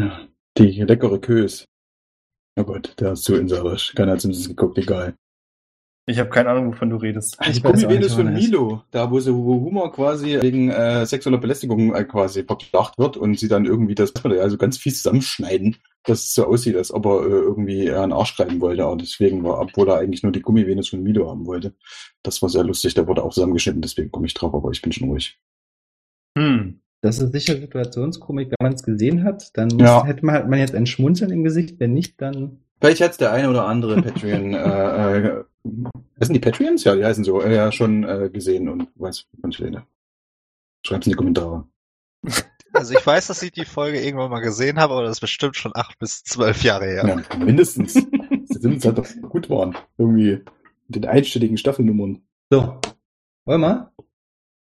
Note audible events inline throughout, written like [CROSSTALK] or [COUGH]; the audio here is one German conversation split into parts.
Ja, die leckere Kös. Oh Gott, der ist zu inserisch. Keiner hat zumindest geguckt, egal. Ich habe keine Ahnung, wovon du redest. Die Ich Gummivenus nicht, von. Milo, da wo sie wo Humor quasi wegen äh, sexueller Belästigung äh, quasi verklagt wird und sie dann irgendwie das Material so ganz fies zusammenschneiden, dass es so aussieht, als ob er äh, irgendwie einen Arsch reiben wollte, aber deswegen war, obwohl er eigentlich nur die Gummivenus von Milo haben wollte. Das war sehr lustig, der wurde auch zusammengeschnitten, deswegen komme ich drauf, aber ich bin schon ruhig. Hm. Das ist sicher Situationskomik, wenn man es gesehen hat, dann muss, Ja. hätte man, hat man jetzt ein Schmunzeln im Gesicht, wenn nicht, dann Vielleicht hat der eine oder andere [LAUGHS] Patreon, äh, äh, heißen die Patreons? Ja, die heißen so, äh, ja, schon äh, gesehen und weiß, wovon ich rede. Schreibt's in die Kommentare. [LAUGHS] Also ich weiß, dass ich die Folge irgendwann mal gesehen habe, aber das ist bestimmt schon acht bis zwölf Jahre her. Ja, mindestens. Die Sims halt doch gut waren. Irgendwie mit den einstelligen Staffelnummern. so. Wollen wir?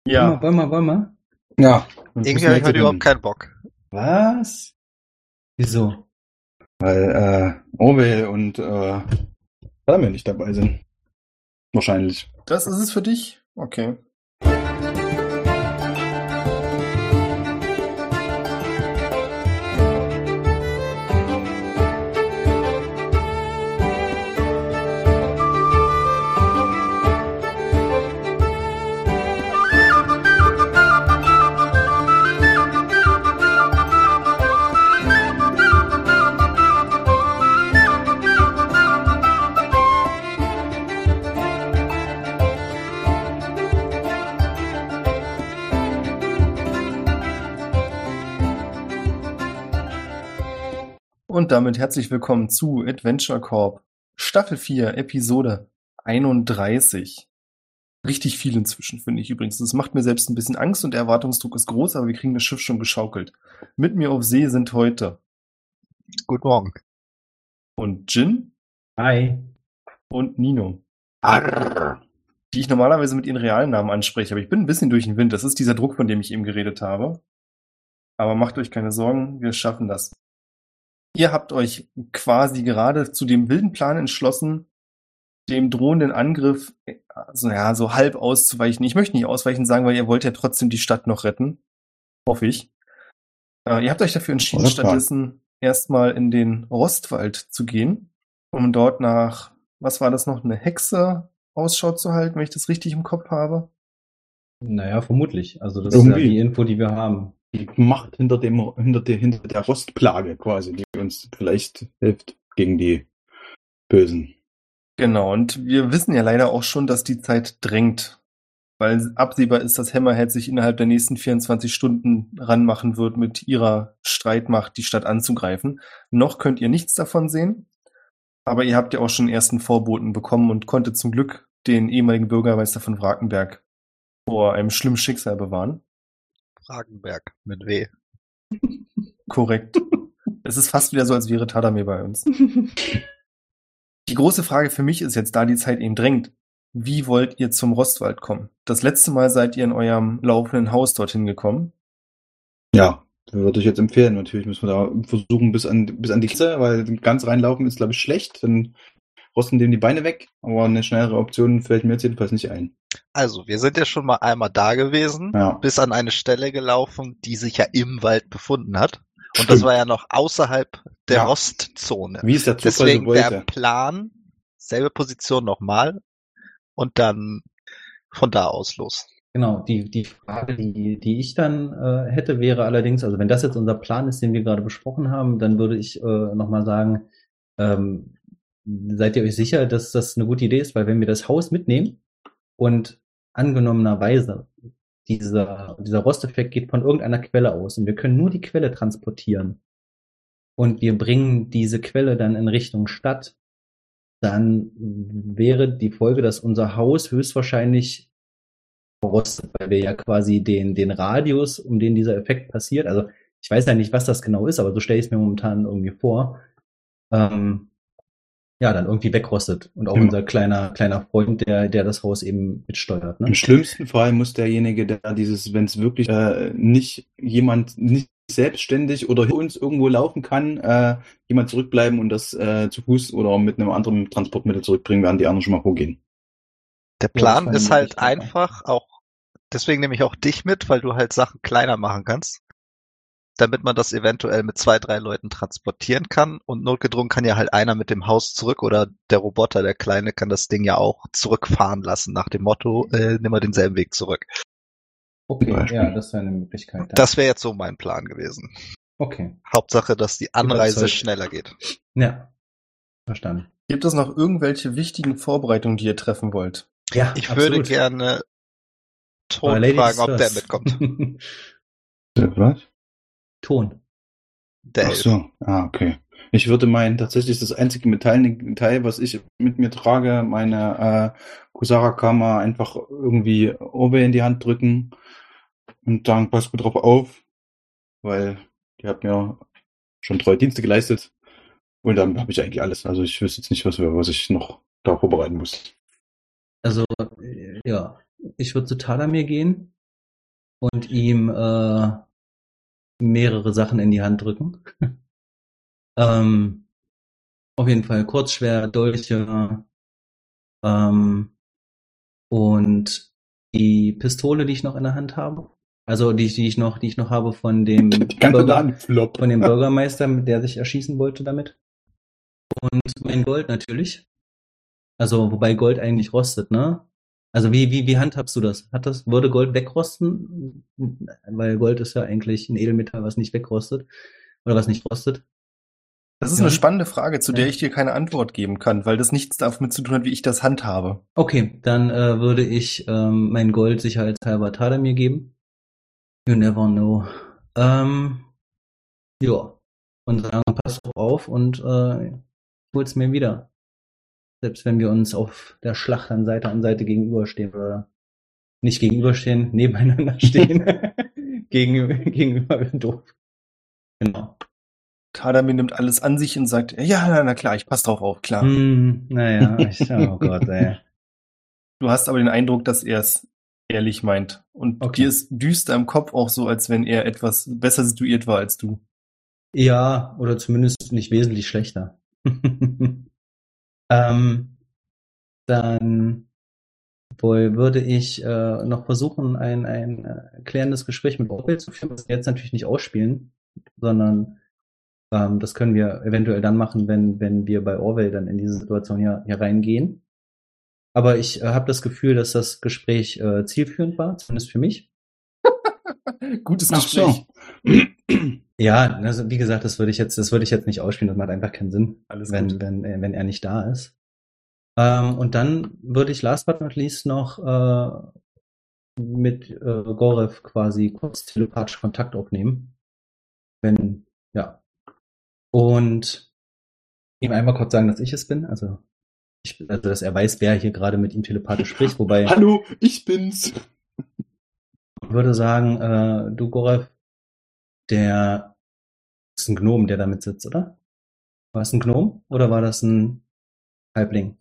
Ja. Wollen wir, wollen wir? Ja. Irgendwie habe ich heute überhaupt keinen Bock. Was? Wieso? Weil äh, Orwell und äh, Salome nicht dabei sind. Wahrscheinlich. Das ist es für dich? Okay. Und damit herzlich willkommen zu Adventure Corp Staffel 4, Episode 31. Richtig viel inzwischen, finde ich übrigens. Das macht mir selbst ein bisschen Angst und der Erwartungsdruck ist groß, aber wir kriegen das Schiff schon geschaukelt. Mit mir auf See sind heute Guten Morgen. und Jin Hi. und Nino, Arr. die ich normalerweise mit ihren realen Namen anspreche. Aber ich bin ein bisschen durch den Wind. Das ist dieser Druck, von dem ich eben geredet habe. Aber macht euch keine Sorgen, wir schaffen das. Ihr habt euch quasi gerade zu dem wilden Plan entschlossen, dem drohenden Angriff also, ja, so halb auszuweichen. Ich möchte nicht ausweichen sagen, weil ihr wollt ja trotzdem die Stadt noch retten. Hoffe ich. Äh, ihr habt euch dafür entschieden, Plan. stattdessen erstmal in den Rostwald zu gehen, um dort nach, was war das noch, eine Hexe Ausschau zu halten, wenn ich das richtig im Kopf habe. Naja, vermutlich. Also das ist ja Irgendwie. die Info, die wir haben. Die Macht hinter dem, hinter der, hinter der Rostplage quasi, die uns vielleicht hilft gegen die Bösen. Genau, und wir wissen ja leider auch schon, dass die Zeit drängt. Weil absehbar ist, dass Hammerhead sich innerhalb der nächsten 24 Stunden ranmachen wird, mit ihrer Streitmacht die Stadt anzugreifen. Noch könnt ihr nichts davon sehen, aber ihr habt ja auch schon ersten Vorboten bekommen und konntet zum Glück den ehemaligen Bürgermeister von Wrakenberg vor einem schlimmen Schicksal bewahren. Fragenberg mit W. Korrekt. es ist fast wieder so, als wäre Tadamir bei uns. [LAUGHS] Die große Frage für mich ist jetzt, da die Zeit eben drängt, wie wollt ihr zum Rostwald kommen? Das letzte Mal seid ihr in eurem laufenden Haus dorthin gekommen. Ja, würde ich jetzt empfehlen. Natürlich müssen wir da versuchen bis an, bis an die Grenze, weil ganz reinlaufen ist, glaube ich, schlecht. Dann rosten dem die Beine weg. Aber eine schnellere Option fällt mir jetzt jedenfalls nicht ein. Also, wir sind ja schon mal einmal da gewesen, Ja. bis an eine Stelle gelaufen, die sich ja im Wald befunden hat. Und das war ja noch außerhalb der Ja. Rostzone. Wie es der Zufall so Deswegen der wollte. Plan, selbe Position nochmal und dann von da aus los. Genau, die, die Frage, die, die ich dann äh, hätte, wäre allerdings, also wenn das jetzt unser Plan ist, den wir gerade besprochen haben, dann würde ich äh, nochmal sagen, ähm, seid ihr euch sicher, dass das eine gute Idee ist? Weil wenn wir das Haus mitnehmen und angenommenerweise dieser, dieser Rosteffekt geht von irgendeiner Quelle aus und wir können nur die Quelle transportieren und wir bringen diese Quelle dann in Richtung Stadt, dann wäre die Folge, dass unser Haus höchstwahrscheinlich verrostet, weil wir ja quasi den, den Radius, um den dieser Effekt passiert, also ich weiß ja nicht, was das genau ist, aber so stelle ich es mir momentan irgendwie vor, ähm, ja, dann irgendwie wegrostet. Und auch Ja. unser kleiner, kleiner Freund, der, der das Haus eben mitsteuert. Ne? Im schlimmsten Fall muss derjenige, der dieses, wenn es wirklich äh, nicht jemand nicht selbstständig oder uns irgendwo laufen kann, äh, jemand zurückbleiben und das äh, zu Fuß oder mit einem anderen Transportmittel zurückbringen, während die anderen schon mal vorgehen. Der Plan ist halt einfach auch, deswegen nehme ich auch dich mit, weil du halt Sachen kleiner machen kannst. Damit man das eventuell mit zwei, drei Leuten transportieren kann. Und notgedrungen kann ja halt einer mit dem Haus zurück oder der Roboter, der Kleine, kann das Ding ja auch zurückfahren lassen nach dem Motto, äh, nimm mal denselben Weg zurück. Okay, ja, das wäre eine Möglichkeit. Das wäre jetzt so mein Plan gewesen. okay. Hauptsache, dass die Anreise Überzeugt. schneller geht. Ja. Verstanden. Gibt es noch irgendwelche wichtigen Vorbereitungen, die ihr treffen wollt? Ja, Ich würde gerne Ton fragen, ob der mitkommt. [LAUGHS] Was? Ton. Der Ach so, ah, okay. Ich würde meinen, tatsächlich das einzige metallene Teil, was ich mit mir trage, meine äh, Kusara-Kammer einfach irgendwie Orbe in die Hand drücken und sagen, pass gut drauf auf, weil die hat mir schon treue Dienste geleistet und dann habe ich eigentlich alles. Also ich wüsste jetzt nicht, was, was ich noch da vorbereiten muss. Also, äh, ja, ich würde zu Tadamir gehen und ihm äh, mehrere Sachen in die Hand drücken. [LAUGHS] ähm, auf jeden Fall Kurzschwert, Dolche ähm, und die Pistole, die ich noch in der Hand habe. Also die, die ich noch, die ich noch habe von dem [LAUGHS] Bürger- von dem [LAUGHS] Bürgermeister, mit der sich erschießen wollte damit. Und mein Gold natürlich. Also, wobei Gold eigentlich rostet, ne? Also, wie, wie, wie handhabst du das? Hat das, würde Gold wegrosten? Weil Gold ist ja eigentlich ein Edelmetall, was nicht wegrostet. Oder was nicht rostet. Das ist Ja. eine spannende Frage, zu der Ja. ich dir keine Antwort geben kann, weil das nichts damit zu tun hat, wie ich das handhabe. Okay, dann äh, würde ich ähm, mein Gold sicherheitshalber Tadamir geben. You never know. Ähm, ja. Und sagen, pass auf und äh, hol's mir wieder. Selbst wenn wir uns auf der Schlacht an Seite an Seite gegenüberstehen oder nicht gegenüberstehen, [LAUGHS] nebeneinander stehen. [LAUGHS] Gegen, gegenüber wäre doof. Genau. Tadamir nimmt alles an sich und sagt, ja, na, na klar, ich pass drauf auf, klar. Hm, naja, [LAUGHS] ich, oh Gott, ey. Du hast aber den Eindruck, dass er es ehrlich meint. Und Okay. dir ist düster im Kopf auch so, als wenn er etwas besser situiert war als du. Ja, oder zumindest nicht wesentlich schlechter. Ähm, dann wohl würde ich äh, noch versuchen, ein, ein äh, klärendes Gespräch mit Orwell zu führen, was wir jetzt natürlich nicht ausspielen, sondern ähm, das können wir eventuell dann machen, wenn, wenn wir bei Orwell dann in diese Situation hier, hier reingehen. Aber ich äh, habe das Gefühl, dass das Gespräch äh, zielführend war, zumindest für mich. [LAUGHS] Gutes Ach Gespräch. so. Ja, also wie gesagt, das würde ich jetzt, das würde ich jetzt nicht ausspielen, das macht einfach keinen Sinn, Alles wenn, gut. wenn, äh, wenn er nicht da ist. Ähm, und dann würde ich last but not least noch äh, mit äh, Gorev quasi kurz telepathisch Kontakt aufnehmen. Wenn, ja. Und ihm einmal kurz sagen, dass ich es bin, also ich, also dass er weiß, wer hier gerade mit ihm telepathisch spricht, wobei [LAUGHS] Hallo, ich bin's. ich würde sagen, äh, du Gorev, der ist ein Gnom, der damit sitzt, oder? War es ein Gnom oder war das ein Halbling?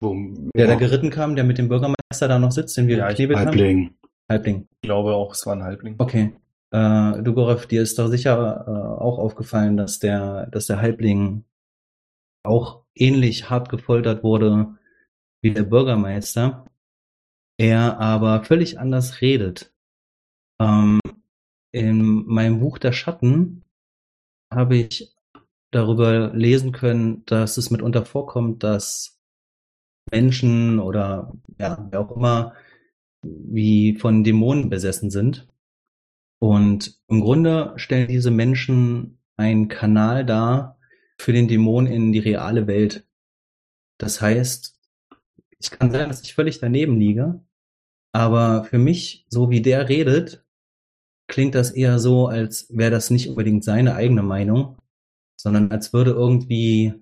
Boom. Der da geritten kam, der mit dem Bürgermeister da noch sitzt, den wir Ja, geknebelt haben? Halbling. Halbling. Ich glaube auch, es war ein Halbling. Okay. Äh, du Gorev, dir ist doch sicher äh, auch aufgefallen, dass der, dass der Halbling auch ähnlich hart gefoltert wurde wie der Bürgermeister. Er aber völlig anders redet. Ähm, in meinem Buch der Schatten habe ich darüber lesen können, dass es mitunter vorkommt, dass Menschen oder ja, wer auch immer wie von Dämonen besessen sind. Und im Grunde stellen diese Menschen einen Kanal dar für den Dämon in die reale Welt. Das heißt, ich kann sagen, dass ich völlig daneben liege, aber für mich, so wie der redet, klingt das eher so, als wäre das nicht unbedingt seine eigene Meinung, sondern als würde irgendwie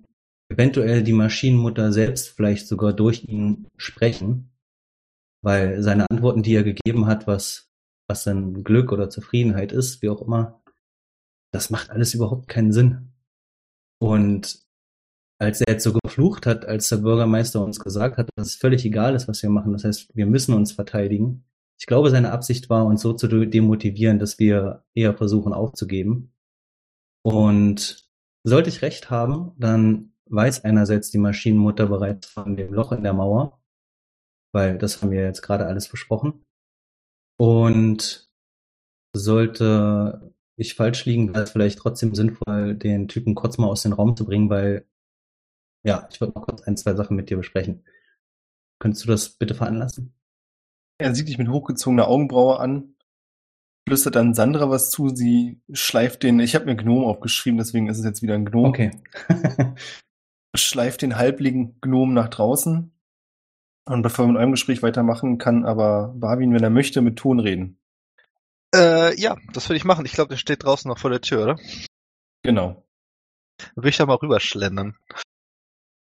eventuell die Maschinenmutter selbst vielleicht sogar durch ihn sprechen, weil seine Antworten, die er gegeben hat, was, was dann Glück oder Zufriedenheit ist, wie auch immer, das macht alles überhaupt keinen Sinn. Und als er jetzt so geflucht hat, als der Bürgermeister uns gesagt hat, dass es völlig egal ist, was wir machen, das heißt, wir müssen uns verteidigen. Ich glaube, seine Absicht war, uns so zu demotivieren, dass wir eher versuchen aufzugeben. Und sollte ich recht haben, dann weiß einerseits die Maschinenmutter bereits von dem Loch in der Mauer, weil das haben wir jetzt gerade alles besprochen. Und sollte ich falsch liegen, wäre es vielleicht trotzdem sinnvoll, den Typen kurz mal aus dem Raum zu bringen, weil, ja, ich würde mal kurz ein, zwei Sachen mit dir besprechen. Könntest du das bitte veranlassen? Er sieht dich mit hochgezogener Augenbraue an, flüstert dann Sandra was zu, sie schleift den, ich habe mir Gnom aufgeschrieben, deswegen ist es jetzt wieder ein Gnom. Okay. [LAUGHS] schleift den halbligen Gnom nach draußen. Und bevor wir mit eurem Gespräch weitermachen, kann aber Barwin, wenn er möchte, mit Ton reden. Äh, ja, das würde ich machen. Ich glaube, der steht draußen noch vor der Tür, oder? Genau. Dann würde ich da mal rüberschlendern.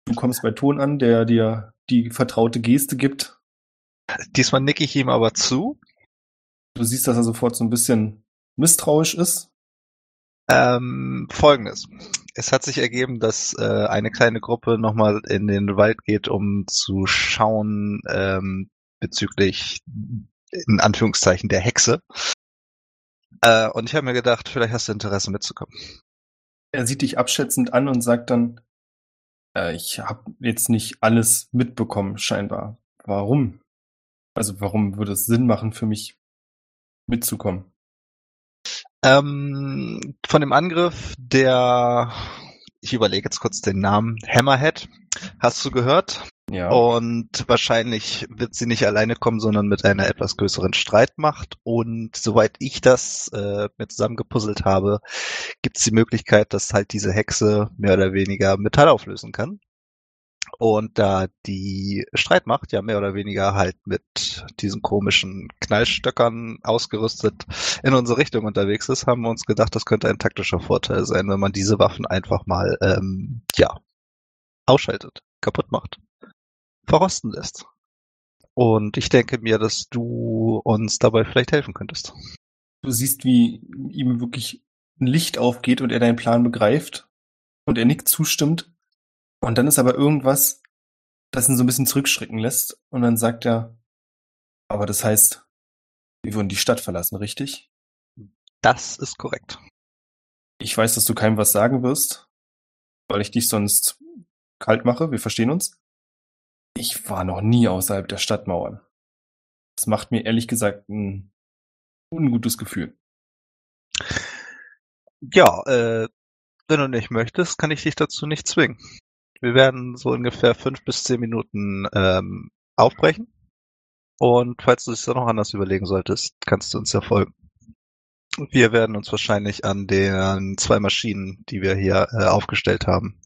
Du kommst bei Ton an, der dir die vertraute Geste gibt. Diesmal nicke ich ihm aber zu. Du siehst, dass er sofort so ein bisschen misstrauisch ist. Ähm, Folgendes. Es hat sich ergeben, dass äh, eine kleine Gruppe nochmal in den Wald geht, um zu schauen ähm, bezüglich in Anführungszeichen der Hexe. Äh, und ich habe mir gedacht, vielleicht hast du Interesse mitzukommen. Er sieht dich abschätzend an und sagt dann, äh, ich habe jetzt nicht alles mitbekommen, scheinbar. Warum? Also warum würde es Sinn machen für mich mitzukommen? Ähm, von dem Angriff der, ich überlege jetzt kurz den Namen, Hammerhead, hast du gehört? Ja. Und wahrscheinlich wird sie nicht alleine kommen, sondern mit einer etwas größeren Streitmacht. Und soweit ich das äh, mir zusammengepuzzelt habe, gibt es die Möglichkeit, dass halt diese Hexe mehr oder weniger Metall auflösen kann. Und da die Streitmacht ja mehr oder weniger halt mit diesen komischen Knallstöckern ausgerüstet in unsere Richtung unterwegs ist, haben wir uns gedacht, das könnte ein taktischer Vorteil sein, wenn man diese Waffen einfach mal ähm, ja ausschaltet, kaputt macht, verrosten lässt. Und ich denke mir, dass du uns dabei vielleicht helfen könntest. Du siehst, wie ihm wirklich ein Licht aufgeht und er deinen Plan begreift und er nickt zustimmt und dann ist aber irgendwas, das ihn so ein bisschen zurückschrecken lässt. Und dann sagt er, aber das heißt, wir würden die Stadt verlassen, richtig? Das ist korrekt. Ich weiß, dass du keinem was sagen wirst, weil ich dich sonst kalt mache. Wir verstehen uns. Ich war noch nie außerhalb der Stadtmauern. Das macht mir ehrlich gesagt ein ungutes Gefühl. Ja, äh, wenn du nicht möchtest, kann ich dich dazu nicht zwingen. Wir werden so ungefähr fünf bis zehn Minuten ähm, aufbrechen. Und falls du es dann noch anders überlegen solltest, kannst du uns ja folgen. Wir werden uns wahrscheinlich an den zwei Maschinen, die wir hier äh, aufgestellt haben,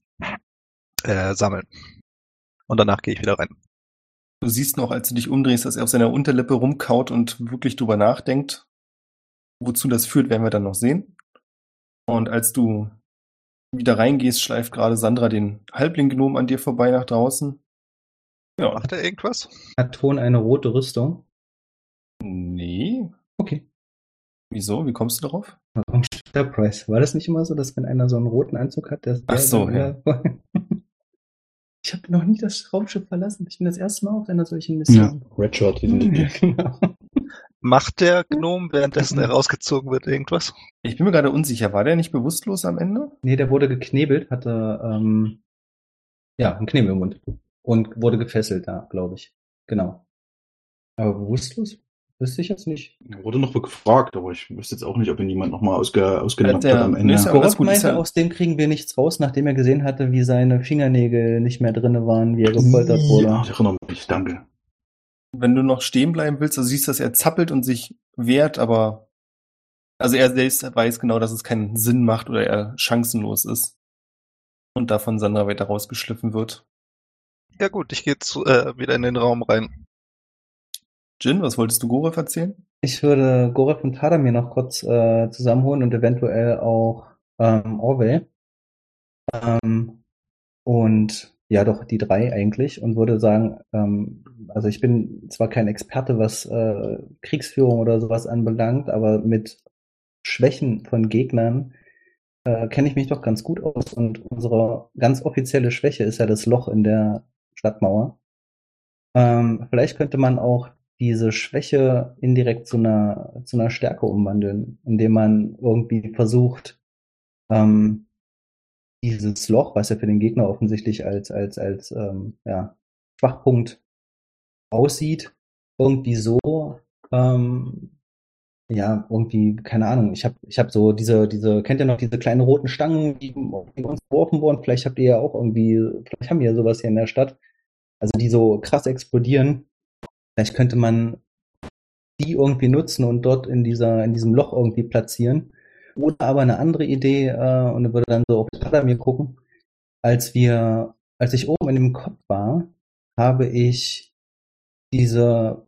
äh, sammeln. Und danach gehe ich wieder rein. Du siehst noch, als du dich umdrehst, dass er auf seiner Unterlippe rumkaut und wirklich drüber nachdenkt. Wozu das führt, werden wir dann noch sehen. Und als du wieder reingehst, schleift gerade Sandra den Halbling-Gnom an dir vorbei nach draußen. Ja. Macht er irgendwas? Hat Ton eine rote Rüstung? Nee. Okay. Wieso? Wie kommst du darauf? Warum Price? War das nicht immer so, dass wenn einer so einen roten Anzug hat, der Ach so, ja. [LAUGHS] Ich habe noch nie das Raumschiff verlassen. Ich bin das erste Mal auf einer solchen Mission. Ja, Red Short, [LAUGHS] genau. Macht der Gnome, währenddessen er rausgezogen wird, irgendwas? Ich bin mir gerade unsicher. War der nicht bewusstlos am Ende? Nee, der wurde geknebelt, hatte ähm, ja einen Knebel im Mund und wurde gefesselt da, glaube ich. Genau. Aber bewusstlos? Wüsste ich jetzt nicht. Er wurde noch gefragt, aber ich wüsste jetzt auch nicht, ob ihn jemand nochmal ausge, ausgenommen hat am Ende. ja ist meinte, ja- aus dem kriegen wir nichts raus, nachdem er gesehen hatte, wie seine Fingernägel nicht mehr drinne waren, wie er gepoltert wurde. Ja, ich erinnere mich, danke. Wenn du noch stehen bleiben willst, also siehst, dass er zappelt und sich wehrt, aber also er selbst weiß genau, dass es keinen Sinn macht oder er chancenlos ist. Und davon Sandra weiter rausgeschliffen wird. Ja gut, ich gehe zu, äh, wieder in den Raum rein. Jin, was wolltest du Gorev erzählen? Ich würde Gorev und Tadamir noch kurz äh, zusammenholen und eventuell auch ähm, Orwell. Ähm, und ja, doch die drei eigentlich und würde sagen, ähm, also ich bin zwar kein Experte, was äh, Kriegsführung oder sowas anbelangt, aber mit Schwächen von Gegnern äh, kenne ich mich doch ganz gut aus und unsere ganz offizielle Schwäche ist ja das Loch in der Stadtmauer. Ähm, vielleicht könnte man auch diese Schwäche indirekt zu einer, zu einer Stärke umwandeln, indem man irgendwie versucht, ähm, dieses Loch, was ja für den Gegner offensichtlich als, als, als ähm, ja, Schwachpunkt aussieht, irgendwie so ähm, ja, irgendwie, keine Ahnung, ich habe ich hab so diese, diese, kennt ihr noch diese kleinen roten Stangen, die, die uns geworfen wurden? Vielleicht habt ihr ja auch irgendwie, vielleicht haben wir ja sowas hier in der Stadt. Also die so krass explodieren. Vielleicht könnte man die irgendwie nutzen und dort in dieser, in diesem Loch irgendwie platzieren. Oder aber eine andere Idee, äh, und würde dann so auf mir gucken, als wir, als ich oben in dem Kopf war, habe ich diese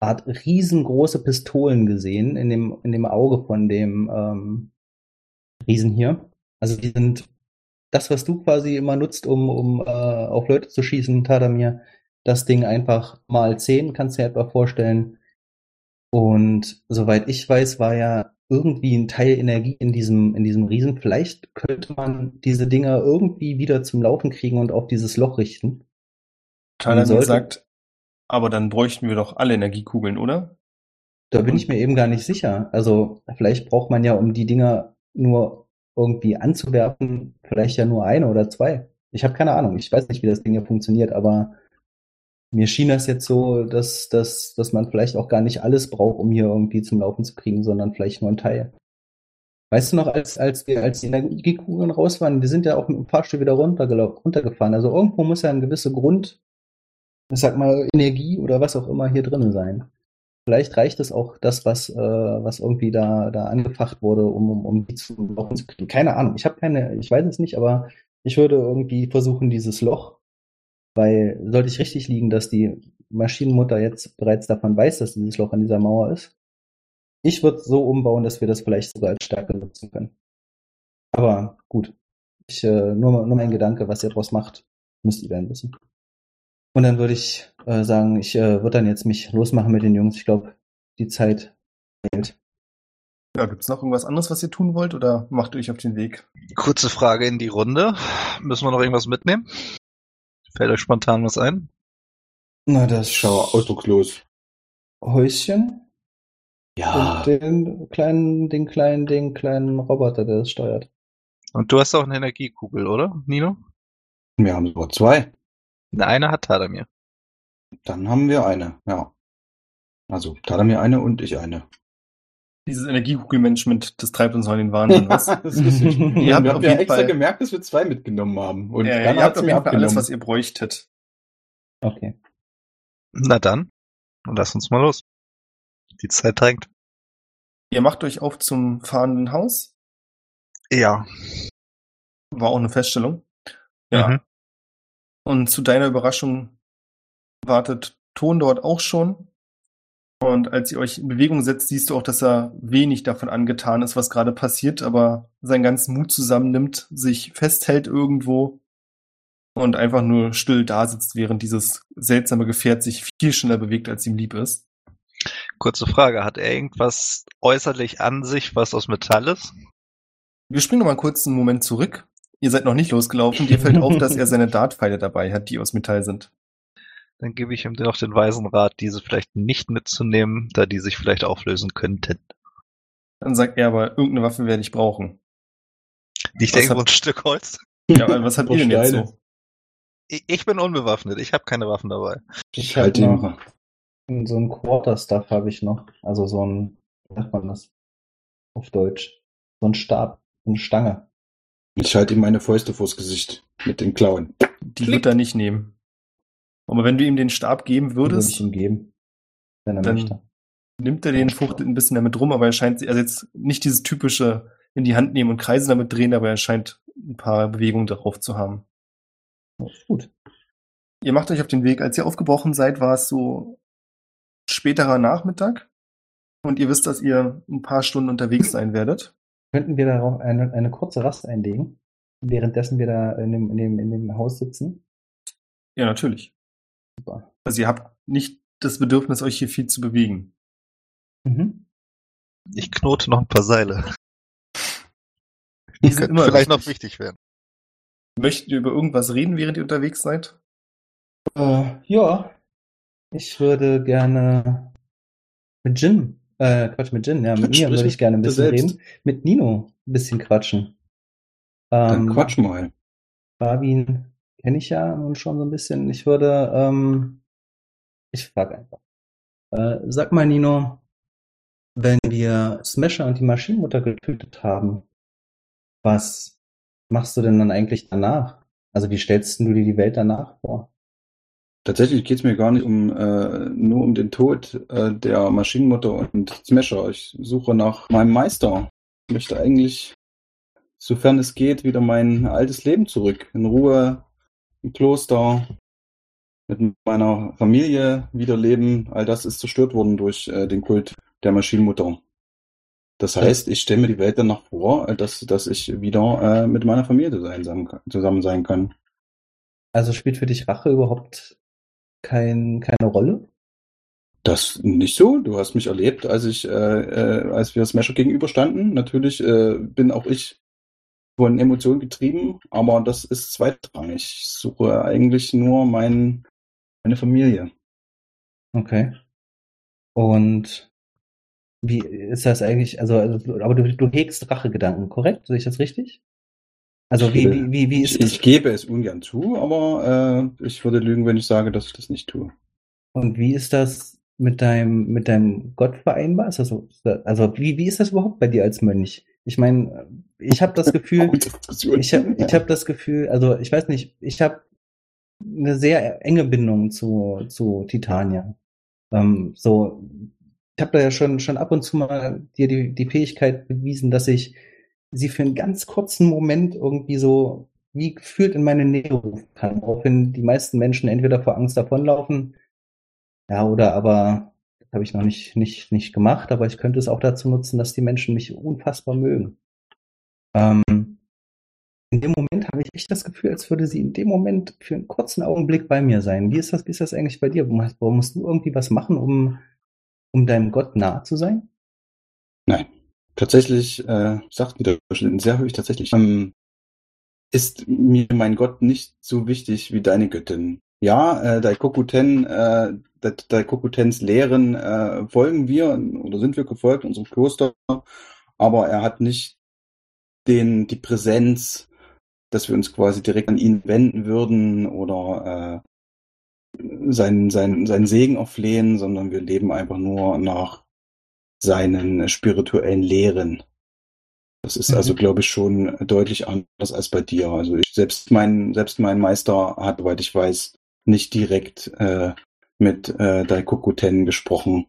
Art riesengroße Pistolen gesehen in dem, in dem Auge von dem ähm, Riesen hier. Also die sind das, was du quasi immer nutzt, um, um äh, auf Leute zu schießen, Tadamir, das Ding einfach mal zehn, kannst du dir etwa vorstellen. Und soweit ich weiß, war ja irgendwie ein Teil Energie in diesem, in diesem Riesen. Vielleicht könnte man diese Dinger irgendwie wieder zum Laufen kriegen und auf dieses Loch richten. Tyler sollte, sagt, aber dann bräuchten wir doch alle Energiekugeln, oder? Da bin ich mir eben gar nicht sicher. Also vielleicht braucht man ja, um die Dinger nur irgendwie anzuwerfen, vielleicht ja nur eine oder zwei. Ich habe keine Ahnung. Ich weiß nicht, wie das Ding hier funktioniert, aber mir schien das jetzt so, dass, dass, dass man vielleicht auch gar nicht alles braucht, um hier irgendwie zum Laufen zu kriegen, sondern vielleicht nur ein Teil. Weißt du noch, als, als wir, als die Energiekugeln raus waren, wir sind ja auch mit dem Fahrstuhl wieder runtergefahren. Also irgendwo muss ja ein gewisser Grund ich sag mal, Energie oder was auch immer hier drinnen sein. Vielleicht reicht es auch das, was, äh, was irgendwie da, da angefacht wurde, um, um, um die zu laufen zu kriegen. Keine Ahnung. Ich habe keine, ich weiß es nicht, aber ich würde irgendwie versuchen, dieses Loch, weil sollte ich richtig liegen, dass die Maschinenmutter jetzt bereits davon weiß, dass dieses Loch an dieser Mauer ist. Ich würde so umbauen, dass wir das vielleicht sogar als Stärke nutzen können. Aber gut. Ich, äh, nur, nur mein Gedanke, was ihr daraus macht, müsst ihr werden wissen. Und dann würde ich äh, sagen, ich äh, würde dann jetzt mich losmachen mit den Jungs. Ich glaube, die Zeit fehlt. Ja, gibt's noch irgendwas anderes, was ihr tun wollt oder macht ihr euch auf den Weg? Kurze Frage in die Runde. Müssen wir noch irgendwas mitnehmen? Fällt euch spontan was ein? Na, das schau ausdruckslos. Häuschen? Ja. Und den kleinen, den kleinen, den kleinen Roboter, der das steuert. Und du hast auch eine Energiekugel, oder, Nino? Wir haben sogar zwei. Eine hat Tadamir. Dann haben wir eine, ja. Also Tadamir eine und ich eine. Dieses Energiekugelmanagement, das treibt uns in den Wahnsinn, was? [LAUGHS] das ist [LAUGHS] ihr habt ja extra Fall, gemerkt, dass wir zwei mitgenommen haben. Und ja, dann ihr habt auf jeden Fall alles, was ihr bräuchtet. Okay. Na dann, lass uns mal los. Die Zeit drängt. Ihr macht euch auf zum fahrenden Haus? Ja. War auch eine Feststellung. Ja. Mhm. Und zu deiner Überraschung wartet Ton dort auch schon. Und als ihr euch in Bewegung setzt, siehst du auch, dass er wenig davon angetan ist, was gerade passiert, aber seinen ganzen Mut zusammennimmt, sich festhält irgendwo und einfach nur still da sitzt, während dieses seltsame Gefährt sich viel schneller bewegt, als ihm lieb ist. Kurze Frage, hat er irgendwas äußerlich an sich, was aus Metall ist? Wir springen noch mal kurz einen Moment zurück. Ihr seid noch nicht losgelaufen. Dir fällt auf, dass er [LAUGHS] seine Dartpfeile dabei hat, die aus Metall sind. Dann gebe ich ihm noch den weisen Rat, diese vielleicht nicht mitzunehmen, da die sich vielleicht auflösen könnten. Dann sagt er aber, irgendeine Waffe werde ich brauchen. Nicht irgendwo ein Stück Holz? Ja, aber was habt ihr denn jetzt so? Ich, bin unbewaffnet, ich habe keine Waffen dabei. Ich halte noch. So ein Quarterstaff habe ich noch. Also so ein, wie sagt man das? Auf Deutsch. So ein Stab, eine Stange. Ich halte ihm meine Fäuste vors Gesicht mit den Klauen. Die Klick. wird er nicht nehmen. Aber wenn du ihm den Stab geben würdest, würde ich ihm geben, wenn er dann möchte. nimmt er den, fuchtelt ein bisschen damit rum, aber er scheint, also jetzt nicht dieses typische in die Hand nehmen und Kreise damit drehen, aber er scheint ein paar Bewegungen darauf zu haben. Gut. Ihr macht euch auf den Weg. Als ihr aufgebrochen seid, war es so späterer Nachmittag und ihr wisst, dass ihr ein paar Stunden unterwegs sein werdet. Könnten wir darauf eine, eine kurze Rast einlegen, währenddessen wir da in dem, in dem, in dem Haus sitzen? Ja, natürlich. Super. Also ihr habt nicht das Bedürfnis, euch hier viel zu bewegen. Mhm. Ich knote noch ein paar Seile. Die sind immer vielleicht noch wichtig werden. Möchtet ihr über irgendwas reden, während ihr unterwegs seid? Äh, ja. Ich würde gerne mit Jin äh, Quatsch mit Jin, ja, mit mir würde ich gerne ein bisschen reden. Mit Nino ein bisschen quatschen. Ähm, Dann quatsch mal. Fabin kenne ich ja nun schon so ein bisschen. Ich würde, ähm, ich frage einfach. Äh, sag mal, Nino, wenn wir Smasher und die Maschinenmutter getötet haben, was machst du denn dann eigentlich danach? Also wie stellst du dir die Welt danach vor? Tatsächlich geht's mir gar nicht um äh, nur um den Tod äh, der Maschinenmutter und Smasher. Ich suche nach meinem Meister. Ich möchte eigentlich, sofern es geht, wieder mein altes Leben zurück. In Ruhe, Kloster, mit meiner Familie wieder leben. All das ist zerstört worden durch äh, den Kult der Maschinenmutter. Das heißt, ich stelle mir die Welt danach vor, äh, dass, dass ich wieder äh, mit meiner Familie zusammen sein kann. Also spielt für dich Rache überhaupt kein, keine Rolle? Das nicht so. Du hast mich erlebt, als ich, äh, äh, als wir Smasher gegenüberstanden. Natürlich äh, bin auch ich von Emotionen getrieben, aber das ist zweitrangig. Ich suche eigentlich nur mein, meine Familie. Okay. Und wie ist das eigentlich? Also, also aber du, du hegst Rachegedanken, korrekt? Sehe ich das richtig? Also wie, wie, wie, wie ist ich, das? Ich gebe es ungern zu, aber äh, ich würde lügen, wenn ich sage, dass ich das nicht tue. Und wie ist das mit deinem, mit deinem Gott vereinbar? Ist das so, also wie, wie ist das überhaupt bei dir als Mönch? Ich meine, ich habe das Gefühl, [LAUGHS] ich habe ich hab das Gefühl, also ich weiß nicht, ich habe eine sehr enge Bindung zu, zu Titania. Ähm, so, ich habe da ja schon, schon ab und zu mal dir die, die Fähigkeit bewiesen, dass ich sie für einen ganz kurzen Moment irgendwie so wie gefühlt in meine Nähe rufen kann. Auch wenn die meisten Menschen entweder vor Angst davonlaufen, ja, oder aber, habe ich noch nicht, nicht, nicht gemacht, aber ich könnte es auch dazu nutzen, dass die Menschen mich unfassbar mögen. Ähm, in dem Moment habe ich echt das Gefühl, als würde sie in dem Moment für einen kurzen Augenblick bei mir sein. Wie ist das, wie ist das eigentlich bei dir? Warum musst du irgendwie was machen, um, um deinem Gott nahe zu sein? Nein. Tatsächlich, äh, sagt wieder sehr häufig tatsächlich, ähm, ist mir mein Gott nicht so wichtig wie deine Göttin. Ja, äh, Daikokuten, äh, Daikokutens Lehren äh, folgen wir oder sind wir gefolgt in unserem Kloster, aber er hat nicht den die Präsenz, dass wir uns quasi direkt an ihn wenden würden oder äh, seinen, seinen, seinen Segen erflehen, sondern wir leben einfach nur nach seinen spirituellen Lehren. Das ist also, mhm. also, glaube ich, schon deutlich anders als bei dir. Also ich selbst mein selbst mein Meister hat, soweit ich weiß, nicht direkt äh, mit äh, Daikokuten gesprochen.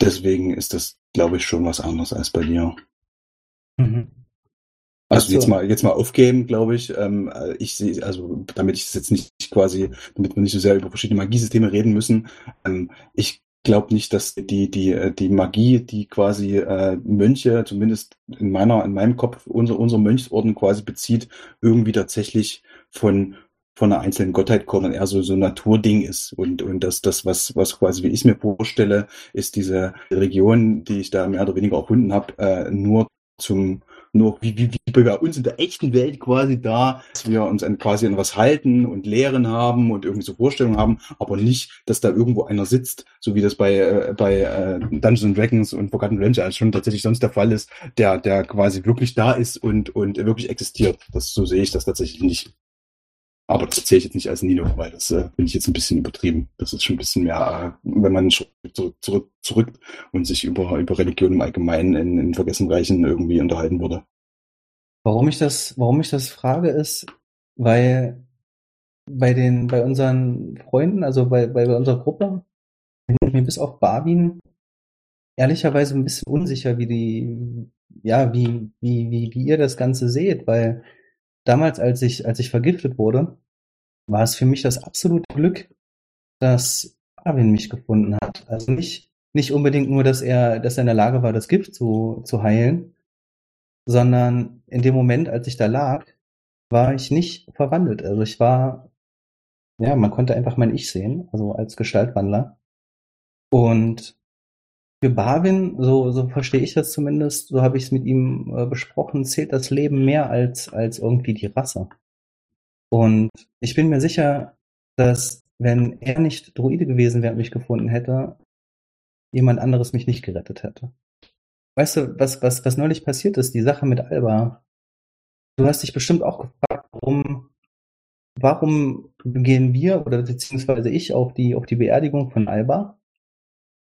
Deswegen ist das, glaube ich, schon was anderes als bei dir. Mhm. Also jetzt mal jetzt mal aufgeben, glaube ich. Ähm, ich sehe, also damit ich es jetzt nicht quasi, damit wir nicht so sehr über verschiedene Magiesysteme reden müssen. Ähm, ich glaube nicht, dass die, die, äh, die Magie, die quasi äh, Mönche, zumindest in meiner, in meinem Kopf, unser, unser Mönchsorden quasi bezieht, irgendwie tatsächlich von von einer einzelnen Gottheit kommt und eher so so ein Naturding ist und und das das was was quasi wie ich es mir vorstelle ist diese Region die ich da mehr oder weniger erfunden habe äh, nur zum nur wie, wie, wie bei uns in der echten Welt quasi da, dass wir uns an, quasi an was halten und Lehren haben und irgendwie so Vorstellungen haben, aber nicht, dass da irgendwo einer sitzt, so wie das bei, äh, bei äh, Dungeons Dragons und Forgotten Realms als schon tatsächlich sonst der Fall ist, der, der quasi wirklich da ist und, und wirklich existiert. Das, so sehe ich das tatsächlich nicht. Aber das zähle ich jetzt nicht als Nino, weil das äh, bin ich jetzt ein bisschen übertrieben. Das ist schon ein bisschen mehr, äh, wenn man zurück, zurück, zurück und sich über, über Religion im Allgemeinen in, in Vergessenreichen irgendwie unterhalten würde. Warum ich das, warum ich das frage, ist, weil bei den, bei unseren Freunden, also bei, bei unserer Gruppe, bin ich mir bis auf Barwin ehrlicherweise ein bisschen unsicher, wie die, ja, wie, wie, wie, wie ihr das Ganze seht, weil damals, als ich, als ich vergiftet wurde, war es für mich das absolute Glück, dass Arvin mich gefunden hat. Also nicht, nicht unbedingt nur, dass er, dass er in der Lage war, das Gift zu, zu heilen, sondern in dem Moment, als ich da lag, war ich nicht verwandelt. Also ich war, ja, man konnte einfach mein Ich sehen, also als Gestaltwandler. Und für Barwin, so, so verstehe ich das zumindest, so habe ich es mit ihm äh, besprochen, zählt das Leben mehr als, als irgendwie die Rasse. Und ich bin mir sicher, dass wenn er nicht Druide gewesen wäre und mich gefunden hätte, jemand anderes mich nicht gerettet hätte. Weißt du, was, was, was neulich passiert ist, die Sache mit Alba? Du hast dich bestimmt auch gefragt, warum, warum gehen wir oder beziehungsweise ich auf die, auf die Beerdigung von Alba?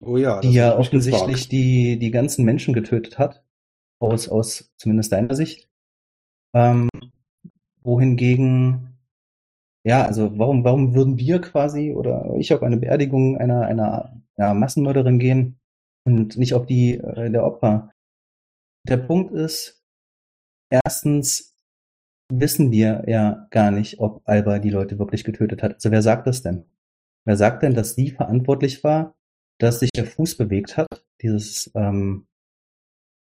Oh ja, die ja offensichtlich gefragt. die, die ganzen Menschen getötet hat, aus, aus zumindest deiner Sicht. Ähm, wohingegen, ja, also warum, warum würden wir quasi oder ich auf eine Beerdigung einer, einer ja, Massenmörderin gehen und nicht auf die äh, der Opfer? Der Punkt ist, erstens wissen wir ja gar nicht, ob Alba die Leute wirklich getötet hat. Also wer sagt das denn? Wer sagt denn, dass sie verantwortlich war, dass sich der Fuß bewegt hat, dieses, ähm,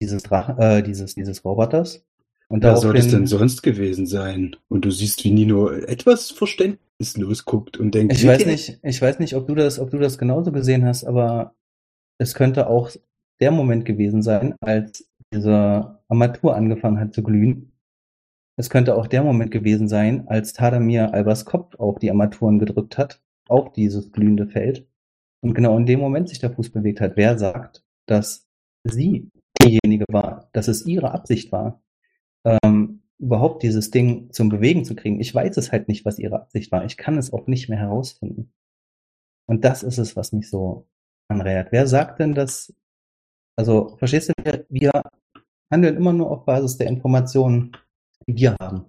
dieses Drachen, äh, dieses, dieses Roboters? Und Wer soll es denn sonst gewesen sein? Und du siehst, wie Nino etwas verständnislos guckt und denkt, Ich weiß nicht, ich weiß nicht, ob du das, ob du das genauso gesehen hast, aber es könnte auch der Moment gewesen sein, als diese Armatur angefangen hat zu glühen. Es könnte auch der Moment gewesen sein, als Tadamir Albers Kopf auf die Armaturen gedrückt hat, auf dieses glühende Feld. Und genau in dem Moment sich der Fuß bewegt hat. Wer sagt, dass sie diejenige war, dass es ihre Absicht war, ähm, überhaupt dieses Ding zum Bewegen zu kriegen? Ich weiß es halt nicht, was ihre Absicht war. Ich kann es auch nicht mehr herausfinden. Und das ist es, was mich so anrät. Wer sagt denn, dass, also, verstehst du, wir handeln immer nur auf Basis der Informationen, die wir haben.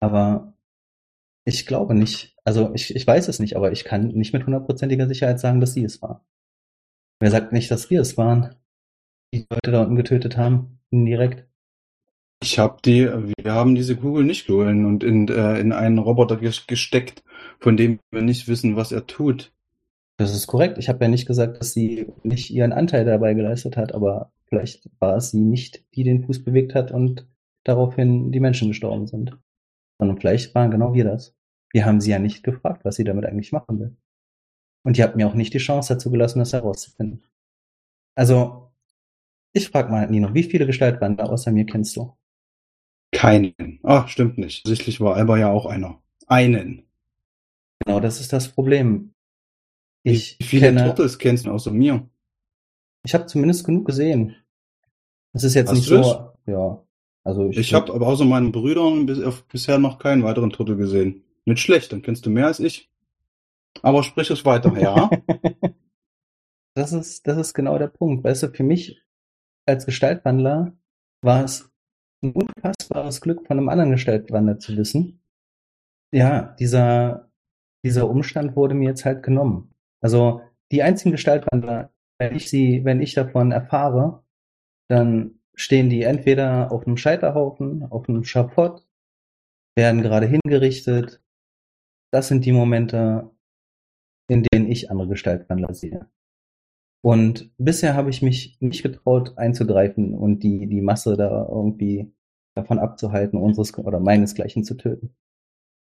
Aber ich glaube nicht, also ich, ich weiß es nicht, aber ich kann nicht mit hundertprozentiger Sicherheit sagen, dass sie es war. Wer sagt nicht, dass wir es waren, die Leute da unten getötet haben, indirekt? Ich habe die, wir haben diese Kugel nicht geholt und in, äh, in einen Roboter ges- gesteckt, von dem wir nicht wissen, was er tut. Das ist korrekt. Ich habe ja nicht gesagt, dass sie nicht ihren Anteil dabei geleistet hat, aber vielleicht war es sie nicht, die den Fuß bewegt hat und daraufhin die Menschen gestorben sind. Sondern vielleicht waren genau wir das. Wir haben sie ja nicht gefragt, was sie damit eigentlich machen will. Und ihr habt mir auch nicht die Chance dazu gelassen, das herauszufinden. Also, ich frag mal, Nino, wie viele Gestaltwandler außer mir kennst du? Keinen. Ah, stimmt nicht. Sichtlich war Alba ja auch einer. Einen. Genau, das ist das Problem. Ich Wie viele kenne, Turtles kennst du außer mir? ich habe zumindest genug gesehen. Es ist jetzt Hast nicht so, ja. Also Ich habe aber außer meinen Brüdern bis, bisher noch keinen weiteren Turtle gesehen. Nicht schlecht, dann kennst du mehr als ich. Aber sprich es weiter, ja? [LAUGHS] Das ist, das ist genau der Punkt. Weißt du, für mich als Gestaltwandler war es ein unfassbares Glück, von einem anderen Gestaltwandler zu wissen. Ja, dieser, dieser Umstand wurde mir jetzt halt genommen. Also die einzigen Gestaltwandler, wenn ich sie, wenn ich davon erfahre, dann stehen die entweder auf einem Scheiterhaufen, auf einem Schafott, werden gerade hingerichtet. Das sind die Momente, in denen ich andere Gestaltwandler sehe. Und bisher habe ich mich nicht getraut einzugreifen und die, die Masse da irgendwie davon abzuhalten, unseres oder meinesgleichen zu töten.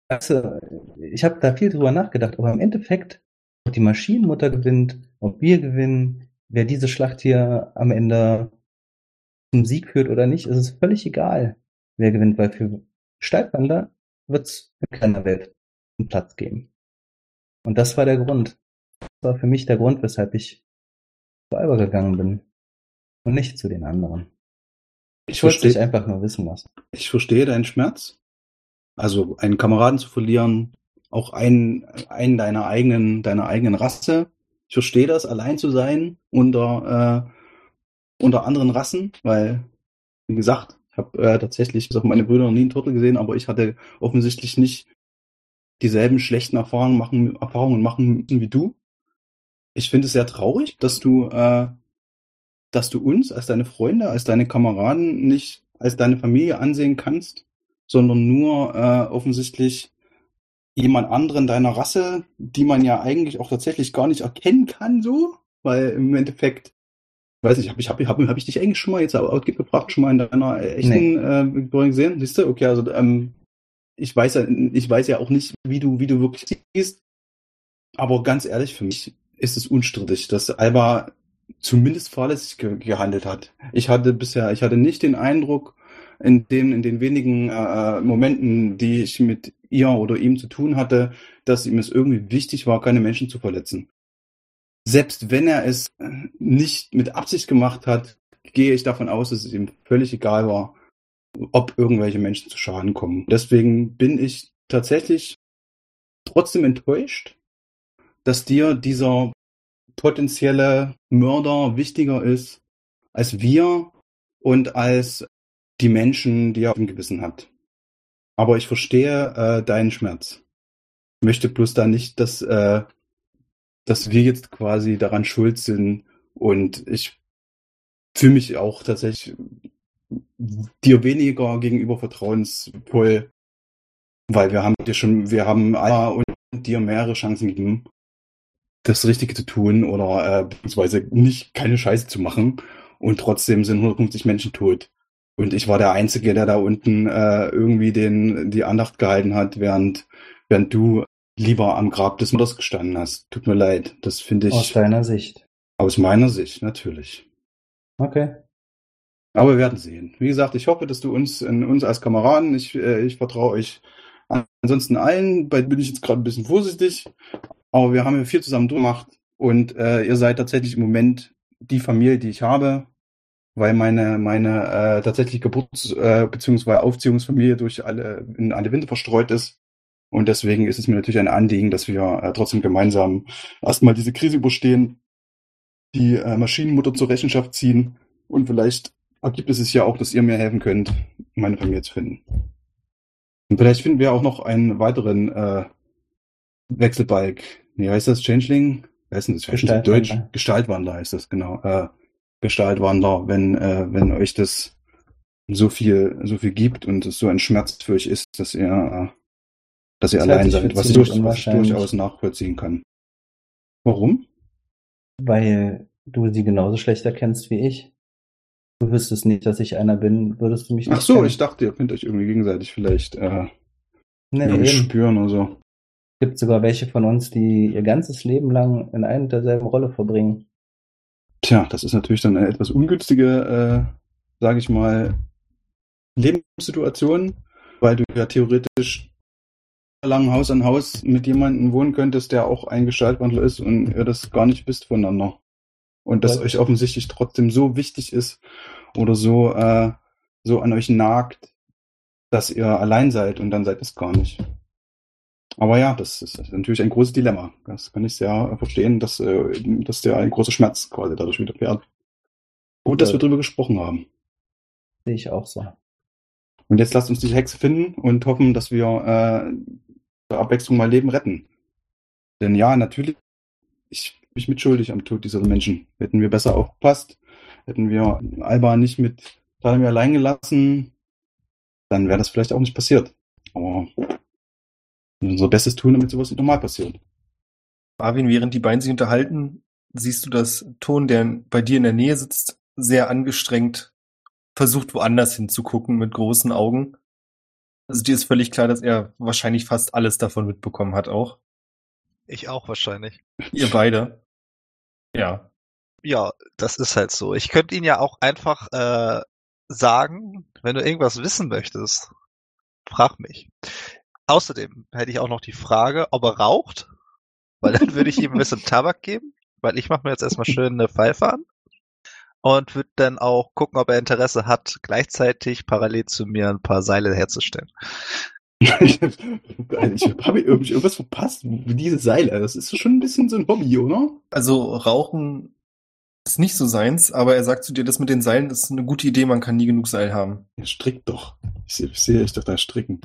Also, ich habe da viel drüber nachgedacht, aber im Endeffekt, ob die Maschinenmutter gewinnt, ob wir gewinnen, wer diese Schlacht hier am Ende zum Sieg führt oder nicht, ist es völlig egal, wer gewinnt, weil für Gestaltwandler wird es in keiner Welt Platz geben. Und das war der Grund. Das war für mich der Grund, weshalb ich zu Alba gegangen bin und nicht zu den anderen. Ich Ich wollte dich einfach nur wissen lassen. ich verstehe deinen Schmerz. Also einen Kameraden zu verlieren, auch einen, einen deiner eigenen, deiner eigenen Rasse. Ich verstehe das, allein zu sein unter, äh, unter anderen Rassen, weil, wie gesagt, ich habe äh, tatsächlich bis auf meine Brüder noch nie einen Turtle gesehen, aber ich hatte offensichtlich nicht dieselben schlechten Erfahrungen machen, Erfahrungen machen müssen wie du. Ich finde es sehr traurig, dass du, äh, dass du uns als deine Freunde, als deine Kameraden nicht als deine Familie ansehen kannst, sondern nur äh, offensichtlich jemand anderen deiner Rasse, die man ja eigentlich auch tatsächlich gar nicht erkennen kann, so, weil im Endeffekt, weiß nicht, habe ich, hab, hab, hab ich dich eigentlich schon mal jetzt gebracht, schon mal in deiner äh, echten äh, Victoria gesehen? Siehst du? Okay, also ähm, ich weiß ja, ich weiß ja auch nicht, wie du, wie du wirklich siehst. Aber ganz ehrlich, für mich ist es unstrittig, dass Alba zumindest fahrlässig ge gehandelt hat. Ich hatte bisher, ich hatte nicht den Eindruck, in den, in den wenigen äh, Momenten, die ich mit ihr oder ihm zu tun hatte, dass ihm es irgendwie wichtig war, keine Menschen zu verletzen. Selbst wenn er es nicht mit Absicht gemacht hat, gehe ich davon aus, dass es ihm völlig egal war, ob irgendwelche Menschen zu Schaden kommen. Deswegen bin ich tatsächlich trotzdem enttäuscht, dass dir dieser potenzielle Mörder wichtiger ist als wir und als die Menschen, die ihr auf dem Gewissen habt. Aber ich verstehe äh, deinen Schmerz. Ich möchte bloß da nicht, dass, äh, dass wir jetzt quasi daran schuld sind. Und ich fühle mich auch tatsächlich dir weniger gegenüber vertrauensvoll, weil wir haben dir schon, wir haben Alma und dir mehrere Chancen gegeben, das Richtige zu tun oder äh, beziehungsweise nicht keine Scheiße zu machen. Und trotzdem sind 150 Menschen tot. Und ich war der Einzige, der da unten äh, irgendwie den, die Andacht gehalten hat, während, während du lieber am Grab des Mutters gestanden hast. Tut mir leid. Das finde ich. Aus deiner Sicht. Aus meiner Sicht, natürlich. Okay. Aber wir werden sehen. Wie gesagt, ich hoffe, dass du uns, in, uns als Kameraden, ich, äh, ich vertraue euch ansonsten allen, bei bin ich jetzt gerade ein bisschen vorsichtig, aber wir haben ja viel zusammen gemacht und äh, ihr seid tatsächlich im Moment die Familie, die ich habe, weil meine meine äh, tatsächlich Geburts- äh, bzw. Aufziehungsfamilie durch alle in alle Winde verstreut ist und deswegen ist es mir natürlich ein Anliegen, dass wir äh, trotzdem gemeinsam erstmal diese Krise überstehen, die äh, Maschinenmutter zur Rechenschaft ziehen und vielleicht ergibt es sich ja auch, dass ihr mir helfen könnt, meine Familie zu finden. Und vielleicht finden wir auch noch einen weiteren äh, Wechselbalg. Wie heißt das? Changeling? Wer ist denn das? Gestaltwandler. Deutsch? Gestaltwandler heißt das, genau. Äh, Gestaltwandler, wenn, äh, wenn euch das so viel, so viel gibt und es so ein Schmerz für euch ist, dass ihr, äh, dass ihr Das allein seid, was ich, durch, was ich durchaus nachvollziehen kann. Warum? Weil du sie genauso schlecht erkennst wie ich. Du wüsstest nicht, dass ich einer bin, würdest du mich nicht Ach so, kennen. ich dachte, ihr könnt euch irgendwie gegenseitig vielleicht äh, nee, spüren oder so. gibt sogar welche von uns, die ihr ganzes Leben lang in einer und derselben Rolle verbringen. Tja, das ist natürlich dann eine etwas ungünstige, äh, sage ich mal, Lebenssituation, weil du ja theoretisch lang Haus an Haus mit jemandem wohnen könntest, der auch ein Gestaltwandler ist und ihr das gar nicht wisst voneinander. Und das Ja. euch offensichtlich trotzdem so wichtig ist oder so, äh, so an euch nagt, dass ihr allein seid und dann seid es gar nicht. Aber ja, das ist natürlich ein großes Dilemma. Das kann ich sehr verstehen, dass, äh, dass der ein großer Schmerz quasi dadurch widerfährt. Gut, dass wir drüber gesprochen haben. Sehe ich auch so. Und jetzt lasst uns diese Hexe finden und hoffen, dass wir äh, zur Abwechslung mal Leben retten. Denn ja, natürlich, ich mich mitschuldig am Tod dieser Menschen. Hätten wir besser aufgepasst, hätten wir Alba nicht mit Talamir allein gelassen, dann wäre das vielleicht auch nicht passiert. Aber unser Bestes tun, damit sowas nicht nochmal passiert. Marvin, während die beiden sich unterhalten, siehst du, dass Ton, der bei dir in der Nähe sitzt, sehr angestrengt versucht, woanders hinzugucken mit großen Augen. Also dir ist völlig klar, dass er wahrscheinlich fast alles davon mitbekommen hat auch. Ich auch wahrscheinlich. Ihr beide. Ja. Ja, das ist halt so. Ich könnte ihn ja auch einfach äh, sagen, wenn du irgendwas wissen möchtest, frag mich. Außerdem hätte ich auch noch die Frage, ob er raucht, weil dann würde ich ihm ein bisschen [LAUGHS] Tabak geben, weil ich mache mir jetzt erstmal schön eine Pfeife an und würde dann auch gucken, ob er Interesse hat, gleichzeitig parallel zu mir ein paar Seile herzustellen. Ich habe irgendwie irgendwas verpasst, wie diese Seile. Das ist schon ein bisschen so ein Hobby, oder? Also Rauchen ist nicht so seins, aber er sagt zu dir, das mit den Seilen ist eine gute Idee, man kann nie genug Seil haben. Er strickt doch. Ich sehe, ich sehe euch doch da stricken.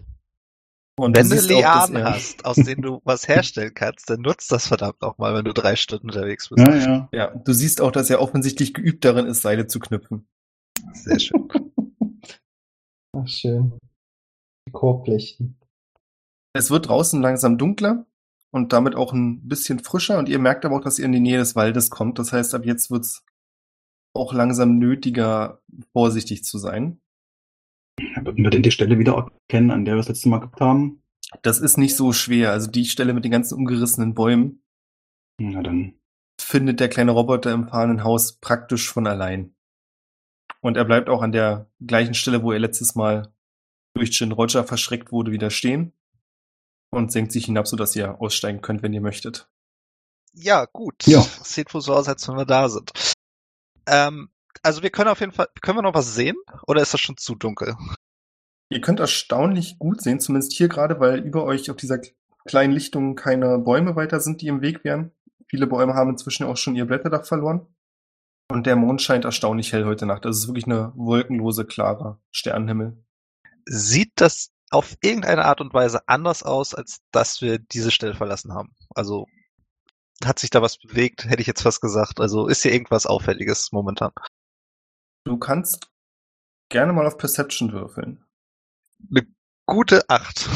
Und Wenn du auch, dass Lianen er- hast, aus denen du was herstellen kannst, dann nutzt das verdammt nochmal, wenn du drei Stunden unterwegs bist. Ja, ja. Ja, du siehst auch, dass er offensichtlich geübt darin ist, Seile zu knüpfen. Sehr schön. [LAUGHS] Ach, schön. Die Chorpflichten. Es wird draußen langsam dunkler und damit auch ein bisschen frischer und ihr merkt aber auch, dass ihr in die Nähe des Waldes kommt. Das heißt, ab jetzt wird's auch langsam nötiger, vorsichtig zu sein. Würden wir denn die Stelle wieder erkennen, an der wir das letzte Mal gehabt haben? Das ist nicht so schwer. Also die Stelle mit den ganzen umgerissenen Bäumen Na dann. findet der kleine Roboter im fahrenden Haus praktisch von allein. Und er bleibt auch an der gleichen Stelle, wo er letztes Mal durch Jin Roger verschreckt wurde, wieder stehen und senkt sich hinab, sodass ihr aussteigen könnt, wenn ihr möchtet. Ja, gut. Ja. Das sieht wohl so aus, als wenn wir da sind. Ähm, also wir können auf jeden Fall, können wir noch was sehen? Oder ist das schon zu dunkel? Ihr könnt erstaunlich gut sehen, zumindest hier gerade, weil über euch auf dieser kleinen Lichtung keine Bäume weiter sind, die im Weg wären. Viele Bäume haben inzwischen auch schon ihr Blätterdach verloren. Und der Mond scheint erstaunlich hell heute Nacht. Das ist wirklich eine wolkenlose, klare Sternenhimmel. Sieht das auf irgendeine Art und Weise anders aus, als dass wir diese Stelle verlassen haben? Also hat sich da was bewegt, hätte ich jetzt fast gesagt. Also ist hier irgendwas Auffälliges momentan? Du kannst gerne mal auf Perception würfeln. Eine gute Acht.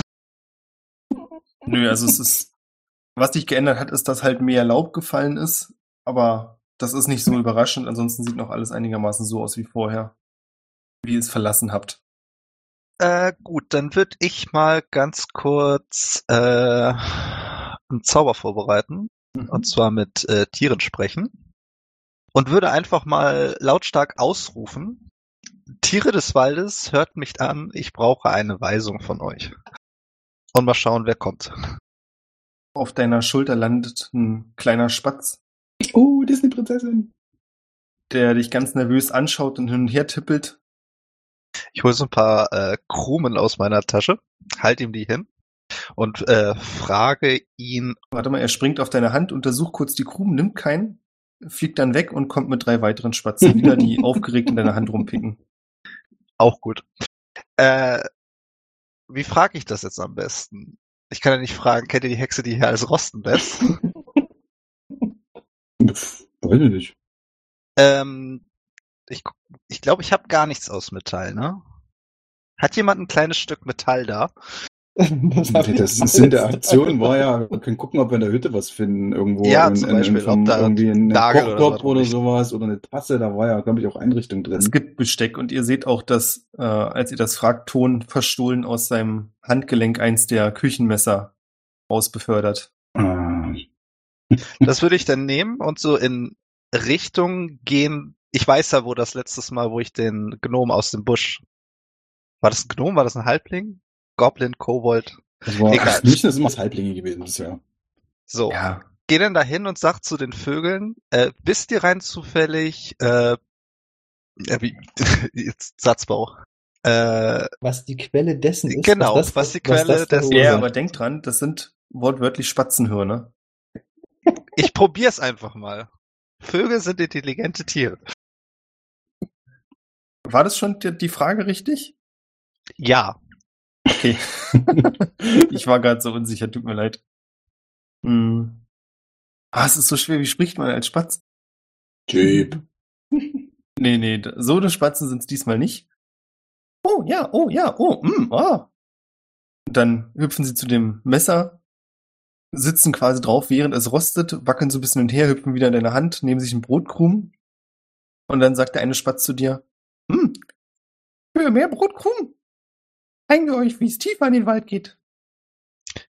Nö, also es ist, was sich geändert hat, ist, dass halt mehr Laub gefallen ist, aber das ist nicht so überraschend. Ansonsten sieht noch alles einigermaßen so aus wie vorher, wie ihr es verlassen habt. Äh, gut, dann würde ich mal ganz kurz äh, einen Zauber vorbereiten. Mhm. Und zwar mit äh, Tieren sprechen. Und würde einfach mal lautstark ausrufen. Tiere des Waldes, hört mich an, ich brauche eine Weisung von euch. Und mal schauen, wer kommt. Auf deiner Schulter landet ein kleiner Spatz, Oh, Disney-Prinzessin. der dich ganz nervös anschaut und hin und her tippelt. Ich hole so ein paar äh, Krumen aus meiner Tasche, halte ihm die hin und äh, frage ihn, Warte mal, er springt auf deine Hand, untersucht kurz die Krumen, nimmt keinen, fliegt dann weg und kommt mit drei weiteren Spatzen wieder, die [LAUGHS] aufgeregt in deiner Hand rumpicken. auch gut. Äh, wie frage ich das jetzt am besten? Ich kann ja nicht fragen, kennt ihr die Hexe, die hier alles rosten lässt? [LAUGHS] Weiß ich nicht. ähm, ich ich glaube, ich habe gar nichts aus Metall, ne? Hat jemand ein kleines Stück Metall da? [LAUGHS] Das, das mal Sinn der Aktion war ja, wir können gucken, ob wir in der Hütte was finden, irgendwo. Ja, in, zum in, Beispiel, in da irgendwie ein Nagel oder Kochtopf oder, liegt. sowas oder eine Tasse, da war ja, glaube ich, auch Einrichtung drin. Es gibt Besteck und ihr seht auch, dass, äh, als ihr das fragt, Ton verstohlen aus seinem Handgelenk eins der Küchenmesser rausbefördert. Ah, Das würde ich dann nehmen und so in Richtung gehen. Ich weiß ja, wo das letztes Mal, wo ich den Gnom aus dem Busch. War das ein Gnom? War das ein Halbling? Goblin, Kobold. das war, Egal. ach, nicht, das sind immer Halblinge gewesen bisher. So. Ja. Geh dann dahin und sag zu den Vögeln, äh, wisst ihr rein zufällig, äh, ja, wie, [LAUGHS] jetzt Satzbau. Äh, Was die Quelle dessen ist. Genau, das- was die Quelle das dessen- Ja, verursacht. aber denkt dran, das sind wortwörtlich Spatzenhirne. ich probier's einfach mal. Vögel sind intelligente Tiere. War das schon die, die Frage richtig? Ja. Okay. [LAUGHS] ich war gerade so unsicher, tut mir leid. Hm. Ah, es ist so schwer, wie spricht man als Spatz? Typ. [LAUGHS] Nee, nee, so eine Spatzen sind es diesmal nicht. Oh, ja, oh, ja, oh, mm, ah. Und dann hüpfen sie zu dem Messer, sitzen quasi drauf, während es rostet, wackeln so ein bisschen hin und her, hüpfen wieder in deine Hand, nehmen sich einen Brotkrumen. Und dann sagt der eine Spatz zu dir, hm, für mehr Brotkrumen zeigen wir euch, wie es tiefer in den Wald geht.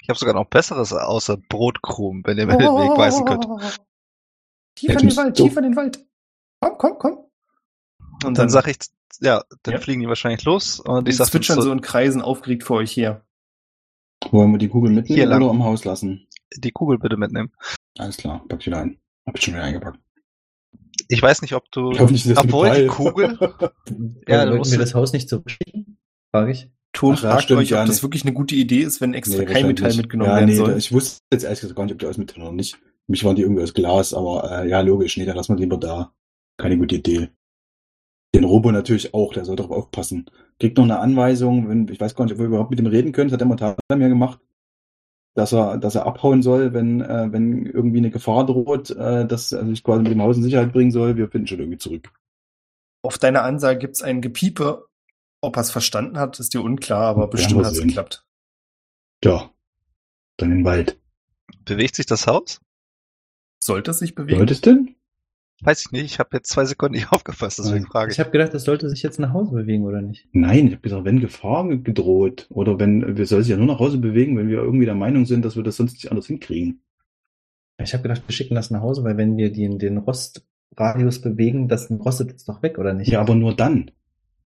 Ich habe sogar noch Besseres außer Brotkrumen, wenn ihr mir den Weg weisen könnt. [LAUGHS] Tiefer Ja, in den Wald, tiefer in den Wald. Komm, komm, komm. Und dann sag ich, ja, dann Ja. fliegen die wahrscheinlich los und Die ich sag dann zwitschern so so, in Kreisen aufgeregt vor euch her. Wollen wir die Kugel Hier mitnehmen lang. oder am Haus lassen? die Kugel bitte mitnehmen. Alles klar, pack ich wieder ein. Hab ich schon wieder eingepackt. Ich weiß nicht, ob du, Ich hoffe nicht, dass obwohl die Metall- Kugel, [LAUGHS] Ja, Ja, dann musst wir das Haus nicht zurückschicken? Frage ich. Ton fragt stimmt, euch, ob ja, das wirklich eine gute Idee ist, wenn extra Nee, kein Metall mitgenommen ja, werden nee, soll. Ich wusste jetzt ehrlich gesagt gar nicht, ob die alles mitnehmen oder nicht. Mich waren die irgendwie aus Glas, aber äh, ja, logisch. Nee, dann lassen wir lieber da. Keine gute Idee. Den Robo natürlich auch, der soll darauf aufpassen. Kriegt noch eine Anweisung, wenn, ich weiß gar nicht, ob wir überhaupt mit ihm reden können, das hat der Montage mir gemacht, dass er, dass er abhauen soll, wenn, äh, wenn irgendwie eine Gefahr droht, äh, dass er sich quasi mit dem Haus in Sicherheit bringen soll. Wir finden schon irgendwie zurück. Auf deine Ansage gibt's ein Gepiepe. Ob er es verstanden hat, ist dir unklar, aber bestimmt hat's sehen. geklappt. Ja. Dann in den Wald. bewegt sich das Haus? Sollte es sich bewegen? Sollte es denn? Weiß ich nicht, ich habe jetzt zwei Sekunden nicht [LAUGHS] aufgefasst, deswegen Nein. frage ich. Ich habe gedacht, das sollte sich jetzt nach Hause bewegen, oder nicht? Nein, ich habe gesagt, wenn Gefahr gedroht oder wenn wir sollen sich ja nur nach Hause bewegen, wenn wir irgendwie der Meinung sind, dass wir das sonst nicht anders hinkriegen. Ich habe gedacht, wir schicken das nach Hause, weil wenn wir den, den Rostradius bewegen, das rostet jetzt doch weg, oder nicht? Ja, aber nur dann.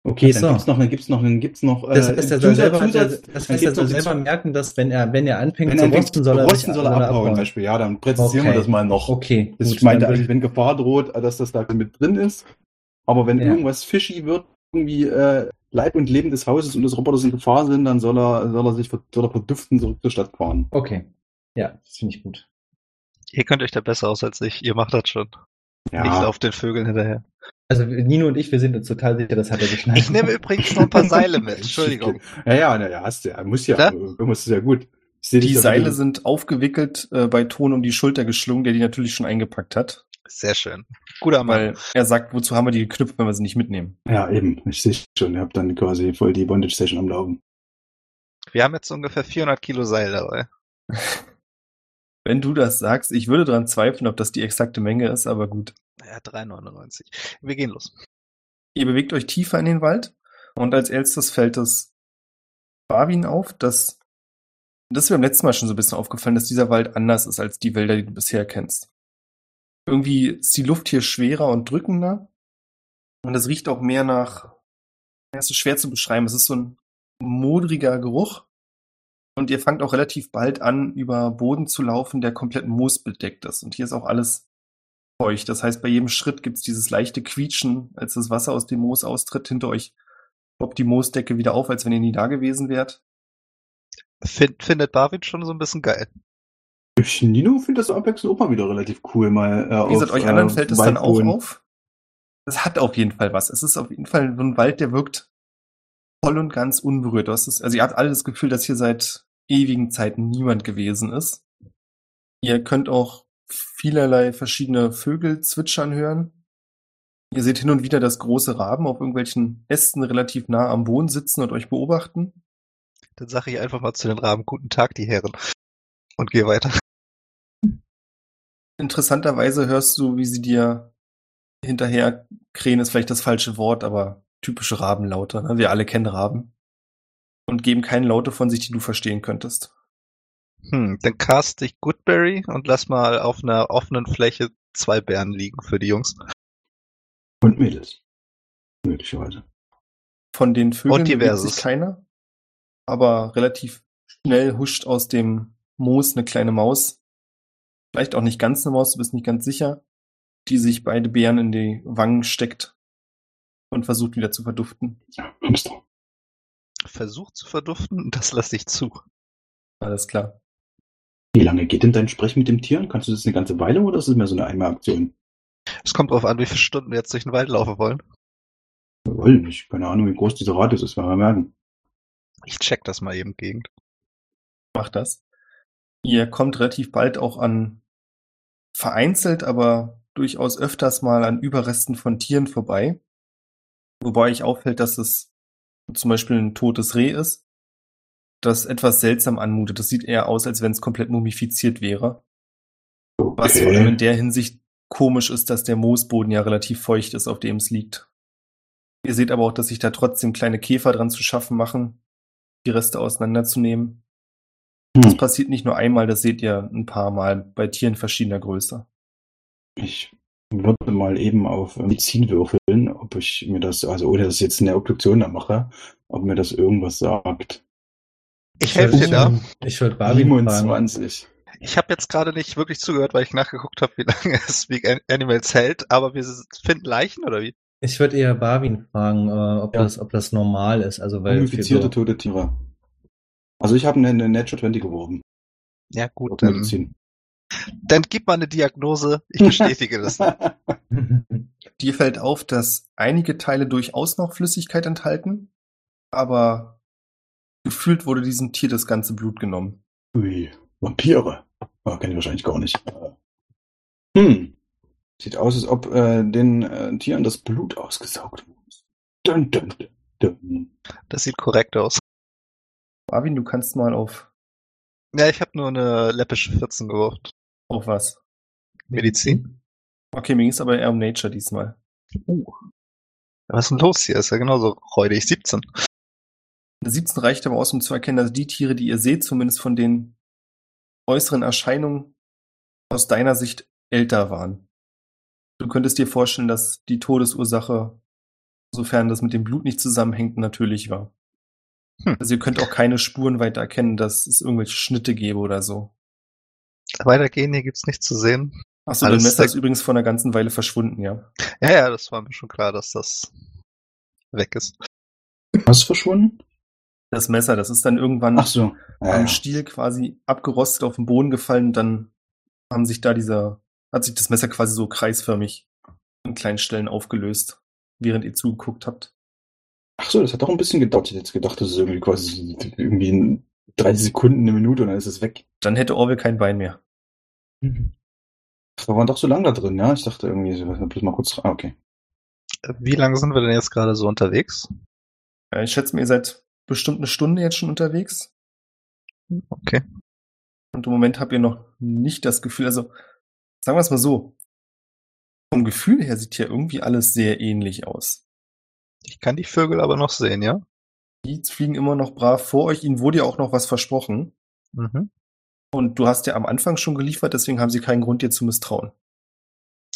Okay, dann so. gibt's noch, dann gibt's noch, dann gibt's noch. Das äh, heißt, er soll selber, Zusatz- das heißt, er soll selber merken, dass wenn er, wenn er anfängt wenn zu er anfängt rosten, soll er rosten, soll er abhauen, Beispiel. Ja, dann präzisieren Okay. wir das mal noch. Okay, Das gut, ich meinte eigentlich, wenn Gefahr droht, dass das da mit drin ist. Aber wenn Ja. irgendwas fishy wird, irgendwie äh, Leib und Leben des Hauses und des Roboters in Gefahr sind, dann soll er, soll er sich soll er verdüften zurück zur Stadt fahren. Okay. Ja, das finde ich gut. Ihr könnt euch da besser aus als ich. Ihr macht das schon. Ja, laufe den Vögeln hinterher. Also Nino und ich, wir sind uns total sicher, das hat er geschnallt. Ich nehme übrigens noch ein paar Seile [LAUGHS] mit. Entschuldigung. Ja, ja, na, ja, hast du ja. Muss ja. Ist ja gut. Die Seile sind aufgewickelt äh, bei Ton um die Schulter geschlungen, der die natürlich schon eingepackt hat. Sehr schön. Guter Mann. Weil er sagt, wozu haben wir die geknüpft, wenn wir sie nicht mitnehmen? Ja, eben. Ich sehe schon. Ihr habt dann quasi voll die Bondage Station am Laufen. Wir haben jetzt ungefähr 400 Kilo Seil dabei. [LAUGHS] Wenn du das sagst, ich würde daran zweifeln, ob das die exakte Menge ist, aber gut. Ja, 3,99. Wir gehen los. Ihr bewegt euch tiefer in den Wald und als erstes fällt es Barwin auf, dass das ist mir beim letzten Mal schon so ein bisschen aufgefallen, dass dieser Wald anders ist als die Wälder, die du bisher kennst. Irgendwie ist die Luft hier schwerer und drückender und es riecht auch mehr nach, es ist schwer zu beschreiben, es ist so ein modriger Geruch und ihr fangt auch relativ bald an, über Boden zu laufen, der komplett moosbedeckt ist und hier ist auch alles feucht. Das heißt, bei jedem Schritt gibt es dieses leichte Quietschen, als das Wasser aus dem Moos austritt. Hinter euch poppt die Moosdecke wieder auf, als wenn ihr nie da gewesen wärt. Find, findet Barwin schon so ein bisschen geil. Ich, Nino findet das abwechselnd auch mal wieder relativ cool. Mal, äh, Wie gesagt, auf, euch anderen äh, fällt es dann auch auf. Es hat auf jeden Fall was. Es ist auf jeden Fall so ein Wald, der wirkt voll und ganz unberührt. Das ist, also ihr habt alle das Gefühl, dass hier seit ewigen Zeiten niemand gewesen ist. Ihr könnt auch vielerlei verschiedene Vögel zwitschern hören. Ihr seht hin und wieder, dass große Raben auf irgendwelchen Ästen relativ nah am Boden sitzen und euch beobachten. Dann sage ich einfach mal zu den Raben, guten Tag, die Herren. Und gehe weiter. Interessanterweise hörst du, wie sie dir hinterher krähen, ist vielleicht das falsche Wort, aber typische Rabenlaute. Ne? Wir alle kennen Raben. Und geben keine Laute von sich, die du verstehen könntest. Hm, dann cast ich Goodberry und lass mal auf einer offenen Fläche zwei Bären liegen für die Jungs. Und Mädels. Möglicherweise. Von den Vögeln bewegt sich keiner. Aber relativ schnell huscht aus dem Moos eine kleine Maus. Vielleicht auch nicht ganz eine Maus, du bist nicht ganz sicher. Die sich beide Bären in die Wangen steckt und versucht wieder zu verduften. Ja, Hamster. Versucht zu verduften, das lasse ich zu. Alles klar. Wie lange geht denn dein Sprech mit dem Tier? Kannst du das eine ganze Weile oder ist es mehr so eine Einmalaktion? Es kommt drauf an, wie viele Stunden wir jetzt durch den Wald laufen wollen. Wir wollen nicht. Keine Ahnung, wie groß dieser Radius ist, werden wir merken. Ich check das mal eben Gegend. macht das. Ihr kommt relativ bald auch an vereinzelt, aber durchaus öfters mal an Überresten von Tieren vorbei. Wobei euch auffällt, dass es zum Beispiel ein totes Reh ist, das etwas seltsam anmutet. Das sieht eher aus, als wenn es komplett mumifiziert wäre. Was vor allem in der Hinsicht komisch ist, dass der Moosboden ja relativ feucht ist, auf dem es liegt. Ihr seht aber auch, dass sich da trotzdem kleine Käfer dran zu schaffen machen, die Reste auseinanderzunehmen. Das Hm. passiert nicht nur einmal, das seht ihr ein paar Mal bei Tieren verschiedener Größe. Ich würde mal eben auf Medizin würfeln, ob ich mir das, also ohne dass ich jetzt eine Obduktion da mache, ob mir das irgendwas sagt. Ich helfe dir da. Ich wollte Barbie fragen. 27. Ich habe jetzt gerade nicht wirklich zugehört, weil ich nachgeguckt habe, wie [LAUGHS] lange es An- Animals hält, aber wir finden Leichen oder wie? Ich würde eher Barwin fragen, äh, ob, Ja. das, ob das normal ist. Also weil für Mumifizierte so, tote Tiere. Also ich habe eine, eine Natural 20 geworben. Ja gut, dann, Medizin. dann gib mal eine Diagnose. Ich bestätige das. [LAUGHS] Dir fällt auf, dass einige Teile durchaus noch Flüssigkeit enthalten, aber gefühlt wurde diesem Tier das ganze Blut genommen. Ui, Vampire. Oh, kenne ich wahrscheinlich gar nicht. Hm. Sieht aus, als ob äh, den äh, Tieren das Blut ausgesaugt wurde. Dun, dun, dun, dun. Das sieht korrekt aus. Marvin, du kannst mal auf, Ja, ich habe nur eine läppische 14 geworfen. auf was? Medizin? Okay, mir ging es aber eher um Nature diesmal. Uh. Was ist denn los hier? Ist ja genauso räudig. 17. Eine 17 reicht aber aus, um zu erkennen, dass die Tiere, die ihr seht, zumindest von den äußeren Erscheinungen aus deiner Sicht älter waren. Du könntest dir vorstellen, dass die Todesursache, sofern das mit dem Blut nicht zusammenhängt, natürlich war. Hm. Also ihr könnt auch keine Spuren weiter erkennen, dass es irgendwelche Schnitte gäbe oder so. Weitergehen, hier gibt's nichts zu sehen. Achso, dein Alles Messer ist übrigens vor einer ganzen Weile verschwunden, ja. Ja, ja, das war mir schon klar, dass das weg ist. Was ist verschwunden? Das Messer, das ist dann irgendwann Ach so. Ja, am ja. Stiel quasi abgerostet auf den Boden gefallen und dann haben sich da dieser, hat sich das Messer quasi so kreisförmig an kleinen Stellen aufgelöst, während ihr zugeguckt habt. Ach so, das hat doch ein bisschen gedauert. Ich hätte jetzt gedacht, das ist irgendwie quasi irgendwie in 30 Sekunden, eine Minute und dann ist es weg. Dann hätte Orwell kein Bein mehr. Wir waren doch so lange da drin, ja? Ich dachte irgendwie, so, bloß mal kurz. Ah, okay. Wie lange sind wir denn jetzt gerade so unterwegs? Ja, ich schätze mir, ihr seid bestimmt eine Stunde jetzt schon unterwegs. Okay. Und im Moment habt ihr noch nicht das Gefühl, also sagen wir es mal so. Vom Gefühl her sieht hier irgendwie alles sehr ähnlich aus. Ich kann die Vögel aber noch sehen, ja? Die fliegen immer noch brav vor euch. Ihnen wurde ja auch noch was versprochen. Mhm. Und du hast ja am Anfang schon geliefert, deswegen haben sie keinen Grund, dir zu misstrauen.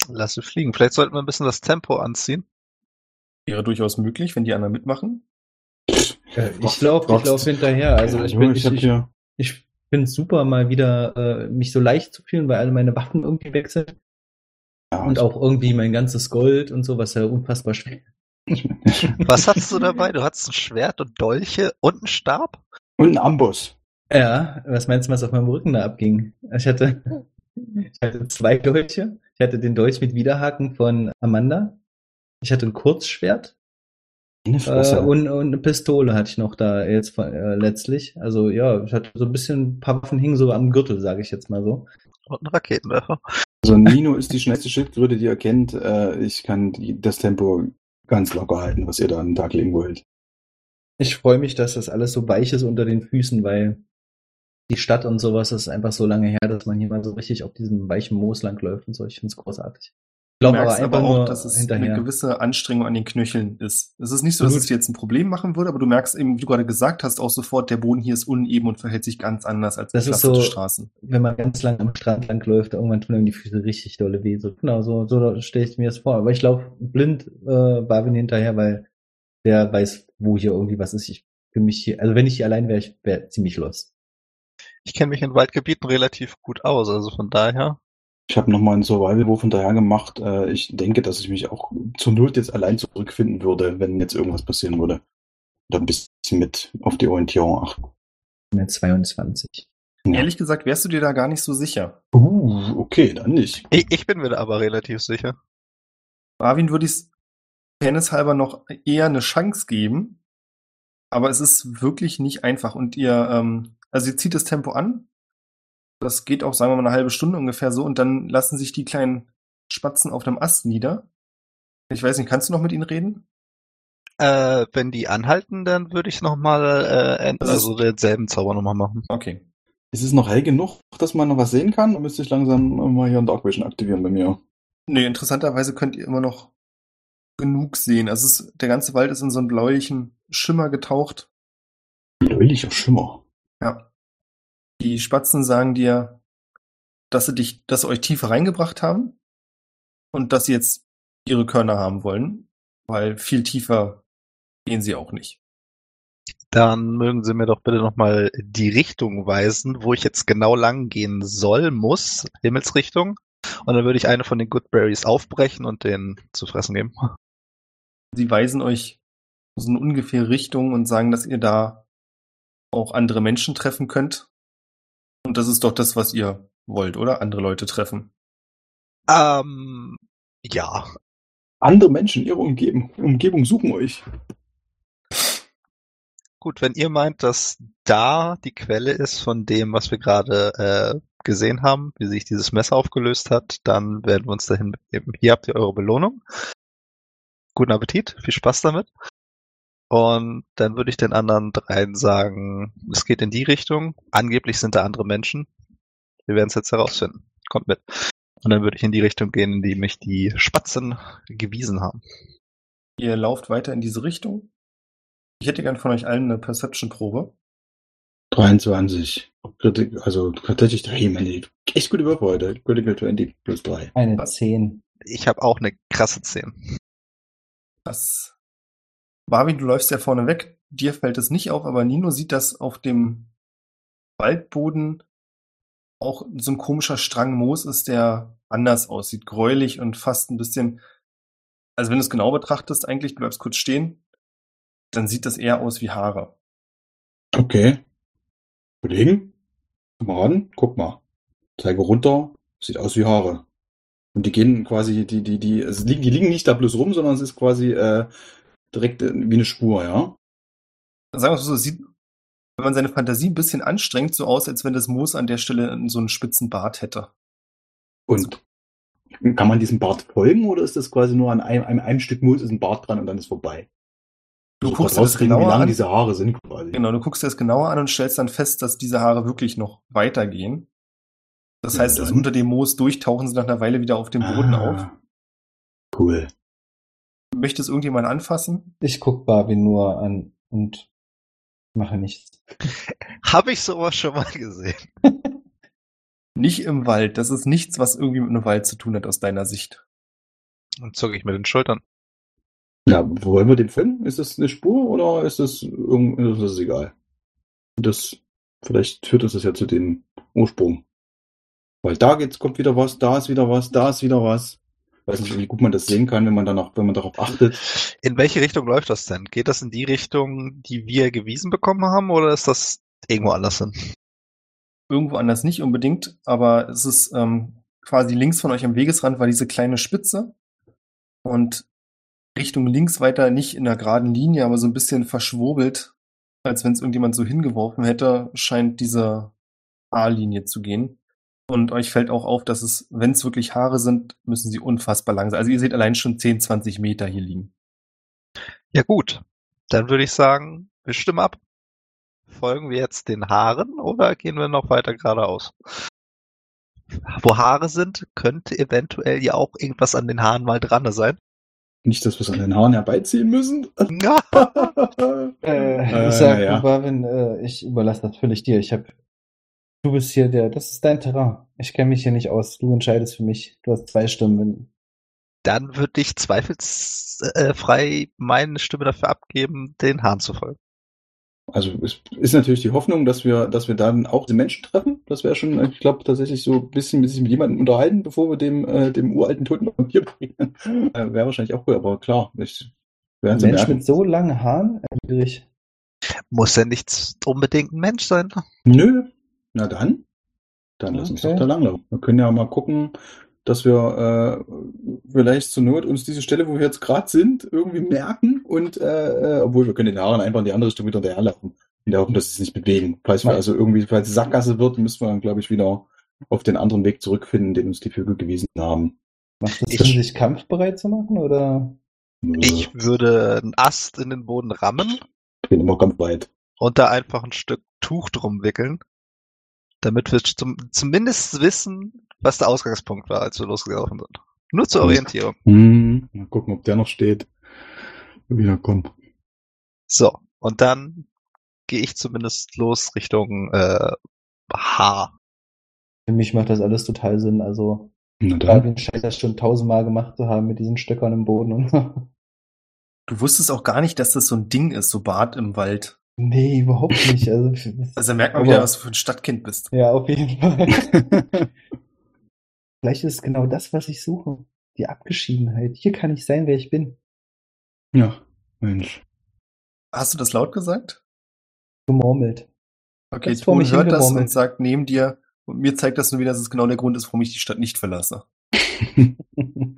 Lass sie fliegen. Vielleicht sollten wir ein bisschen das Tempo anziehen. Wäre durchaus möglich, wenn die anderen mitmachen. Äh, ich laufe ich lauf hinterher. Also Ja, ich Junge, bin, ich ich, ich, ich finde super, mal wieder äh, mich so leicht zu fühlen, weil alle meine Waffen irgendwie weg sind. Ja, Und auch irgendwie mein ganzes Gold und so, was ja unfassbar schwer [LAUGHS] Was hattest du dabei? Du hattest ein Schwert und Dolche und einen Stab? Und ein Amboss. Ja, was meinst du, was auf meinem Rücken da abging? Ich hatte, ich hatte zwei Dolche. Ich hatte den Dolch mit Widerhaken von Amanda. Ich hatte ein Kurzschwert äh, und, und eine Pistole hatte ich noch da jetzt äh, letztlich. Also ja, ich hatte so ein bisschen, ein paar Waffen hingen so am Gürtel, sage ich jetzt mal so. Und einen Raketenwerfer. Also Nino ist die schnellste Schildkröte, die ihr kennt. Äh, ich kann die, das Tempo ganz locker halten, was ihr da an den Tag legen wollt. Ich freue mich, dass das alles so weich ist unter den Füßen, weil die Stadt und sowas ist einfach so lange her, dass man hier mal so richtig auf diesem weichen Moos lang läuft und so. Ich finde es großartig. Glaube aber merkst aber auch, nur dass es hinterher. eine gewisse Anstrengung an den Knöcheln ist. Es ist nicht so, dass Gut. es dir jetzt ein Problem machen würde, aber du merkst eben, wie du gerade gesagt hast, auch sofort, der Boden hier ist uneben und verhält sich ganz anders als Das ist so- Straßen. wenn man ganz lang am Strand lang läuft, irgendwann tun einem die Füße richtig dolle weh. So, genau, so, so stelle ich mir das vor. Aber ich laufe blind äh, Barwin hinterher, weil der weiß, wo hier irgendwie was ist. Ich für mich hier, also wenn ich hier allein wäre, ich wäre ziemlich lost. Ich kenne mich in Waldgebieten relativ gut aus, also von daher. Ich habe nochmal einen Survival-Wurf hinterher gemacht. Äh, ich denke, dass ich mich auch zur Not jetzt allein zurückfinden würde, wenn jetzt irgendwas passieren würde. Da ein bisschen mit auf die Orientierung achten. Mit 22. Ja. Ehrlich gesagt, wärst du dir da gar nicht so sicher. Uh, okay, dann nicht. Ich, ich bin mir da aber relativ sicher. Marvin würde ich halber noch eher eine Chance geben, aber es ist wirklich nicht einfach. Und ihr, ähm, also ihr zieht das Tempo an. Das geht auch, sagen wir mal, eine halbe Stunde ungefähr so und dann lassen sich die kleinen Spatzen auf einem Ast nieder. Ich weiß nicht, kannst du noch mit ihnen reden? Äh, wenn die anhalten, dann würde ich nochmal, äh, also denselben Zauber nochmal machen. Okay. Ist es noch hell genug, dass man noch was sehen kann? Oder müsste ich langsam mal hier ein Dark Vision aktivieren bei mir? Nee, interessanterweise könnt ihr immer noch genug sehen. Also es ist, der ganze Wald ist in so einen bläulichen Schimmer getaucht. Bläulicher Schimmer. Ja. Die Spatzen sagen dir, dass sie dich, dass sie euch tiefer reingebracht haben und dass sie jetzt ihre Körner haben wollen, weil viel tiefer gehen sie auch nicht. Dann mögen Sie mir doch bitte nochmal die Richtung weisen, wo ich jetzt genau lang gehen soll, muss, Himmelsrichtung. Und dann würde ich eine von den Goodberries aufbrechen und den zu fressen geben. Sie weisen euch so eine ungefähre Richtung und sagen, dass ihr da auch andere Menschen treffen könnt. Und das ist doch das, was ihr wollt, oder? Andere Leute treffen. Ähm, ja. Andere Menschen in ihrer Umgebung, Umgebung suchen euch. Gut, wenn ihr meint, dass da die Quelle ist von dem, was wir gerade äh, gesehen haben, wie sich dieses Messer aufgelöst hat, dann werden wir uns dahin begeben. Hier habt ihr eure Belohnung. Guten Appetit, viel Spaß damit. Und dann würde ich den anderen dreien sagen, es geht in die Richtung. Angeblich sind da andere Menschen. Wir werden es jetzt herausfinden. Kommt mit. Und dann würde ich in die Richtung gehen, in die mich die Spatzen gewiesen haben. Ihr lauft weiter in diese Richtung. Ich hätte gern von euch allen eine Perception-Probe. 23. Kritik, also tatsächlich, hey, meine, echt gute Würfe heute. Critical 20 plus 3. Eine Was? 10. Ich habe auch eine krasse 10. Das. Marvin, du läufst ja vorne weg. Dir fällt es nicht auf, aber Nino sieht, dass auf dem Waldboden auch so ein komischer Strang Moos ist, der anders aussieht. Gräulich und fast ein bisschen. Also wenn du es genau betrachtest, eigentlich, du bleibst kurz stehen, dann sieht das eher aus wie Haare. Okay. Kollegen, Kameraden, guck mal. Zeige runter. Sieht aus wie Haare. Und die gehen quasi, die, die, die, also die liegen nicht da bloß rum, sondern es ist quasi äh, direkt äh, wie eine Spur, ja. Sagen wir so, es sieht, wenn man seine Fantasie ein bisschen anstrengt, so aus, als wenn das Moos an der Stelle so einen spitzen Bart hätte. Und kann man diesem Bart folgen oder ist das quasi nur an einem, einem, einem Stück Moos ist ein Bart dran und dann ist vorbei? Du Also guckst dir das rauskriegen, wie genauer lang an. diese Haare sind quasi. Genau, du guckst dir das genauer an und stellst dann fest, dass diese Haare wirklich noch weitergehen. Das Ja, heißt, also unter dem Moos durchtauchen sie nach einer Weile wieder auf dem Boden auf. Ah, Cool. Möchte es irgendjemand anfassen? Ich guck Barwin nur an und mache nichts. [LAUGHS] Habe ich sowas schon mal gesehen? [LAUGHS] Nicht im Wald. Das ist nichts, was irgendwie mit einem Wald zu tun hat aus deiner Sicht. Und zucke ich mit den Schultern. Ja, wollen wir dem folgen? Ist das eine Spur oder ist das irgendwie, das ist egal? Das, vielleicht führt uns das ja zu dem Ursprung. Weil da geht's, kommt wieder was, da ist wieder was, da ist wieder was. Weiß nicht, wie gut man das sehen kann, wenn man danach, wenn man darauf achtet. In welche Richtung läuft das denn? Geht das in die Richtung, die wir gewiesen bekommen haben, oder ist das irgendwo anders hin? Irgendwo anders nicht unbedingt, aber es ist ähm, quasi links von euch am Wegesrand war diese kleine Spitze und Richtung links weiter nicht in einer geraden Linie, aber so ein bisschen verschwurbelt, als wenn es irgendjemand so hingeworfen hätte, scheint diese A-Linie zu gehen. Und euch fällt auch auf, dass es, wenn es wirklich Haare sind, müssen sie unfassbar lang sein. Also ihr seht allein schon 10, 20 Meter hier liegen. Ja gut, dann würde ich sagen, wir stimmen ab. Folgen wir jetzt den Haaren oder gehen wir noch weiter geradeaus? Wo Haare sind, könnte eventuell ja auch irgendwas an den Haaren mal dran sein. Nicht, dass wir es an den Haaren herbeiziehen müssen. [LAUGHS] [LAUGHS] Äh, Äh, ich sag, ja. Barwin, äh, ich überlasse das völlig dir. Ich hab, du bist hier der, das ist dein Terrain. Ich kenne mich hier nicht aus. Du entscheidest für mich. Du hast zwei Stimmen. Dann würde ich zweifelsfrei meine Stimme dafür abgeben, den Haaren zu folgen. Also es ist natürlich die Hoffnung, dass wir, dass wir dann auch die Menschen treffen. Das wäre schon, ich glaube, tatsächlich so ein bisschen mit sich mit jemandem unterhalten, bevor wir dem, äh, dem uralten toten Vampir bringen. [LAUGHS] Äh, wäre wahrscheinlich auch cool, aber klar, ich werden ein sie Mensch merken. mit so langen Haaren? Erwiderlich. Muss ja nicht unbedingt ein Mensch sein. Nö, na dann. Dann lass uns Okay. doch da langlaufen. Wir können ja mal gucken, dass wir äh, vielleicht zur Not uns diese Stelle, wo wir jetzt gerade sind, irgendwie merken und äh, äh, obwohl wir können den Haaren einfach in die andere Richtung wieder hinterherlaufen. In der Hoffnung, dass sie sich nicht bewegen. Falls wir also irgendwie, falls es Sackgasse wird, müssen wir dann, glaube ich, wieder auf den anderen Weg zurückfinden, den uns die Vögel gewiesen haben. Macht es Ich- Sinn, sich kampfbereit zu machen? Oder? Ich würde einen Ast in den Boden rammen Ich bin immer weit. und da einfach ein Stück Tuch drum wickeln, damit wir zum, zumindest wissen, was der Ausgangspunkt war, als wir losgelaufen sind. Nur zur Orientierung. Hm, mal gucken, ob der noch steht. Wieder kommen. So, und dann gehe ich zumindest los Richtung äh, Haar. Für mich macht das alles total Sinn. Also, Na dann. Barwin scheint das schon tausendmal gemacht zu haben mit diesen Stöckern im Boden und so. Du wusstest auch gar nicht, dass das so ein Ding ist, so Bart im Wald. Nee, überhaupt nicht. Also, Also merkt man Aber- wieder, was du für ein Stadtkind bist. ja, auf jeden [LAUGHS] Fall. Vielleicht ist es genau das, was ich suche. Die Abgeschiedenheit. Hier kann ich sein, wer ich bin. ja, Mensch. Hast du das laut gesagt? Gemurmelt. Okay, mich hört das und sagt neben dir, und mir zeigt das nur wieder, dass es genau der Grund ist, warum ich die Stadt nicht verlasse. [LAUGHS]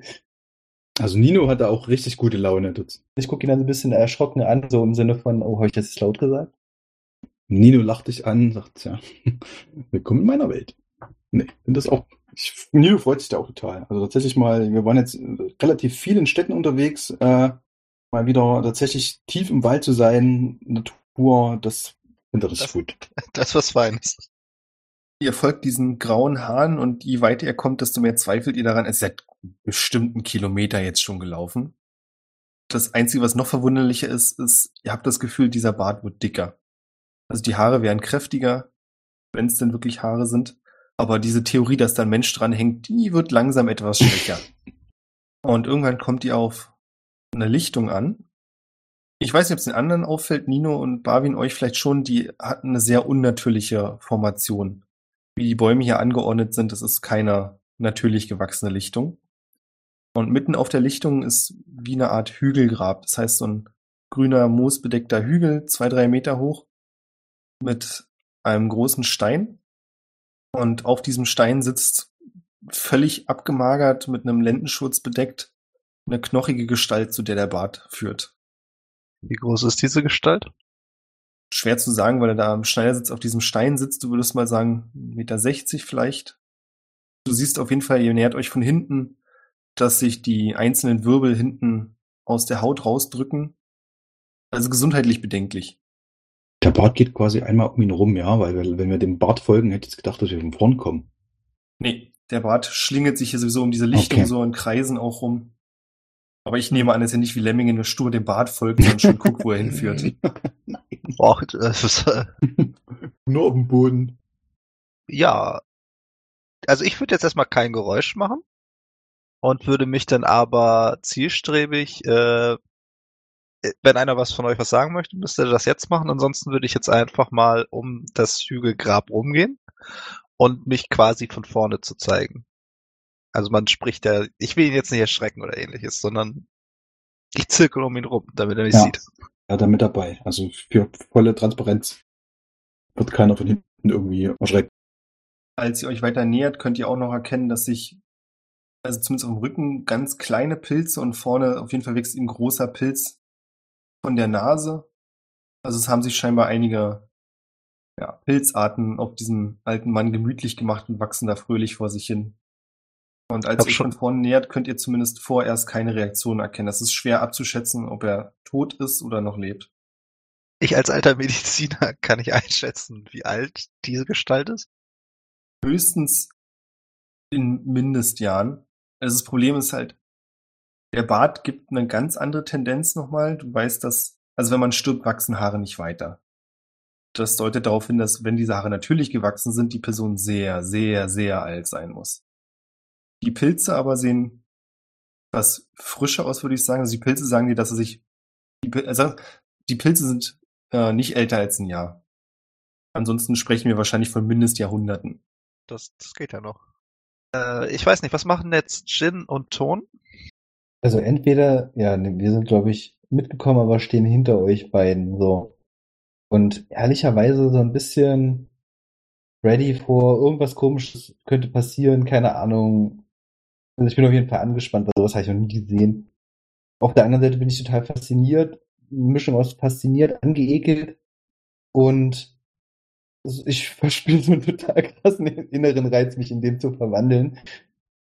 Also Nino hatte auch richtig gute Laune. Ich gucke ihn dann so ein bisschen erschrocken an, so im Sinne von, oh, habe ich das jetzt laut gesagt? Nino lacht dich an, sagt, ja, [LAUGHS] willkommen in meiner Welt. Nee, finde das auch. Ich, Nino freut sich da auch total. Also tatsächlich mal, wir waren jetzt relativ viel in Städten unterwegs, äh, mal wieder tatsächlich tief im Wald zu sein, Natur, das finde ich Das- gut. [LAUGHS] Das was Feines. Ihr folgt diesen grauen Haaren und je weiter ihr kommt, desto mehr zweifelt ihr daran. Es ist seit bestimmten Kilometer jetzt schon gelaufen. Das Einzige, was noch verwunderlicher ist, ist, ihr habt das Gefühl, dieser Bart wird dicker. Also die Haare wären kräftiger, wenn es denn wirklich Haare sind. Aber diese Theorie, dass da ein Mensch dran hängt, die wird langsam etwas schwächer. [LAUGHS] Und irgendwann kommt ihr auf eine Lichtung an. Ich weiß nicht, ob es den anderen auffällt, Nino und Barwin euch vielleicht schon, die hatten eine sehr unnatürliche Formation. Wie die Bäume hier angeordnet sind, das ist keine natürlich gewachsene Lichtung. Und mitten auf der Lichtung ist wie eine Art Hügelgrab. Das heißt, so ein grüner, moosbedeckter Hügel, zwei, drei Meter hoch, mit einem großen Stein. Und auf diesem Stein sitzt völlig abgemagert, mit einem Lendenschurz bedeckt, eine knochige Gestalt, zu der der Bart führt. Wie groß ist diese Gestalt? Schwer zu sagen, weil er da am Schneidersitz auf diesem Stein sitzt. Du würdest mal sagen, 1,60 Meter vielleicht. Du siehst auf jeden Fall, ihr nähert euch von hinten, dass sich die einzelnen Wirbel hinten aus der Haut rausdrücken. Also gesundheitlich bedenklich. Der Bart geht quasi einmal um ihn rum, ja, weil wir- wenn wir dem Bart folgen, hätte ich jetzt gedacht, dass wir von vorn kommen. Nee, der Bart schlingelt sich hier sowieso um diese Lichtung Okay. so in Kreisen auch rum. Aber ich nehme an, dass er nicht wie Lemminge nur stur dem Bart folgt und schon guckt, wo er hinführt. [LAUGHS] Nein. Boah, das ist, äh, [LAUGHS] Nur auf dem Boden. ja. Also ich würde jetzt erstmal kein Geräusch machen und würde mich dann aber zielstrebig, äh, wenn einer was von euch was sagen möchte, müsste er das jetzt machen. Ansonsten würde ich jetzt einfach mal um das Hügelgrab rumgehen und mich quasi von vorne zu zeigen. Also man spricht ja, ich will ihn jetzt nicht erschrecken oder ähnliches, sondern ich zirkel um ihn rum, damit er mich Ja. sieht. Ja, da mit dabei. Also für volle Transparenz wird keiner von hinten irgendwie erschreckt. Als ihr euch weiter nähert, könnt ihr auch noch erkennen, dass sich, also zumindest auf dem Rücken, ganz kleine Pilze und vorne auf jeden Fall wächst ein großer Pilz von der Nase. Also es haben sich scheinbar einige ja, Pilzarten auf diesem alten Mann gemütlich gemacht und wachsen da fröhlich vor sich hin. Und als ihr schon- von vorne nähert, könnt ihr zumindest vorerst keine Reaktion erkennen. Das ist schwer abzuschätzen, ob er tot ist oder noch lebt. Ich als alter Mediziner [LAUGHS] kann ich einschätzen, wie alt diese Gestalt ist. höchstens in Mindestjahren. Also das Problem ist halt, der Bart gibt eine ganz andere Tendenz nochmal. Du weißt, dass, also wenn man stirbt, wachsen Haare nicht weiter. Das deutet darauf hin, dass wenn diese Haare natürlich gewachsen sind, die Person sehr, sehr, sehr alt sein muss. Die Pilze aber sehen was frischer aus, würde ich sagen. Also die Pilze sagen dir, dass er sich, die, also die Pilze sind äh, nicht älter als ein Jahr. Ansonsten sprechen wir wahrscheinlich von Mindestjahrhunderten. Das, das geht ja noch. Äh, ich weiß nicht, was machen jetzt Jin und Ton? Also entweder, ja, ne, wir sind, glaube ich, mitgekommen, aber stehen hinter euch beiden so. Und ehrlicherweise so ein bisschen ready vor irgendwas komisches könnte passieren, keine Ahnung. Also ich bin auf jeden Fall angespannt, weil sowas habe ich noch nie gesehen. Auf der anderen Seite bin ich total fasziniert, eine Mischung aus fasziniert, angeekelt und ich [LAUGHS] verspüre so einen total krassen inneren Reiz, mich in dem zu verwandeln.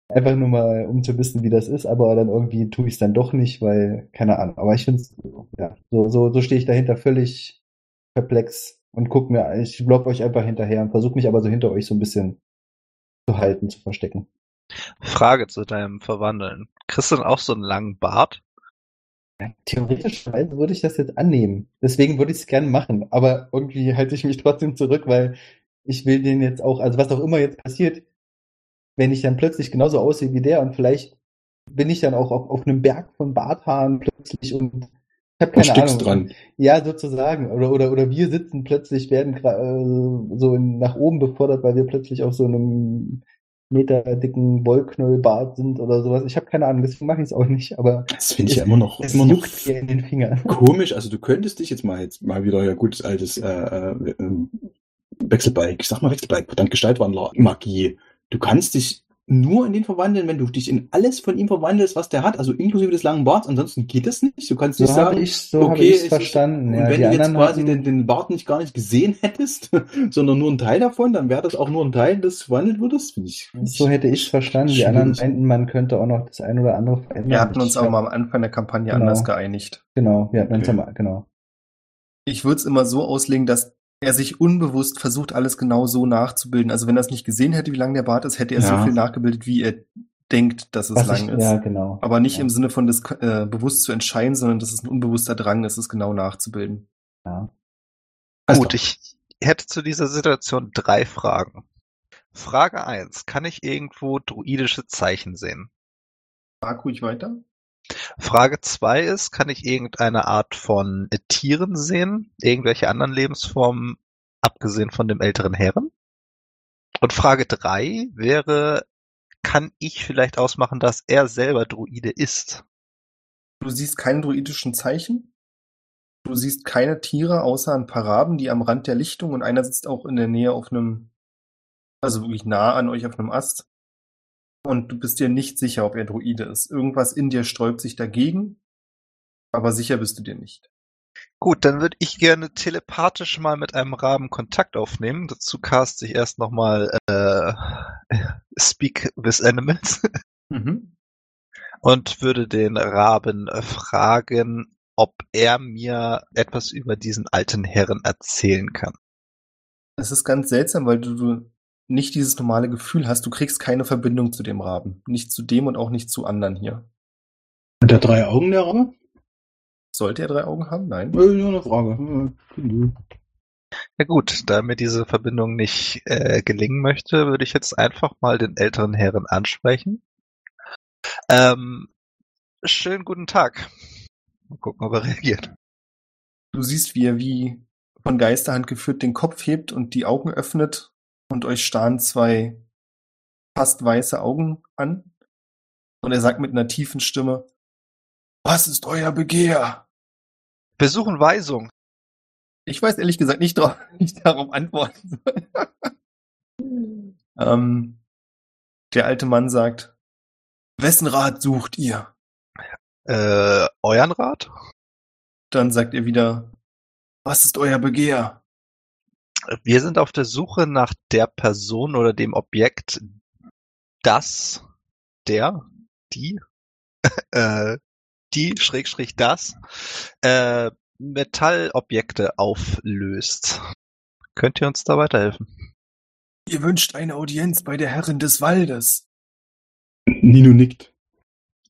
Einfach nur mal, um zu wissen, wie das ist, aber dann irgendwie tue ich es dann doch nicht, weil, keine Ahnung. Aber ich finde es, ja, so, so, so stehe ich dahinter völlig perplex und guck mir, ich block euch einfach hinterher und versuche mich aber so hinter euch so ein bisschen zu halten, zu verstecken. Frage zu deinem Verwandeln. Kriegst du dann auch so einen langen Bart? Theoretischerweise würde ich das jetzt annehmen. Deswegen würde ich es gerne machen. Aber irgendwie halte ich mich trotzdem zurück, weil ich will den jetzt auch, also was auch immer jetzt passiert, wenn ich dann plötzlich genauso aussehe wie der und vielleicht bin ich dann auch auf, auf einem Berg von Barthaaren plötzlich und ich habe keine Ahnung. dran. Ja, sozusagen. Oder, oder, oder wir sitzen plötzlich, werden äh, so in, nach oben befördert, weil wir plötzlich auf so einem Meter dicken Wollknäuelbart sind oder sowas. Ich habe keine Ahnung, deswegen mache ich es auch nicht, aber Das finde ich ja immer noch, es immer noch in den Fingern. [LAUGHS] komisch. Also du könntest dich jetzt mal jetzt mal wieder ja gutes altes äh, äh, ähm, Wechselbalg, ich sag mal Wechselbalg, verdammt Gestaltwandler, Magie. Du kannst dich nur in den verwandeln, wenn du dich in alles von ihm verwandelst, was der hat, also inklusive des langen Barts. Ansonsten geht das nicht. Du kannst So nicht habe sagen, ich so habe okay, ich es es ist- verstanden. Und Ja, wenn du jetzt quasi hatten- den, den Bart nicht gar nicht gesehen [LAUGHS] hättest, sondern nur einen Teil davon, dann wäre das auch nur ein Teil, das verwandelt würdest, finde ich. So hätte ich es verstanden. Die anderen schwierig. meinten, man könnte auch noch das ein oder andere verändern. Wir hatten uns auch mal am Anfang der Kampagne Genau. anders geeinigt. Genau, wir hatten uns Okay. am, genau. Ich würde es immer so auslegen, dass er sich unbewusst versucht, alles genau so nachzubilden. Also wenn er es nicht gesehen hätte, wie lang der Bart ist, hätte er so Ja. viel nachgebildet, wie er denkt, dass es Was lang ich, ist. ja, genau. Aber nicht ja. im Sinne von das äh, bewusst zu entscheiden, sondern dass es ein unbewusster Drang ist, es genau nachzubilden. Ja. Gut, ich hätte zu dieser Situation drei Fragen. Frage eins: Kann ich irgendwo druidische Zeichen sehen? Frag ruhig weiter. Frage zwei ist, kann ich irgendeine Art von Tieren sehen? Irgendwelche anderen Lebensformen, abgesehen von dem älteren Herren? Und Frage drei wäre, kann ich vielleicht ausmachen, dass er selber Druide ist? Du siehst keine druidischen Zeichen. Du siehst keine Tiere außer ein paar Raben, die am Rand der Lichtung und einer sitzt auch in der Nähe auf einem, also wirklich nah an euch auf einem Ast. Und du bist dir nicht sicher, ob er Druide ist. Irgendwas in dir sträubt sich dagegen, aber sicher bist du dir nicht. Gut, dann würde ich gerne telepathisch mal mit einem Raben Kontakt aufnehmen. Dazu cast ich erst nochmal äh, [LAUGHS] Speak with Animals Mhm. und würde den Raben äh, fragen, ob er mir etwas über diesen alten Herren erzählen kann. Es ist ganz seltsam, weil du, du nicht dieses normale Gefühl hast, du kriegst keine Verbindung zu dem Raben. Nicht zu dem und auch nicht zu anderen hier. Hat der drei Augen, der Rabe? Sollte er drei Augen haben? Nein. Äh, Nur eine Frage. Ja gut, da mir diese Verbindung nicht äh, gelingen möchte, würde ich jetzt einfach mal den älteren Herren ansprechen. Ähm, schönen guten Tag. Mal gucken, ob er reagiert. Du siehst, wie er wie von Geisterhand geführt den Kopf hebt und die Augen öffnet und euch starren zwei fast weiße Augen an. Und er sagt mit einer tiefen Stimme, was ist euer Begehr? Wir suchen Weisung. Ich weiß ehrlich gesagt nicht, drauf, [LAUGHS] nicht darauf antworten soll. [LAUGHS] ähm, der alte Mann sagt, wessen Rat sucht ihr? Äh, euren Rat? Dann sagt er wieder, was ist euer Begehr? Wir sind auf der Suche nach der Person oder dem Objekt, das, der, die, [LAUGHS] äh, die, Schrägstrich das, äh, Metallobjekte auflöst. Könnt ihr uns da weiterhelfen? Ihr wünscht eine Audienz bei der Herrin des Waldes. Nino nickt.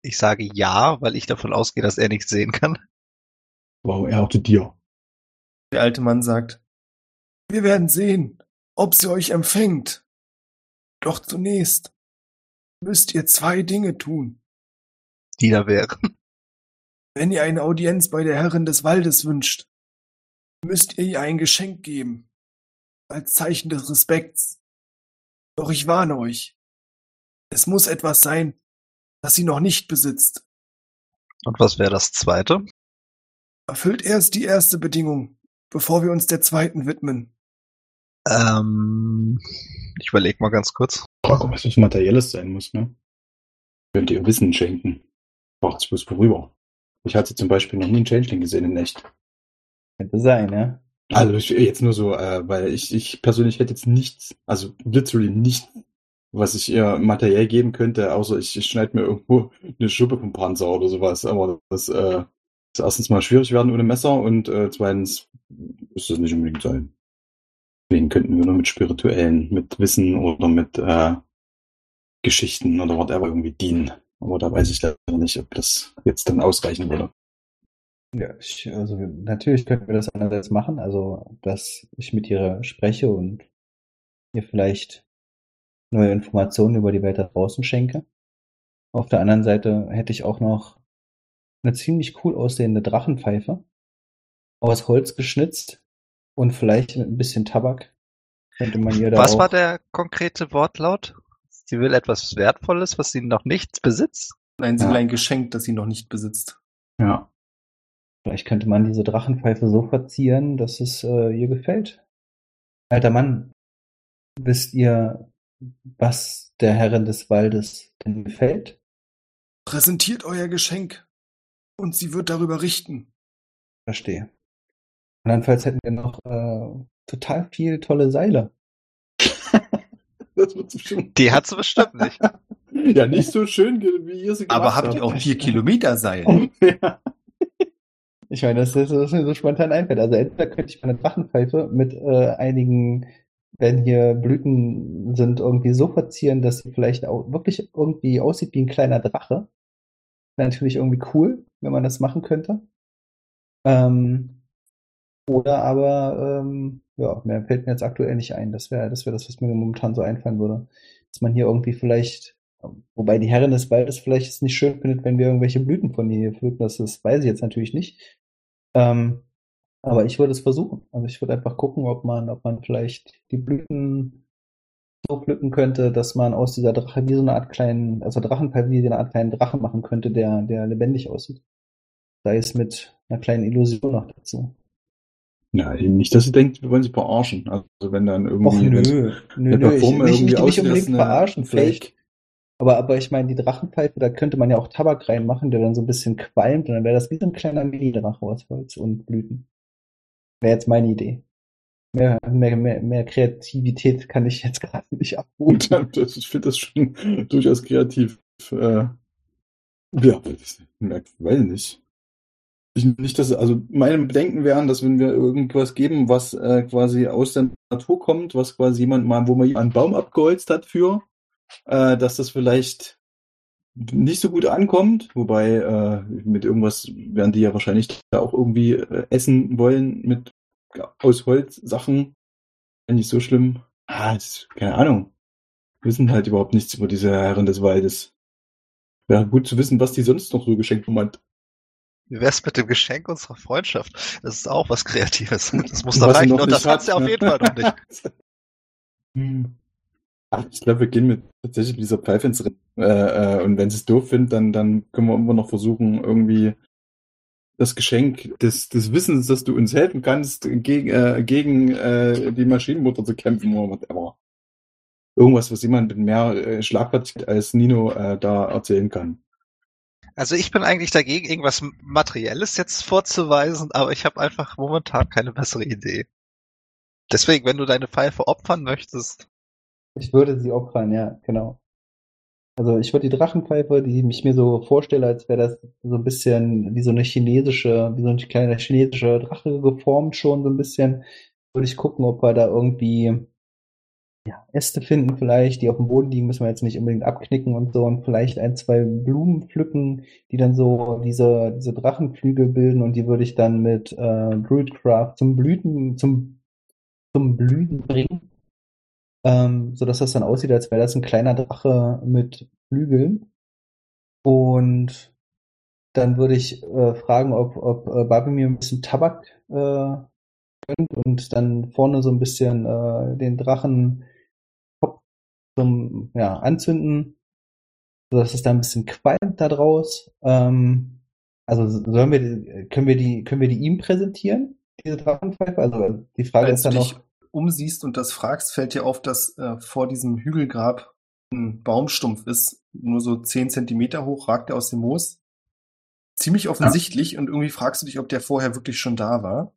Ich sage ja, weil ich davon ausgehe, dass er nichts sehen kann. Wow, er hatte dir. Der alte Mann sagt, wir werden sehen, ob sie euch empfängt. Doch zunächst müsst ihr zwei Dinge tun. Die da wären. Wenn ihr eine Audienz bei der Herrin des Waldes wünscht, müsst ihr ihr ein Geschenk geben, als Zeichen des Respekts. Doch ich warne euch, es muss etwas sein, das sie noch nicht besitzt. Und was wäre das zweite? Erfüllt erst die erste Bedingung, bevor wir uns der zweiten widmen. Ähm, ich überlege mal ganz kurz. Frage, was was Materielles sein muss, ne? Könnt ihr Wissen schenken. Braucht's bloß worüber. Ich hatte zum Beispiel noch nie einen Changeling gesehen in echt. Könnte sein, ja. Also ich, jetzt nur so, äh, weil ich, ich persönlich hätte jetzt nichts, also literally nichts, was ich ihr materiell geben könnte, außer ich, ich schneide mir irgendwo eine Schuppe vom Panzer oder sowas. Aber das äh, ist erstens mal schwierig werden ohne Messer und äh, zweitens ist das nicht unbedingt sein. Deswegen könnten wir nur mit spirituellen, mit Wissen oder mit äh, Geschichten oder whatever irgendwie dienen. Aber da weiß ich leider nicht, ob das jetzt dann ausreichen würde. Ja, ich, also natürlich könnten wir das einerseits machen, also dass ich mit ihr spreche und ihr vielleicht neue Informationen über die Welt da draußen schenke. Auf der anderen Seite hätte ich auch noch eine ziemlich cool aussehende Drachenpfeife aus Holz geschnitzt und vielleicht mit ein bisschen Tabak. Könnte man ihr da Was auch, war der konkrete Wortlaut? Sie will etwas Wertvolles, was sie noch nicht besitzt? Nein, sie Ja. will ein Geschenk, das sie noch nicht besitzt. Ja. Vielleicht könnte man diese Drachenpfeife so verzieren, dass es äh, ihr gefällt. Alter Mann, wisst ihr, was der Herrin des Waldes denn gefällt? Präsentiert euer Geschenk und sie wird darüber richten. Verstehe. Andernfalls hätten wir noch äh, total viel tolle Seile. [LAUGHS] Das wird so schön. Die hat sie bestimmt nicht. [LAUGHS] Ja, nicht so schön, wie ihr sie Aber gemacht habt ihr auch vier Kilometer Seil? [LAUGHS] ja. Ich meine, das ist, was mir so spontan einfällt. Also entweder könnte ich meine Drachenpfeife mit äh, einigen, wenn hier Blüten sind, irgendwie so verzieren, dass sie vielleicht auch wirklich irgendwie aussieht wie ein kleiner Drache. Wäre natürlich irgendwie cool, wenn man das machen könnte. Ähm, oder aber, ähm, ja, mehr fällt mir jetzt aktuell nicht ein. Das wäre das, wäre das, was mir momentan so einfallen würde. Dass man hier irgendwie vielleicht, wobei die Herrin des Waldes vielleicht es nicht schön findet, wenn wir irgendwelche Blüten von ihr pflücken. Das, das weiß ich jetzt natürlich nicht. Ähm, aber ich würde es versuchen. Also ich würde einfach gucken, ob man, ob man vielleicht die Blüten so pflücken könnte, dass man aus dieser Drache wie so eine Art kleinen, also so eine Art kleinen Drachen machen könnte, der, der lebendig aussieht. Sei es mit einer kleinen Illusion noch dazu. Ja, nicht, dass sie denkt, wir wollen sie verarschen. Also wenn dann irgendwie Och nö, nö, nö, ich, nicht, nicht, nicht unbedingt verarschen vielleicht. Fake, Aber, aber ich meine, die Drachenpfeife, da könnte man ja auch Tabak reinmachen, der dann so ein bisschen qualmt und dann wäre das wie so ein kleiner Mini-Drache aus Holz und Blüten. Wäre jetzt meine Idee. Mehr, mehr, mehr, mehr Kreativität kann ich jetzt [LAUGHS] gerade nicht abrufen. Das, ich finde das schon durchaus kreativ. Äh, ja, das merkt, weiß nicht. Ich, nicht, dass, also meine Bedenken wären, dass wenn wir irgendwas geben, was äh, quasi aus der Natur kommt, was quasi jemand mal, wo man einen Baum abgeholzt hat für, äh, dass das vielleicht nicht so gut ankommt, wobei äh, mit irgendwas werden die ja wahrscheinlich da auch irgendwie äh, essen wollen mit aus Holz Sachen. Nicht so schlimm. Ah, das, keine Ahnung. Wir wissen halt überhaupt nichts über diese Herren des Waldes. Wäre gut zu wissen, was die sonst noch so geschenkt haben. Wie wär's mit dem Geschenk unserer Freundschaft? Das ist auch was Kreatives. [LAUGHS] Das muss sie reichen. Und das hat's ja hat, auf ne? jeden Fall noch nicht. [LAUGHS] Hm. Ich glaube, wir gehen mit tatsächlich mit dieser Pfeife ins Rennen. Äh, äh, und wenn sie es doof finden, dann, dann können wir immer noch versuchen, irgendwie das Geschenk des, des Wissens, dass du uns helfen kannst, gegen, äh, gegen äh, die Maschinenmutter zu kämpfen oder whatever. Irgendwas, was jemand mit mehr äh, Schlagfertigkeit als Nino äh, da erzählen kann. Also ich bin eigentlich dagegen, irgendwas Materielles jetzt vorzuweisen, aber ich habe einfach momentan keine bessere Idee. Deswegen, wenn du deine Pfeife opfern möchtest, Ich würde sie opfern, ja, genau. Also ich würde die Drachenpfeife, die ich mir so vorstelle, als wäre das so ein bisschen wie so eine chinesische, wie so ein kleiner chinesischer Drache geformt schon so ein bisschen, würde ich gucken, ob wir da irgendwie ja, Äste finden vielleicht, die auf dem Boden liegen, müssen wir jetzt nicht unbedingt abknicken und so und vielleicht ein, zwei Blumen pflücken, die dann so diese, diese Drachenflügel bilden und die würde ich dann mit äh, Druidcraft zum Blüten, zum, zum Blühen bringen ähm, so dass das dann aussieht, als wäre das ein kleiner Drache mit Flügeln. Und dann würde ich äh, fragen, ob, ob äh, Barbie mir ein bisschen Tabak äh, und dann vorne so ein bisschen äh, den Drachen zum ja, anzünden, sodass es da ein bisschen qualmt da draus. Ähm, also sollen wir, können wir die, können wir die ihm präsentieren, diese Drachenpfeife? Also die Frage Als ist du dann dich noch, umsiehst und das fragst, fällt dir auf, dass äh, vor diesem Hügelgrab ein Baumstumpf ist, nur so 10 Zentimeter hoch, ragt er aus dem Moos. Ziemlich offensichtlich und irgendwie fragst du dich, ob der vorher wirklich schon da war.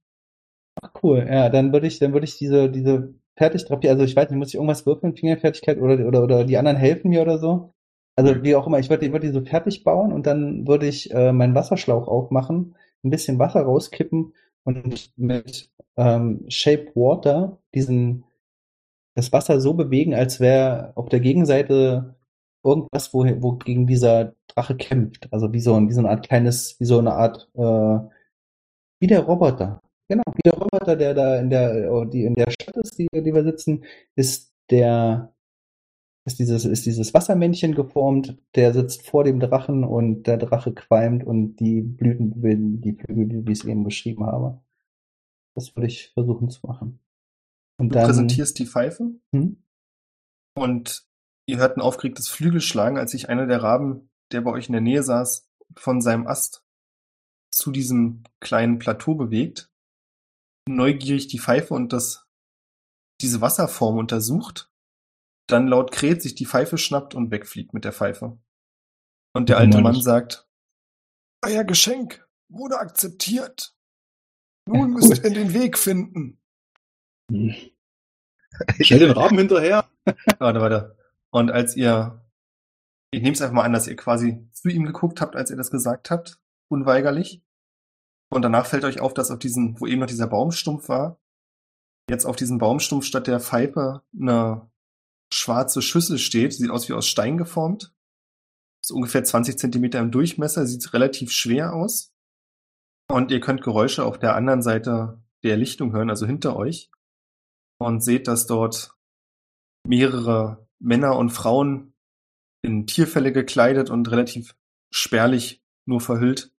Cool, ja, dann würde ich, dann würde ich diese, diese Fertigtherapie, also ich weiß nicht, muss ich irgendwas würfeln, Fingerfertigkeit oder, oder, oder die anderen helfen mir oder so? Also wie auch immer, ich würde, ich würde die so fertig bauen und dann würde ich äh, meinen Wasserschlauch aufmachen, ein bisschen Wasser rauskippen und mit ähm, Shape Water diesen, das Wasser so bewegen, als wäre auf der Gegenseite irgendwas, wo, wogegen dieser Drache kämpft. Also wie so, ein- wie so eine Art kleines, wie so eine Art, äh, wie der Roboter. Genau, wie der Roboter, der da in der, oh, die in der Stadt ist, die, die wir sitzen, ist der, ist dieses, ist dieses Wassermännchen geformt, der sitzt vor dem Drachen und der Drache qualmt und die Blüten bilden die Flügel, wie ich es eben beschrieben habe. Das würde ich versuchen zu machen. Und Du dann, präsentierst die Pfeife hm? und ihr hört ein aufgeregtes Flügelschlagen, als sich einer der Raben, der bei euch in der Nähe saß, von seinem Ast zu diesem kleinen Plateau bewegt, neugierig die Pfeife und das, diese Wasserform untersucht, dann laut kräht sich die Pfeife schnappt und wegfliegt mit der Pfeife. Und der alte Mann, sagt, Euer Geschenk wurde akzeptiert. Nun Ja, müsst ihr den Weg finden. Hm. Schnell den Raben hinterher. [LAUGHS] Warte, warte. Und als ihr, ich nehme es einfach mal an, dass ihr quasi zu ihm geguckt habt, als ihr das gesagt habt, unweigerlich. Und danach fällt euch auf, dass auf diesen, wo eben noch dieser Baumstumpf war, jetzt auf diesem Baumstumpf statt der Pfeife eine schwarze Schüssel steht. Sieht aus wie aus Stein geformt. Ist ungefähr 20 Zentimeter im Durchmesser, sieht relativ schwer aus. Und ihr könnt Geräusche auf der anderen Seite der Lichtung hören, also hinter euch. Und seht, dass dort mehrere Männer und Frauen in Tierfelle gekleidet und relativ spärlich nur verhüllt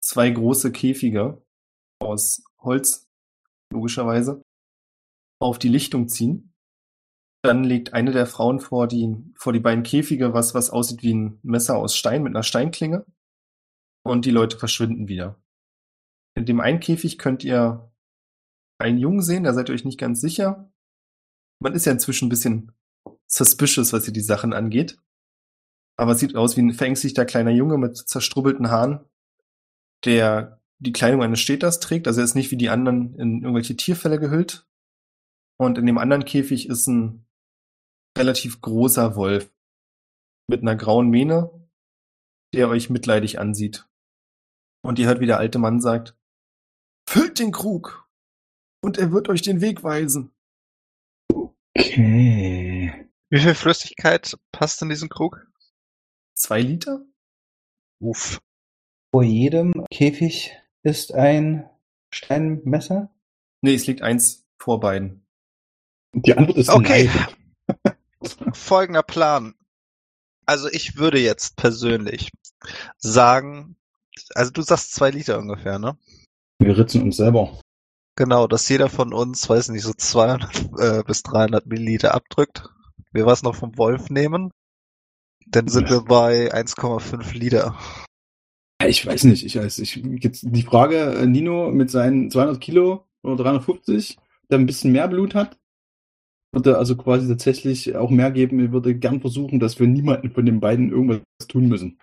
zwei große Käfige aus Holz, logischerweise, auf die Lichtung ziehen. Dann legt eine der Frauen vor die, vor die beiden Käfige was, was aussieht wie ein Messer aus Stein mit einer Steinklinge. Und die Leute verschwinden wieder. In dem einen Käfig könnt ihr einen Jungen sehen, da seid ihr euch nicht ganz sicher. Man ist ja inzwischen ein bisschen suspicious, was hier die Sachen angeht. Aber es sieht aus wie ein verängstigter kleiner Junge mit zerstrubbelten Haaren, der die Kleidung eines Städters trägt. Also er ist nicht wie die anderen in irgendwelche Tierfälle gehüllt. Und in dem anderen Käfig ist ein relativ großer Wolf mit einer grauen Mähne, der euch mitleidig ansieht. Und ihr hört, wie der alte Mann sagt, Füllt den Krug und er wird euch den Weg weisen. Okay. Wie viel Flüssigkeit passt in diesen Krug? Zwei Liter? Uff. Vor jedem Käfig ist ein Steinmesser. Nee, es liegt eins vor beiden. Die Antwort ist Okay. nein. [LAUGHS] Folgender Plan. Also ich würde jetzt persönlich sagen, also du sagst zwei Liter ungefähr, ne? Wir ritzen uns selber. Genau, dass jeder von uns, weiß nicht, so 200 äh, bis 300 Milliliter abdrückt. Wir was noch vom Wolf nehmen. Dann sind wir bei 1,5 Liter. Ja, Ich weiß nicht. Ich weiß, ich, jetzt die Frage, äh, Nino mit seinen 200 Kilo oder 350, der ein bisschen mehr Blut hat, würde also quasi tatsächlich auch mehr geben. Ich würde gern versuchen, dass wir niemanden von den beiden irgendwas tun müssen.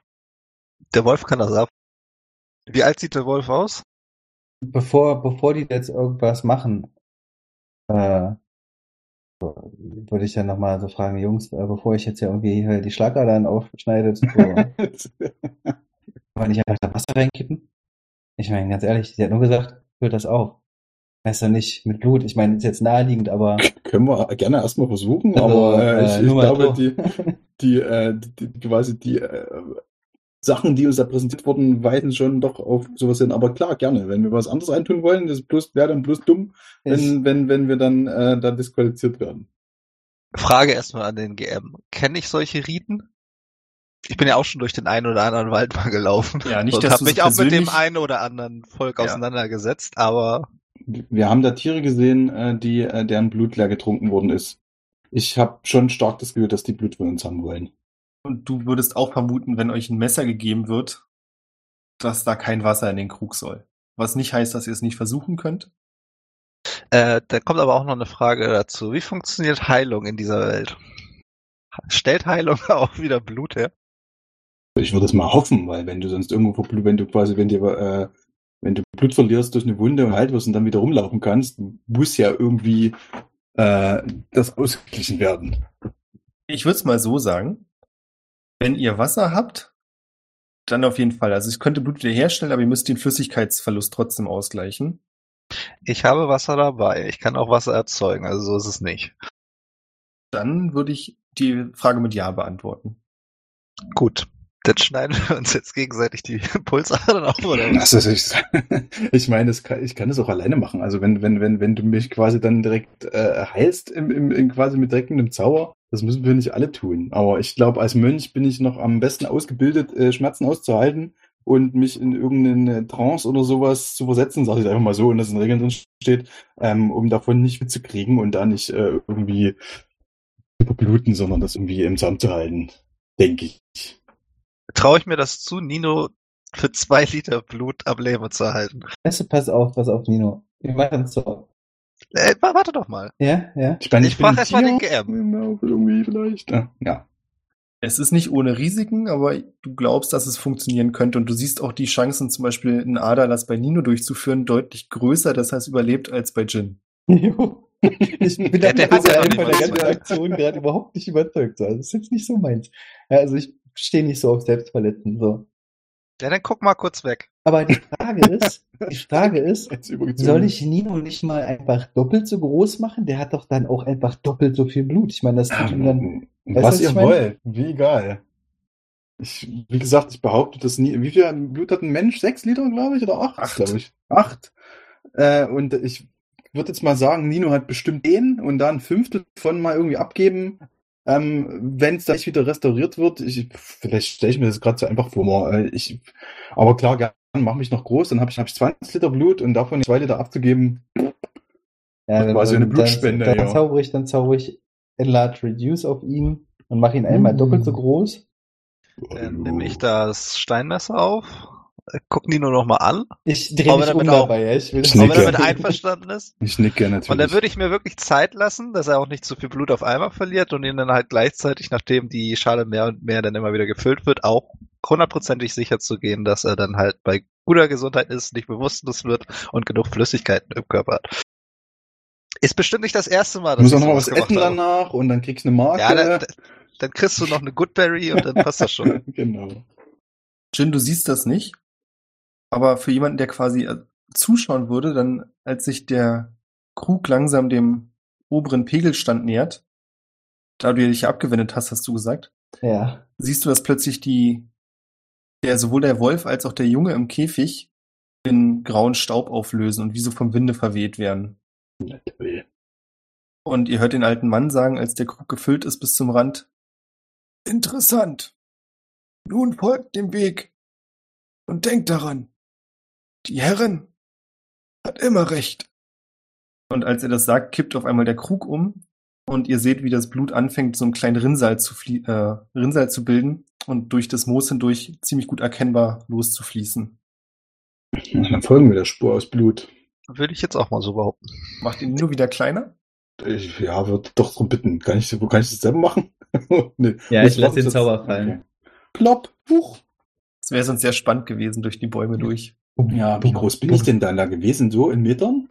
Der Wolf kann das ab. Wie alt sieht der Wolf aus? Bevor, bevor die jetzt irgendwas machen, äh, würde ich dann nochmal so fragen, Jungs, äh, bevor ich jetzt hier irgendwie hier die Schlagadern aufschneide, so, [LAUGHS] kann man nicht einfach da Wasser reinkippen? Ich meine, ganz ehrlich, sie hat nur gesagt, füllt das auf. Heißt ja nicht mit Blut. Ich meine, ist jetzt naheliegend, aber Können wir gerne erstmal versuchen, Also, aber äh, äh, ich, ich glaube, die, die, äh, die, die, quasi die äh, Sachen, die uns da präsentiert wurden, weisen schon doch auf sowas hin. Aber klar, gerne. Wenn wir was anderes eintun wollen, das bloß wäre dann bloß dumm, ich, wenn, wenn, wenn wir dann äh, da disqualifiziert werden. Frage erstmal an den GM. Kenne ich solche Riten? Ich bin ja auch schon durch den einen oder anderen Wald mal gelaufen. Ja, nicht, und dass habe du mich auch mit dem einen oder anderen Volk Ja. auseinandergesetzt, aber Wir haben da Tiere gesehen, äh, die, äh, deren Blut leer getrunken worden ist. Ich habe schon stark das Gefühl, dass die Blut von uns haben wollen. Und du würdest auch vermuten, wenn euch ein Messer gegeben wird, dass da kein Wasser in den Krug soll. Was nicht heißt, dass ihr es nicht versuchen könnt. äh, da kommt aber auch noch eine Frage dazu. Wie funktioniert Heilung in dieser Welt? Stellt Heilung [LAUGHS] auch wieder Blut her? Ich würde es mal hoffen, weil wenn du sonst irgendwo Blut, wenn du quasi, wenn dir, äh, wenn du Blut verlierst durch eine Wunde und halt wirst und dann wieder rumlaufen kannst, muss ja irgendwie äh, das ausgeglichen werden. Ich würde es mal so sagen. Wenn ihr Wasser habt, dann auf jeden Fall. Also ich könnte Blut wieder herstellen, aber ihr müsst den Flüssigkeitsverlust trotzdem ausgleichen. Ich habe Wasser dabei. Ich kann auch Wasser erzeugen, also so ist es nicht. Dann würde ich die Frage mit Ja beantworten. Gut. Dann schneiden wir uns jetzt gegenseitig die [LAUGHS] Pulsadern auf, oder? was? Ist, ich, [LAUGHS] ich meine, kann, ich kann das auch alleine machen. Also wenn, wenn, wenn, wenn du mich quasi dann direkt äh, heilst, im, im, in, quasi mit direkt einem Zauber, das müssen wir nicht alle tun. Aber ich glaube, als Mönch bin ich noch am besten ausgebildet, äh, Schmerzen auszuhalten und mich in irgendeine Trance oder sowas zu versetzen, sage ich einfach mal so, und das in Regeln drin steht, ähm, um davon nicht mitzukriegen und da nicht äh, irgendwie überbluten, sondern das irgendwie im Zaum zu halten. Denke ich. Traue ich mir das zu, Nino für zwei Liter Blut am Leben zu halten? Du, pass auf, pass auf, Nino. Wir machen es so. Äh, wa- warte doch mal. Ja, ja. Ich, meine, Ich bin frage ein erst mal den GM. auch Irgendwie vielleicht. Ja. Es ist nicht ohne Risiken, aber du glaubst, dass es funktionieren könnte und du siehst auch die Chancen, zum Beispiel einen Aderlass bei Nino durchzuführen, deutlich größer, das heißt überlebt als bei Jin. Jo. [LAUGHS] Ich bin Der- der hat ja von noch der nicht ganzen Aktion gerade überhaupt nicht überzeugt. So. Also, Das ist jetzt nicht so meins. Ja, also ich stehe nicht so auf Selbstverletzen. So. Ja, dann guck mal kurz weg. Aber die Frage [LAUGHS] ist, die Frage ist, soll ich Nino nicht mal einfach doppelt so groß machen? Der hat doch dann auch einfach doppelt so viel Blut. Ich meine, das tut ihm dann. Ähm, was was ihr wollt, wie egal. Ich, wie gesagt, ich behaupte das nie. Wie viel Blut hat ein Mensch? Sechs Liter, glaube ich, oder acht? Acht. glaube ich. Acht. Äh, und ich würde jetzt mal sagen, Nino hat bestimmt den und da ein Fünftel von mal irgendwie abgeben. Ähm, Wenn es gleich wieder restauriert wird, ich, vielleicht stelle ich mir das gerade so einfach vor. äh, Ich, aber klar, gern, mach mich noch groß, dann habe ich, hab ich 20 Liter Blut und davon zwei Liter abzugeben. Ja, Quasi eine dann, Blutspende, Dann, dann ja. zauber ich, dann zauber ich Enlarge Reduce auf ihn und mache ihn einmal Uh. doppelt so groß. Dann nehme ich das Steinmesser auf guck Nino noch mal an, Ich drehe Aber mich um dabei, ja. Ich will Ich ob er nicke. damit einverstanden ist. Ich nicke natürlich. Und dann würde ich mir wirklich Zeit lassen, dass er auch nicht zu viel Blut auf einmal verliert und ihn dann halt gleichzeitig, nachdem die Schale mehr und mehr dann immer wieder gefüllt wird, auch hundertprozentig sicher zu gehen, dass er dann halt bei guter Gesundheit ist, nicht bewusstlos wird und genug Flüssigkeiten im Körper hat. Ist bestimmt nicht das erste Mal, Du musst auch ich noch was essen danach und dann kriegst du eine Marke. Ja, dann, dann kriegst du noch eine Goodberry und dann passt das schon. [LAUGHS] genau. Jin, du siehst das nicht. Aber für jemanden, der quasi äh, zuschauen würde, dann, als sich der Krug langsam dem oberen Pegelstand nähert, da du dich ja abgewendet hast, hast du gesagt, Ja. siehst du, dass plötzlich die, der, sowohl der Wolf als auch der Junge im Käfig in grauen Staub auflösen und wie so vom Winde verweht werden. Na toll. Und ihr hört den alten Mann sagen, als der Krug gefüllt ist bis zum Rand. Interessant. Nun folgt dem Weg. Und denkt daran. Die Herrin hat immer recht. Und als er das sagt, kippt auf einmal der Krug um und ihr seht, wie das Blut anfängt, so einen kleinen Rinnsal zu, flie äh, Rinnsal zu bilden und durch das Moos hindurch ziemlich gut erkennbar loszufließen. Dann folgen wir der Spur aus Blut. Würde ich jetzt auch mal so behaupten. Macht ihn nur wieder kleiner? Ich, ja, würde doch drum bitten. Kann ich, kann ich das selber machen? [LAUGHS] nee. Ja, ich lass machen den Zauber fallen. Okay. Plopp. Huch. Es wäre sonst sehr spannend gewesen durch die Bäume durch. Ja, wie groß bin ich denn dann da gewesen? So in Metern?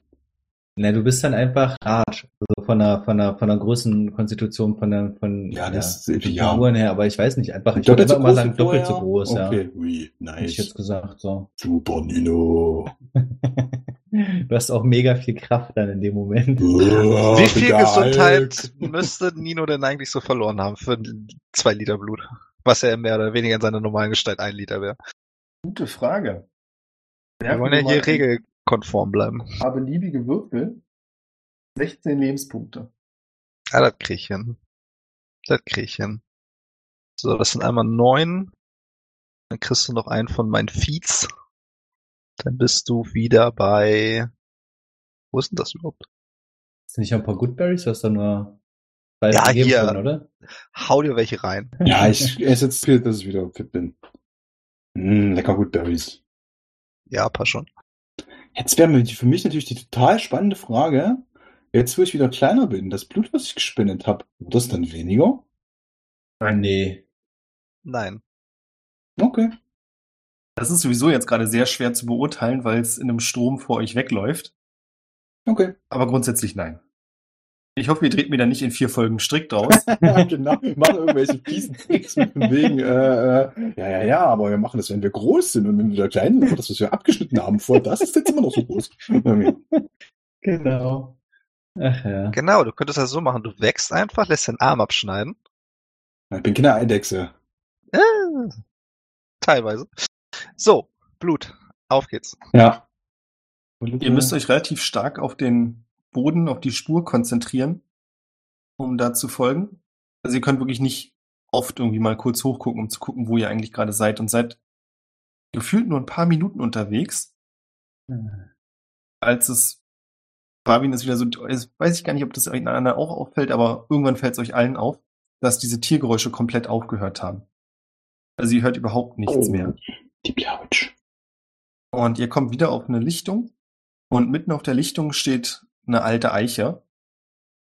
Na, du bist dann einfach large, also von der, von der, von der Größenkonstitution, von der, von Ja, das- ja, ja. Figuren her, aber ich weiß nicht, einfach, ich würde so immer sagen, doppelt so groß, Okay, ui, ja. Hätte ich nice. jetzt gesagt, so. Super, Nino. [LAUGHS] Du hast auch mega viel Kraft dann in dem Moment. Oh, Wie viel Gesundheit müsste Nino denn eigentlich so verloren haben für zwei Liter Blut? Was ja mehr oder weniger in seiner normalen Gestalt ein Liter wäre. Gute Frage. Wir wollen ja hier regelkonform bleiben. ein paar beliebige Würfel. 16 Lebenspunkte. Ja, das krieg ich hin. Das krieg ich hin. So, das sind einmal neun. Dann kriegst du noch einen von meinen Feeds. Dann bist du wieder bei. Wo ist denn das überhaupt? Sind nicht noch ein paar Goodberries, du hast da nur zwei Ja, hier. schon, oder? Hau dir welche rein. Ja, ich esse jetzt viel, dass ich wieder fit bin. Mm, lecker gut, Berries. Ja, passt schon. Jetzt wäre für mich natürlich die total spannende Frage, jetzt wo ich wieder kleiner bin, das Blut, was ich gespendet habe, wird das dann weniger? Nee. Nein. Okay. Das ist sowieso jetzt gerade sehr schwer zu beurteilen, weil es in einem Strom vor euch wegläuft. Okay. Aber grundsätzlich nein. Ich hoffe, ihr dreht mir da nicht in vier Folgen strikt draus. [LAUGHS] genau. Machen irgendwelche fiesen Tricks mit dem wegen, äh, äh, ja, ja, ja, aber wir machen das, wenn wir groß sind und wenn wir klein sind, das, was wir abgeschnitten haben vor, das ist jetzt immer noch so groß. Genau. Ach ja. Genau, du könntest das so machen. Du wächst einfach, lässt den Arm abschneiden. Ich bin keine Eidechse. Äh, teilweise. So, Blut. Auf geht's. Ja. Ihr müsst euch relativ stark auf den Boden, auf die Spur konzentrieren, um da zu folgen. Also ihr könnt wirklich nicht oft irgendwie mal kurz hochgucken, um zu gucken, wo ihr eigentlich gerade seid und seid gefühlt nur ein paar Minuten unterwegs, als es Fabian ist wieder so, jetzt weiß ich gar nicht, ob das euch anderen auch auffällt, aber irgendwann fällt es euch allen auf, dass diese Tiergeräusche komplett aufgehört haben. Also ihr hört überhaupt nichts Oh. mehr. Die Blautsch. Und ihr kommt wieder auf eine Lichtung und mitten auf der Lichtung steht eine alte Eiche,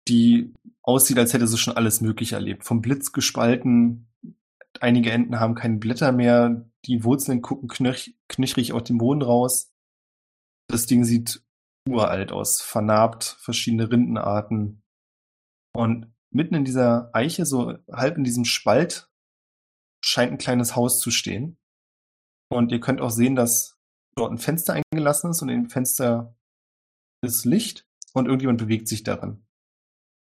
die aussieht, als hätte sie schon alles Mögliche erlebt. Vom Blitz gespalten, einige Enden haben keine Blätter mehr, die Wurzeln gucken knöch knöchrig aus dem Boden raus. Das Ding sieht uralt aus, vernarbt, verschiedene Rindenarten. Und mitten in dieser Eiche, so halb in diesem Spalt, scheint ein kleines Haus zu stehen. Und ihr könnt auch sehen, dass dort ein Fenster eingelassen ist und in dem Fenster ist Licht und irgendjemand bewegt sich darin.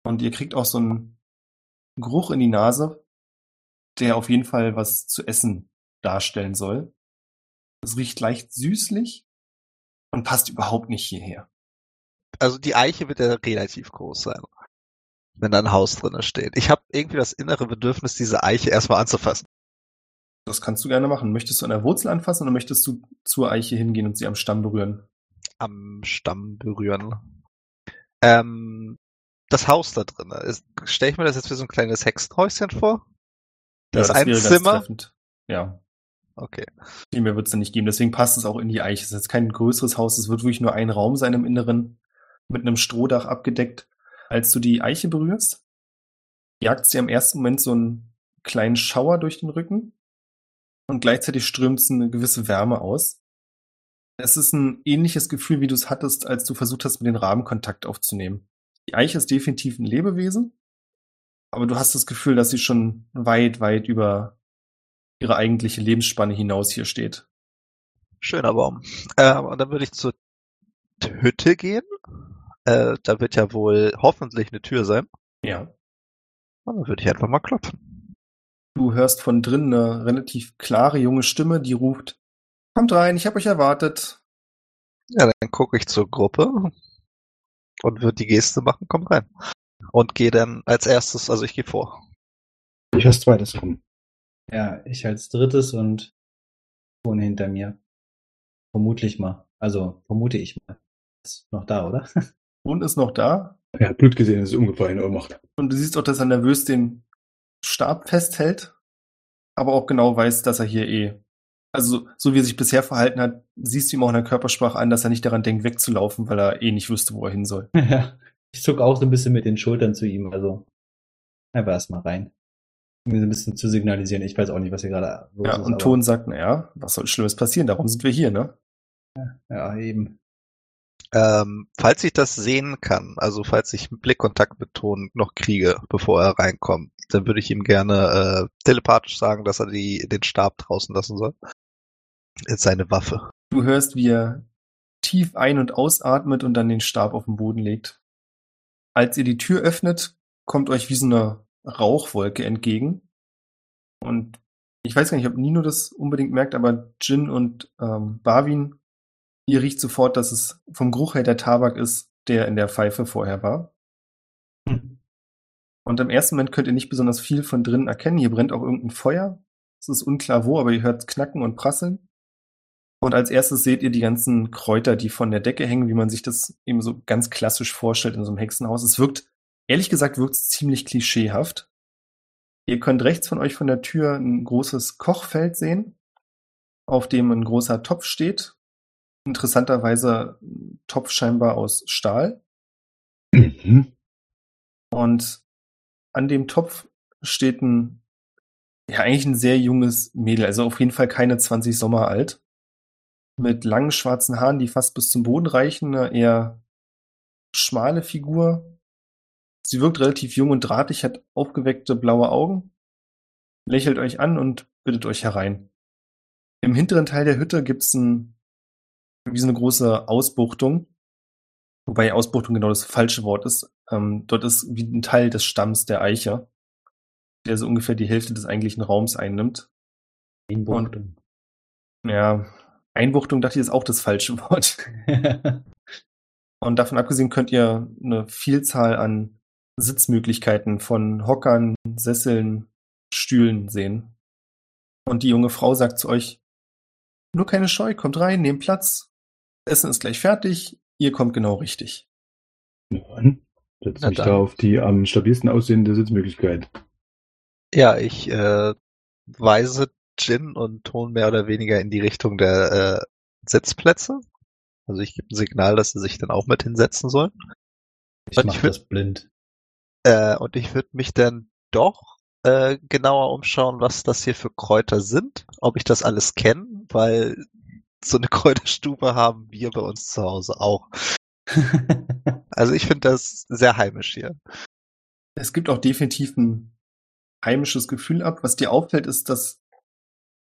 Und ihr kriegt auch so einen Geruch in die Nase, der auf jeden Fall was zu essen darstellen soll. Es riecht leicht süßlich und passt überhaupt nicht hierher. Also die Eiche wird ja relativ groß sein. Wenn da ein Haus drinne steht. Ich habe irgendwie das innere Bedürfnis, diese Eiche erstmal anzufassen. Das kannst du gerne machen. Möchtest du an der Wurzel anfassen oder möchtest du zur Eiche hingehen und sie am Stamm berühren? Am Stamm berühren. Ähm, das Haus da drinne. Stelle ich mir das jetzt wie so ein kleines Hexenhäuschen vor? Das ist ein wäre ganz Zimmer. treffend. Ja. Okay. Viel mehr wird es da nicht geben. Deswegen passt es auch in die Eiche. Es ist jetzt kein größeres Haus. Es wird wirklich nur ein Raum sein im Inneren mit einem Strohdach abgedeckt. Als du die Eiche berührst, jagt sie am ersten Moment so einen kleinen Schauer durch den Rücken und gleichzeitig strömt es eine gewisse Wärme aus. Es ist ein ähnliches Gefühl, wie du es hattest, als du versucht hast, mit den Raben Kontakt aufzunehmen. Die Eiche ist definitiv ein Lebewesen, aber du hast das Gefühl, dass sie schon weit, weit über ihre eigentliche Lebensspanne hinaus hier steht. Schöner Baum. Ähm, und dann würde ich zur Hütte gehen. Äh, da wird ja wohl hoffentlich eine Tür sein. Ja. Und dann würde ich einfach mal klopfen. Du hörst von drinnen eine relativ klare junge Stimme, die ruft, kommt rein, ich habe euch erwartet. Ja, dann gucke ich zur Gruppe und würde die Geste machen, komm rein. Und gehe dann als erstes, also ich gehe vor. Ich als zweites kommen. Ja, ich als drittes und Ton hinter mir. Vermutlich mal. Also vermute ich mal. Ist noch da, oder? [LAUGHS] Und ist noch da. Er hat Blut gesehen, es ist umgefallen in Ohnmacht. Und du siehst auch, dass er nervös den Stab festhält, aber auch genau weiß, dass er hier eh. Also, so wie er sich bisher verhalten hat, siehst du ihm auch in der Körpersprache an, dass er nicht daran denkt, wegzulaufen, weil er eh nicht wüsste, wo er hin soll. ja. Ich zuck auch so ein bisschen mit den Schultern zu ihm. Also einfach erstmal rein. Um mir so ein bisschen zu signalisieren. Ich weiß auch nicht, was hier gerade los Ja, ist. und aber- Ton sagt, naja, was soll Schlimmes passieren? Darum sind wir hier, ne? Ja, eben. Ähm, falls ich das sehen kann, also falls ich Blickkontakt mit Ton noch kriege, bevor er reinkommt, dann würde ich ihm gerne äh, telepathisch sagen, dass er die, den Stab draußen lassen soll. Ist seine Waffe. Du hörst, wie er tief ein- und ausatmet und dann den Stab auf den Boden legt. Als ihr die Tür öffnet, kommt euch wie so eine Rauchwolke entgegen. Und ich weiß gar nicht, ob Nino das unbedingt merkt, aber Jin und ähm, Barwin, ihr riecht sofort, dass es vom Geruch her der Tabak ist, der in der Pfeife vorher war. Hm. Und im ersten Moment könnt ihr nicht besonders viel von drinnen erkennen. Hier brennt auch irgendein Feuer. Es ist unklar wo, aber ihr hört knacken und prasseln. Und als erstes seht ihr die ganzen Kräuter, die von der Decke hängen, wie man sich das eben so ganz klassisch vorstellt in so einem Hexenhaus. Es wirkt, ehrlich gesagt, wirkt es ziemlich klischeehaft. Ihr könnt rechts von euch von der Tür ein großes Kochfeld sehen, auf dem ein großer Topf steht. Interessanterweise Topf scheinbar aus Stahl. Mhm. Und an dem Topf steht ein, ja, eigentlich ein sehr junges Mädel, also auf jeden Fall keine 20 Sommer alt. Mit langen schwarzen Haaren, die fast bis zum Boden reichen, eine eher schmale Figur. Sie wirkt relativ jung und drahtig, hat aufgeweckte blaue Augen, lächelt euch an und bittet euch herein. Im hinteren Teil der Hütte gibt's ein, wie so eine große Ausbuchtung, wobei Ausbuchtung genau das falsche Wort ist. Ähm, dort ist wie ein Teil des Stamms der Eiche, der so ungefähr die Hälfte des eigentlichen Raums einnimmt. Einbuchtung. Ja, Einbuchtung dachte ich ist auch das falsche Wort. [LAUGHS] Und davon abgesehen könnt ihr eine Vielzahl an Sitzmöglichkeiten von Hockern, Sesseln, Stühlen sehen. Und die junge Frau sagt zu euch, nur keine Scheu, kommt rein, nehmt Platz. Essen ist gleich fertig, ihr kommt genau richtig. Na dann setz mich da auf die am stabilsten aussehende Sitzmöglichkeit. Ja, ich äh, weise Jin und Ton mehr oder weniger in die Richtung der äh, Sitzplätze. Also ich gebe ein Signal, dass sie sich dann auch mit hinsetzen sollen. Ich Und mach würd- das blind. Äh, und ich würde mich dann doch äh, genauer umschauen, was das hier für Kräuter sind, ob ich das alles kenne, weil so eine [LAUGHS] Kräuterstube haben wir bei uns zu Hause auch. [LAUGHS] Also ich finde das sehr heimisch hier. Es gibt auch definitiv ein heimisches Gefühl ab. Was dir auffällt, ist, dass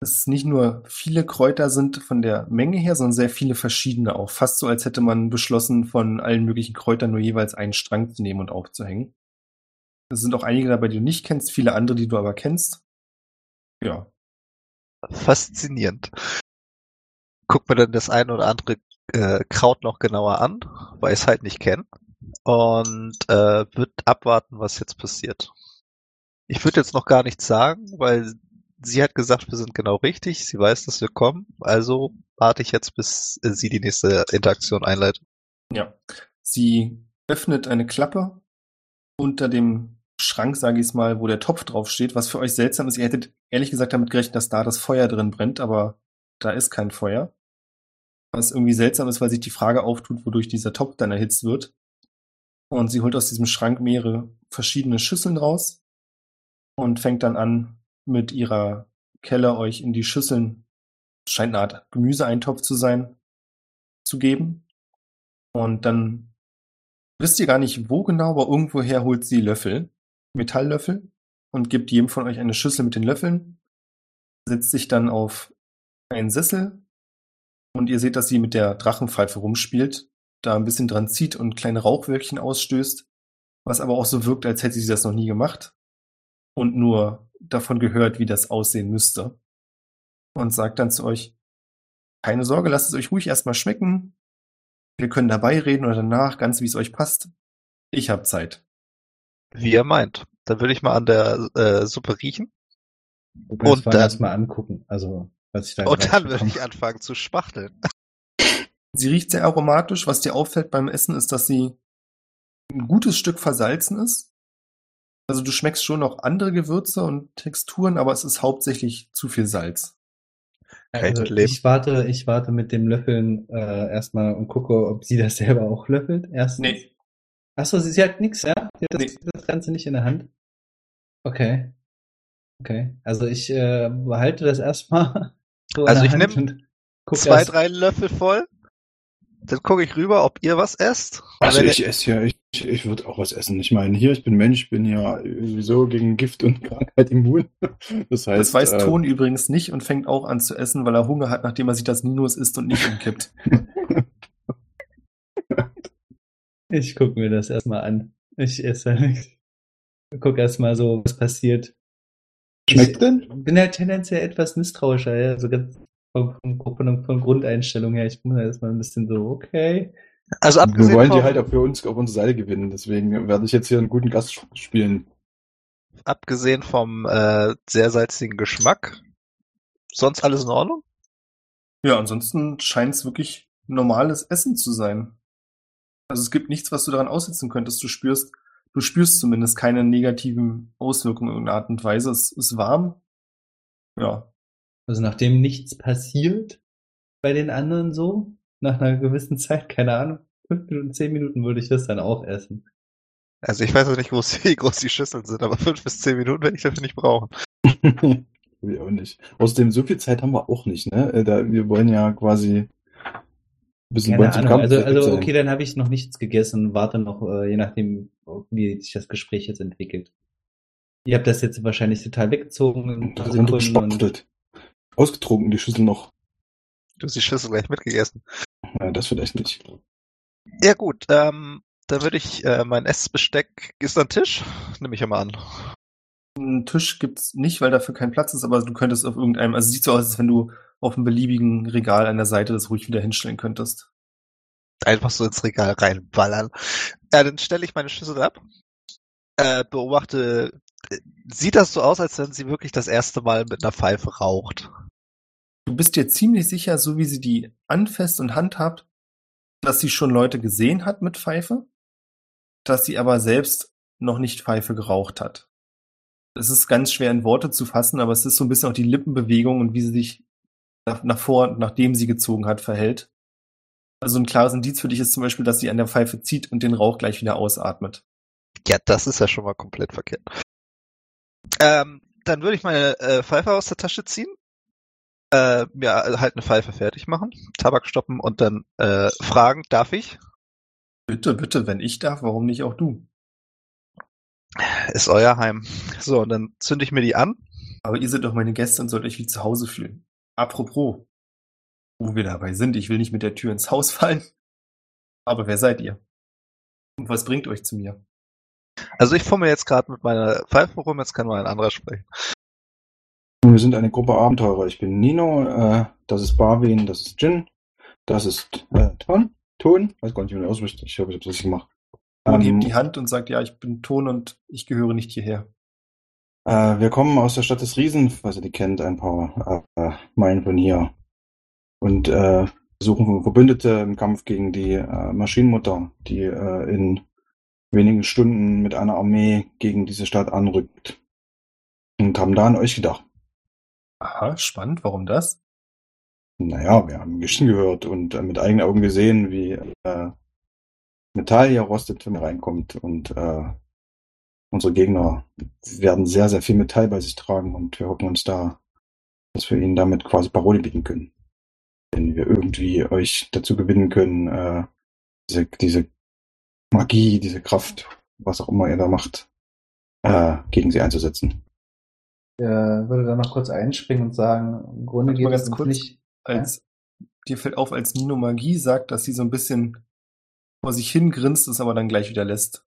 es nicht nur viele Kräuter sind von der Menge her, sondern sehr viele verschiedene auch. Fast so, als hätte man beschlossen, von allen möglichen Kräutern nur jeweils einen Strang zu nehmen und aufzuhängen. Es sind auch einige dabei, die du nicht kennst, viele andere, die du aber kennst. Ja. Faszinierend. Guck mir dann das eine oder andere äh, Kraut noch genauer an, weil ich es halt nicht kenne. Und äh, wird abwarten, was jetzt passiert. Ich würde jetzt noch gar nichts sagen, weil sie hat gesagt, wir sind genau richtig. Sie weiß, dass wir kommen. Also warte ich jetzt, bis äh, sie die nächste Interaktion einleitet. Ja. Sie öffnet eine Klappe unter dem Schrank, sage ich mal, wo der Topf drauf steht, was für euch seltsam ist. Ihr hättet ehrlich gesagt damit gerechnet, dass da das Feuer drin brennt, aber da ist kein Feuer. Was irgendwie seltsam ist, weil sich die Frage auftut, wodurch dieser Topf dann erhitzt wird. Und sie holt aus diesem Schrank mehrere verschiedene Schüsseln raus und fängt dann an, mit ihrer Kelle euch in die Schüsseln, scheint eine Art Gemüseeintopf zu sein, zu geben. Und dann wisst ihr gar nicht, wo genau, aber irgendwoher holt sie Löffel, Metalllöffel, und gibt jedem von euch eine Schüssel mit den Löffeln, setzt sich dann auf einen Sessel und ihr seht, dass sie mit der Drachenpfeife rumspielt, da ein bisschen dran zieht und kleine Rauchwölkchen ausstößt, was aber auch so wirkt, als hätte sie das noch nie gemacht und nur davon gehört, wie das aussehen müsste. Und sagt dann zu euch, keine Sorge, lasst es euch ruhig erstmal schmecken. Wir können dabei reden oder danach, ganz wie es euch passt. Ich hab Zeit. Wie ihr meint. Dann würde ich mal an der äh, Suppe riechen. Du kannst Und dann- erst mal angucken, also was ich da Und dann würde ich anfangen zu spachteln. [LAUGHS] Sie riecht sehr aromatisch. Was dir auffällt beim Essen ist, dass sie ein gutes Stück versalzen ist. Also du schmeckst schon noch andere Gewürze und Texturen, aber es ist hauptsächlich zu viel Salz. Also ich warte, ich warte mit dem Löffeln äh, erstmal und gucke, ob sie das [LAUGHS] selber auch löffelt. Erstens. Nee, Achso, sie, sie hat nix, ja? Sie hat das, Nee. das Ganze nicht in der Hand. Okay. Okay. Also ich äh, behalte das erstmal [LAUGHS] so Also ich der Hand nehm und guck Zwei, erst- drei Löffel voll. Dann gucke ich rüber, ob ihr was esst. Also ich esse ja, ich, ich würde auch was essen. Ich meine, hier, ich bin Mensch, bin ja sowieso gegen Gift und [LAUGHS] Krankheit immun. Das heißt, das weiß äh, Ton übrigens nicht und fängt auch an zu essen, weil er Hunger hat, nachdem er sieht, dass Ninos isst und nicht umkippt. [LAUGHS] Ich gucke mir das erstmal an. Ich esse nichts. Guck erstmal so, was passiert. Schmeckt ich denn? bin halt tendenziell etwas misstrauischer, ja. So ganz von, von, von Grundeinstellung her. Ich bin da erstmal ein bisschen so, okay. also Wir abgesehen wollen die vom, halt auch für uns auf unsere Seite gewinnen. Deswegen werde ich jetzt hier einen guten Gast spielen. abgesehen vom äh, sehr salzigen Geschmack, sonst alles in Ordnung? Ja, ansonsten scheint es wirklich normales Essen zu sein. Also es gibt nichts, was du daran aussetzen könntest. Du spürst, du spürst zumindest keine negativen Auswirkungen in irgendeiner Art und Weise. Es ist warm. Ja. Also nachdem nichts passiert bei den anderen so, nach einer gewissen Zeit, keine Ahnung, fünf Minuten, zehn Minuten würde ich das dann auch essen. Also ich weiß noch nicht, [LAUGHS] wie groß die Schüsseln sind, aber fünf bis zehn Minuten werde ich dafür nicht brauchen. [LAUGHS] wir auch nicht. Außerdem, so viel Zeit haben wir auch nicht, ne? Äh, Da, wir wollen ja quasi bisschen Keine Ahnung. Kampf Also, also okay, dann habe ich noch nichts gegessen, warte noch, äh, je nachdem, wie sich das Gespräch jetzt entwickelt. Ihr habt das jetzt wahrscheinlich total weggezogen Da und. Ausgetrunken, die Schüssel noch. Du hast die Schüssel gleich mitgegessen. Ja, das vielleicht nicht. Ja gut, ähm, dann würde ich äh, mein Essbesteck, ist da ein Tisch? Nehme ich ja mal an. Einen Tisch gibt's nicht, weil dafür kein Platz ist, aber du könntest auf irgendeinem, also es sieht so aus, als wenn du auf einem beliebigen Regal an der Seite das ruhig wieder hinstellen könntest. Einfach so ins Regal reinballern. Ja, dann stelle ich meine Schüssel ab. Äh, beobachte, äh, sieht das so aus, als wenn sie wirklich das erste Mal mit einer Pfeife raucht? Du bist dir ziemlich sicher, so wie sie die anfasst und handhabt, dass sie schon Leute gesehen hat mit Pfeife, dass sie aber selbst noch nicht Pfeife geraucht hat. Es ist ganz schwer in Worte zu fassen, aber es ist so ein bisschen auch die Lippenbewegung und wie sie sich nach, nach vor und nachdem sie gezogen hat, verhält. Also ein klares Indiz für dich ist zum Beispiel, dass sie an der Pfeife zieht und den Rauch gleich wieder ausatmet. Ja, das ist ja schon mal komplett verkehrt. Ähm, dann würde ich meine äh, Pfeife aus der Tasche ziehen, äh, mir halt eine Pfeife fertig machen, Tabak stoppen und dann äh, fragen, darf ich? Bitte, bitte, wenn ich darf, warum nicht auch du? Ist euer Heim. So, und dann zünde ich mir die an. Aber ihr seid doch meine Gäste und sollt euch wie zu Hause fühlen. Apropos, wo wir dabei sind, ich will nicht mit der Tür ins Haus [LAUGHS] fallen. Aber wer seid ihr? Und was bringt euch zu mir? Also ich fummel jetzt gerade mit meiner Pfeife rum, jetzt kann mal ein anderer sprechen. Wir sind eine Gruppe Abenteurer. Ich bin Nino, äh, das ist Barwin, das ist Jin, das ist äh, Ton, Ton, weiß gar nicht, wie man ausspricht. Ich hoffe, ich habe das richtig gemacht. Und Ähm, hebt die Hand und sagt, ja, ich bin Ton und ich gehöre nicht hierher. Äh, wir kommen aus der Stadt des Riesen, falls ihr die kennt, ein paar äh, Meilen von hier. Und äh, suchen Verbündete im Kampf gegen die äh, Maschinenmutter, die äh, in wenigen Stunden mit einer Armee gegen diese Stadt anrückt. Und haben da an euch gedacht. Aha, spannend. Warum das? Naja, wir haben Geschichten gehört und äh, mit eigenen Augen gesehen, wie äh, Metall hier rostet, wenn reinkommt. Und äh, unsere Gegner werden sehr, sehr viel Metall bei sich tragen und wir hoffen uns da, dass wir ihnen damit quasi Parole bieten können. Wenn wir irgendwie euch dazu gewinnen können, äh, diese, diese Magie, diese Kraft, was auch immer ihr da macht, äh, gegen sie einzusetzen. äh, würde dann noch kurz einspringen und sagen, im Grunde geht es nicht. Als dir fällt auf, als Nino Magie sagt, dass sie so ein bisschen vor sich hin grinst, es aber dann gleich wieder lässt.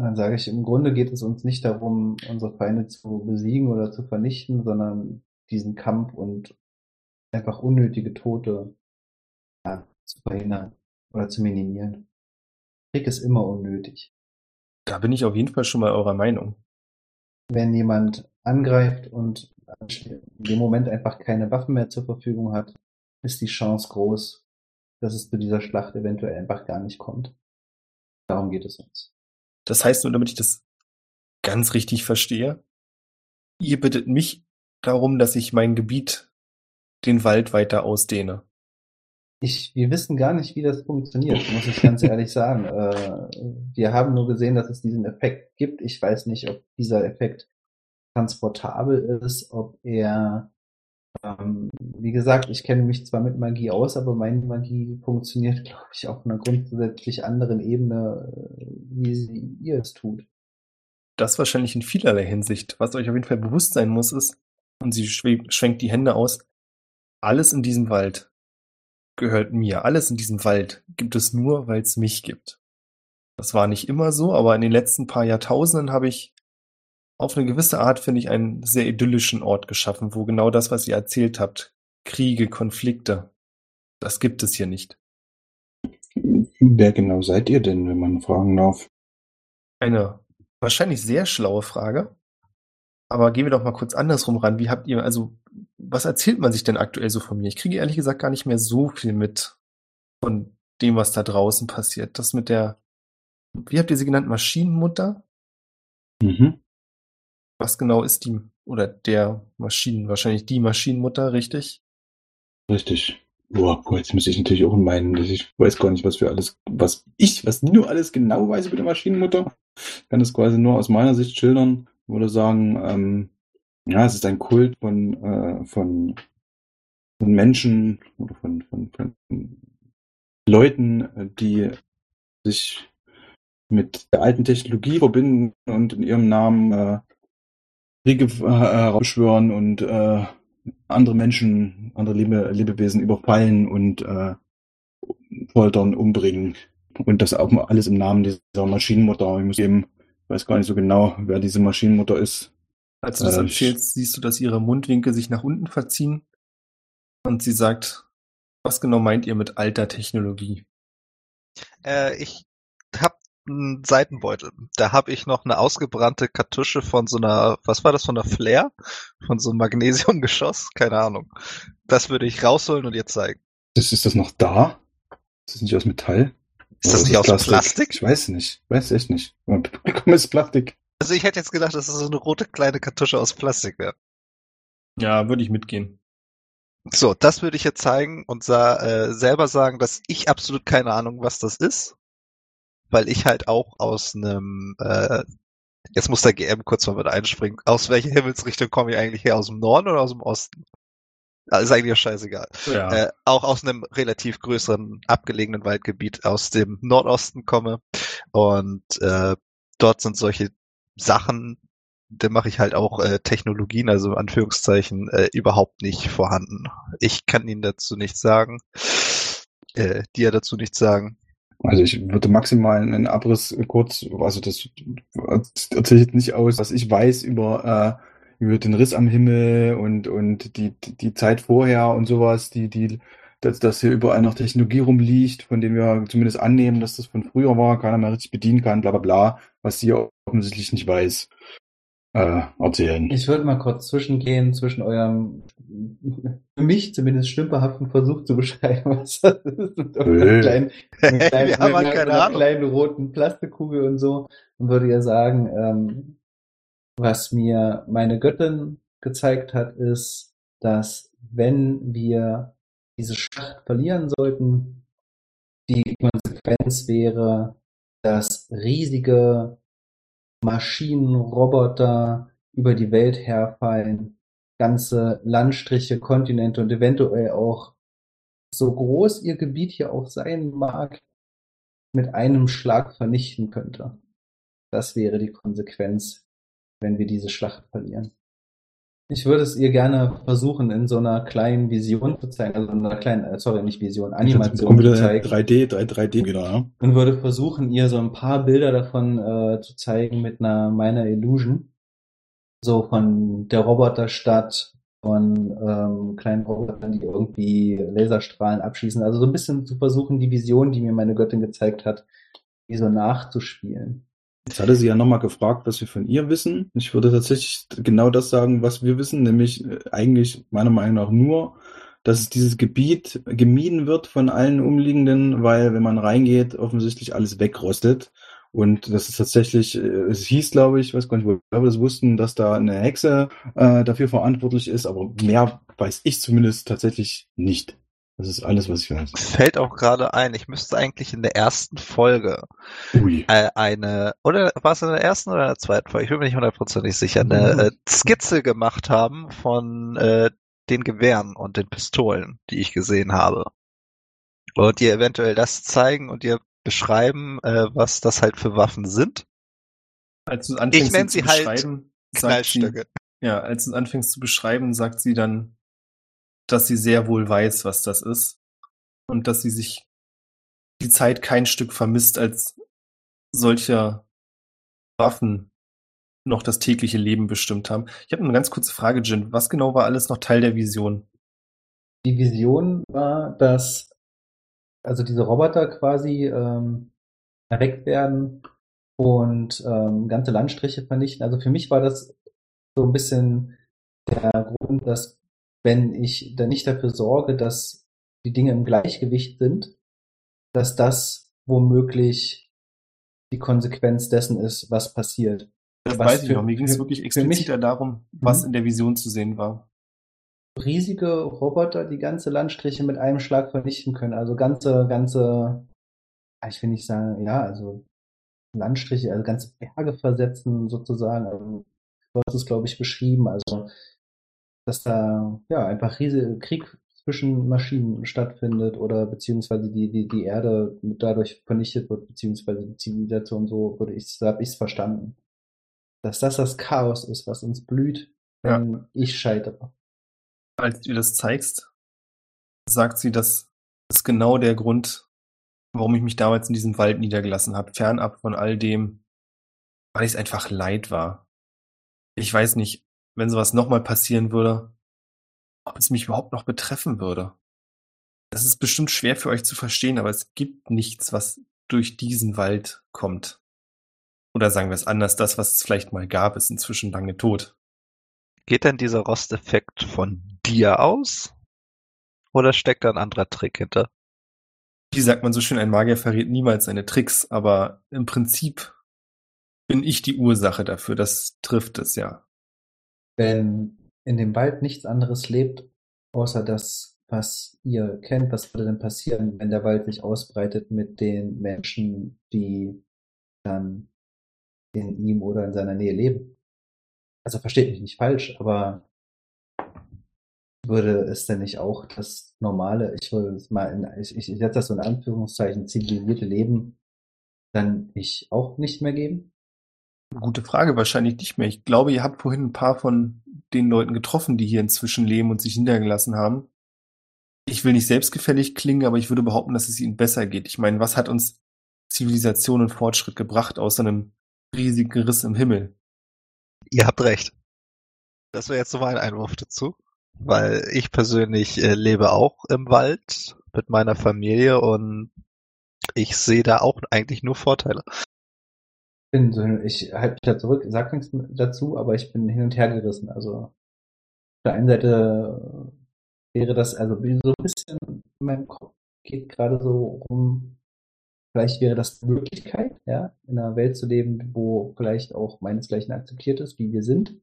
Dann sage ich, im Grunde geht es uns nicht darum, unsere Feinde zu besiegen oder zu vernichten, sondern diesen Kampf und einfach unnötige Tote ja, zu verhindern oder zu minimieren. Krieg ist immer unnötig. Da bin ich auf jeden Fall schon mal eurer Meinung. Wenn jemand angreift und in dem Moment einfach keine Waffen mehr zur Verfügung hat, ist die Chance groß, dass es zu dieser Schlacht eventuell einfach gar nicht kommt. Darum geht es uns. Das heißt nur, damit ich das ganz richtig verstehe, ihr bittet mich darum, dass ich mein Gebiet, den Wald weiter ausdehne. Ich, wir wissen gar nicht, wie das funktioniert, muss ich ganz [LAUGHS] ehrlich sagen. Äh, wir haben nur gesehen, dass es diesen Effekt gibt. Ich weiß nicht, ob dieser Effekt transportabel ist, ob er, ähm, wie gesagt, ich kenne mich zwar mit Magie aus, aber meine Magie funktioniert, glaube ich, auf einer grundsätzlich anderen Ebene, äh, wie sie ihr es tut. Das wahrscheinlich in vielerlei Hinsicht. Was euch auf jeden Fall bewusst sein muss, ist, und sie schwe- schwenkt die Hände aus, alles in diesem Wald gehört mir. Alles in diesem Wald gibt es nur, weil es mich gibt. Das war nicht immer so, aber in den letzten paar Jahrtausenden habe ich auf eine gewisse Art, finde ich, einen sehr idyllischen Ort geschaffen, wo genau das, was ihr erzählt habt, Kriege, Konflikte, das gibt es hier nicht. Wer genau seid ihr denn, wenn man fragen darf? Eine wahrscheinlich sehr schlaue Frage. Aber gehen wir doch mal kurz andersrum ran. Wie habt ihr, also, was erzählt man sich denn aktuell so von mir? Ich kriege ehrlich gesagt gar nicht mehr so viel mit von dem, was da draußen passiert. Das mit der, wie habt ihr sie genannt, Maschinenmutter? Mhm. Was genau ist die, oder der Maschinen, wahrscheinlich die Maschinenmutter, richtig? Richtig. Boah, jetzt muss ich natürlich auch meinen, dass ich weiß gar nicht, was für alles, was ich, was nur alles genau weiß über die Maschinenmutter. Ich kann das quasi nur aus meiner Sicht schildern. Würde sagen, ähm, ja, es ist ein Kult von, äh, von, von Menschen oder von, von, von Leuten, äh, die sich mit der alten Technologie verbinden und in ihrem Namen äh, Kriege äh, herausschwören und äh, andere Menschen, andere Lebe, Lebewesen überfallen und äh, foltern, umbringen. Und das auch mal alles im Namen dieser Maschinenmutter. Ich muss eben, ich weiß gar nicht so genau, wer diese Maschinenmutter ist. Als du das Äh, erzählst, siehst du, dass ihre Mundwinkel sich nach unten verziehen und sie sagt, was genau meint ihr mit alter Technologie? Äh, ich einen Seitenbeutel. Da habe ich noch eine ausgebrannte Kartusche von so einer, was war das, von einer Flair? Von so einem Magnesiumgeschoss? Keine Ahnung. Das würde ich rausholen und ihr zeigen. Das, ist das noch da? Ist das nicht aus Metall? Ist das Oder nicht aus Plastik? Ich weiß nicht. Weiß echt nicht. Publikum ist Plastik. Also ich hätte jetzt gedacht, dass es so eine rote kleine Kartusche aus Plastik wäre. Ja, würde ich mitgehen. So, das würde ich jetzt zeigen und sa äh, selber sagen, dass ich absolut keine Ahnung, was das ist, weil ich halt auch aus einem, äh, jetzt muss der GM kurz mal mit einspringen, aus welcher Himmelsrichtung komme ich eigentlich her, aus dem Norden oder aus dem Osten? Ah, ist eigentlich auch scheißegal. Ja. Äh, auch aus einem relativ größeren abgelegenen Waldgebiet aus dem Nordosten komme und äh, dort sind solche Sachen, da mache ich halt auch äh, Technologien, also in Anführungszeichen, äh, überhaupt nicht vorhanden. Ich kann Ihnen dazu nichts sagen, äh, dir dazu nichts sagen. Also ich würde maximal einen Abriss kurz, also das erzähle ich jetzt nicht aus, was ich weiß über, äh, über den Riss am Himmel und, und die, die Zeit vorher und sowas, die, die, dass, dass hier überall noch Technologie rumliegt, von dem wir zumindest annehmen, dass das von früher war, keiner mehr richtig bedienen kann, bla bla bla, was sie offensichtlich nicht weiß, äh, erzählen. Ich würde mal kurz zwischengehen zwischen eurem, mich zumindest stümperhaften Versuch zu beschreiben, [LAUGHS] was das ist, mit kleinen, [LAUGHS] mit kleinen, Wir haben mit keine einer Ahnung. kleinen roten Plastikkugel und so, und würde ja sagen, ähm, was mir meine Göttin gezeigt hat, ist, dass wenn wir diese Schlacht verlieren sollten, die Konsequenz wäre, dass riesige Maschinen, Roboter über die Welt herfallen, ganze Landstriche, Kontinente und eventuell auch so groß ihr Gebiet hier auch sein mag, mit einem Schlag vernichten könnte. Das wäre die Konsequenz, wenn wir diese Schlacht verlieren. Ich würde es ihr gerne versuchen, in so einer kleinen Vision zu zeigen, also in einer kleinen, äh, sorry, nicht Vision, Animation zu zeigen. 3D, 3, 3D wieder, ja. Und würde versuchen, ihr so ein paar Bilder davon äh, zu zeigen mit einer meiner Illusion. So von der Roboterstadt, von ähm, kleinen Robotern, die irgendwie Laserstrahlen abschießen. Also so ein bisschen zu versuchen, die Vision, die mir meine Göttin gezeigt hat, wie so nachzuspielen. Jetzt hatte sie ja nochmal gefragt, was wir von ihr wissen. Ich würde tatsächlich genau das sagen, was wir wissen, nämlich äh, eigentlich meiner Meinung nach nur, dass dieses Gebiet gemieden wird von allen Umliegenden, weil wenn man reingeht, offensichtlich alles wegrostet. Und das ist tatsächlich, äh, es hieß, glaube ich, weiß gar nicht, wo wir das wussten, dass da eine Hexe äh, dafür verantwortlich ist, aber mehr weiß ich zumindest tatsächlich nicht. Das ist alles, was ich weiß. Fällt auch gerade ein, ich müsste eigentlich in der ersten Folge Ui. äh, eine, oder war es in der ersten oder in der zweiten Folge? Ich bin mir nicht hundertprozentig sicher, eine äh, Skizze gemacht haben von äh, den Gewehren und den Pistolen, die ich gesehen habe. Und ihr eventuell das zeigen und ihr beschreiben, äh, was das halt für Waffen sind. Als du anfängst, Ich nenn zu sie halt beschreiben, sagt sie, ja, als du anfängst zu beschreiben, sagt sie dann, dass sie sehr wohl weiß, was das ist. Und dass sie sich die Zeit kein Stück vermisst, als solcher Waffen noch das tägliche Leben bestimmt haben. Ich habe eine ganz kurze Frage, Jin. Was genau war alles noch Teil der Vision? Die Vision war, dass also diese Roboter quasi ähm, erweckt werden und ähm, ganze Landstriche vernichten. Also für mich war das so ein bisschen der Grund, dass wenn ich dann nicht dafür sorge, dass die Dinge im Gleichgewicht sind, dass das womöglich die Konsequenz dessen ist, was passiert. Das Was weiß ich für- noch. Mir ging es wirklich expliziter darum, was Mhm. in der Vision zu sehen war. Riesige Roboter die ganze Landstriche mit einem Schlag vernichten können. Also ganze, ganze, ich will nicht sagen, ja, also Landstriche, also ganze Berge versetzen sozusagen. Also, du hast es, glaube ich, beschrieben. Also, dass da ja einfach riesige Krieg zwischen Maschinen stattfindet oder beziehungsweise die, die, die Erde dadurch vernichtet wird, beziehungsweise die Zivilisation, so würde ich, so habe ich es verstanden. Dass das das Chaos ist, was uns blüht, wenn ich scheitere. Als du das zeigst, sagt sie, das ist genau der Grund, warum ich mich damals in diesem Wald niedergelassen habe, fernab von all dem, weil ich es einfach leid war. Ich weiß nicht, wenn sowas nochmal passieren würde, ob es mich überhaupt noch betreffen würde. Das ist bestimmt schwer für euch zu verstehen, aber es gibt nichts, was durch diesen Wald kommt. Oder sagen wir es anders, das, was es vielleicht mal gab, ist inzwischen lange tot. Geht denn dieser Rosteffekt von dir aus? Oder steckt da ein anderer Trick hinter? Wie sagt man so schön, ein Magier verrät niemals seine Tricks, aber im Prinzip bin ich die Ursache dafür. Das trifft es ja. wenn in dem Wald nichts anderes lebt, außer das, was ihr kennt, was würde denn passieren, wenn der Wald sich ausbreitet mit den Menschen, die dann in ihm oder in seiner Nähe leben? Also versteht mich nicht falsch, aber würde es denn nicht auch das normale, ich würde es mal in, ich, ich setze das so in Anführungszeichen, zivilisierte Leben dann ich auch nicht mehr geben? Gute Frage, wahrscheinlich nicht mehr. Ich glaube, ihr habt vorhin ein paar von den Leuten getroffen, die hier inzwischen leben und sich niedergelassen haben. Ich will nicht selbstgefällig klingen, aber ich würde behaupten, dass es ihnen besser geht. Ich meine, was hat uns Zivilisation und Fortschritt gebracht, außer einem riesigen Riss im Himmel? Ihr habt recht. Das wäre jetzt so mein Einwurf dazu. Weil ich persönlich äh, lebe auch im Wald mit meiner Familie und ich sehe da auch eigentlich nur Vorteile. ich halte mich da zurück, sag nichts dazu, aber ich bin hin und her gerissen. Also auf der einen Seite wäre das, also so ein bisschen in meinem Kopf geht gerade so rum, vielleicht wäre das eine Möglichkeit, ja, in einer Welt zu leben, wo vielleicht auch meinesgleichen akzeptiert ist, wie wir sind.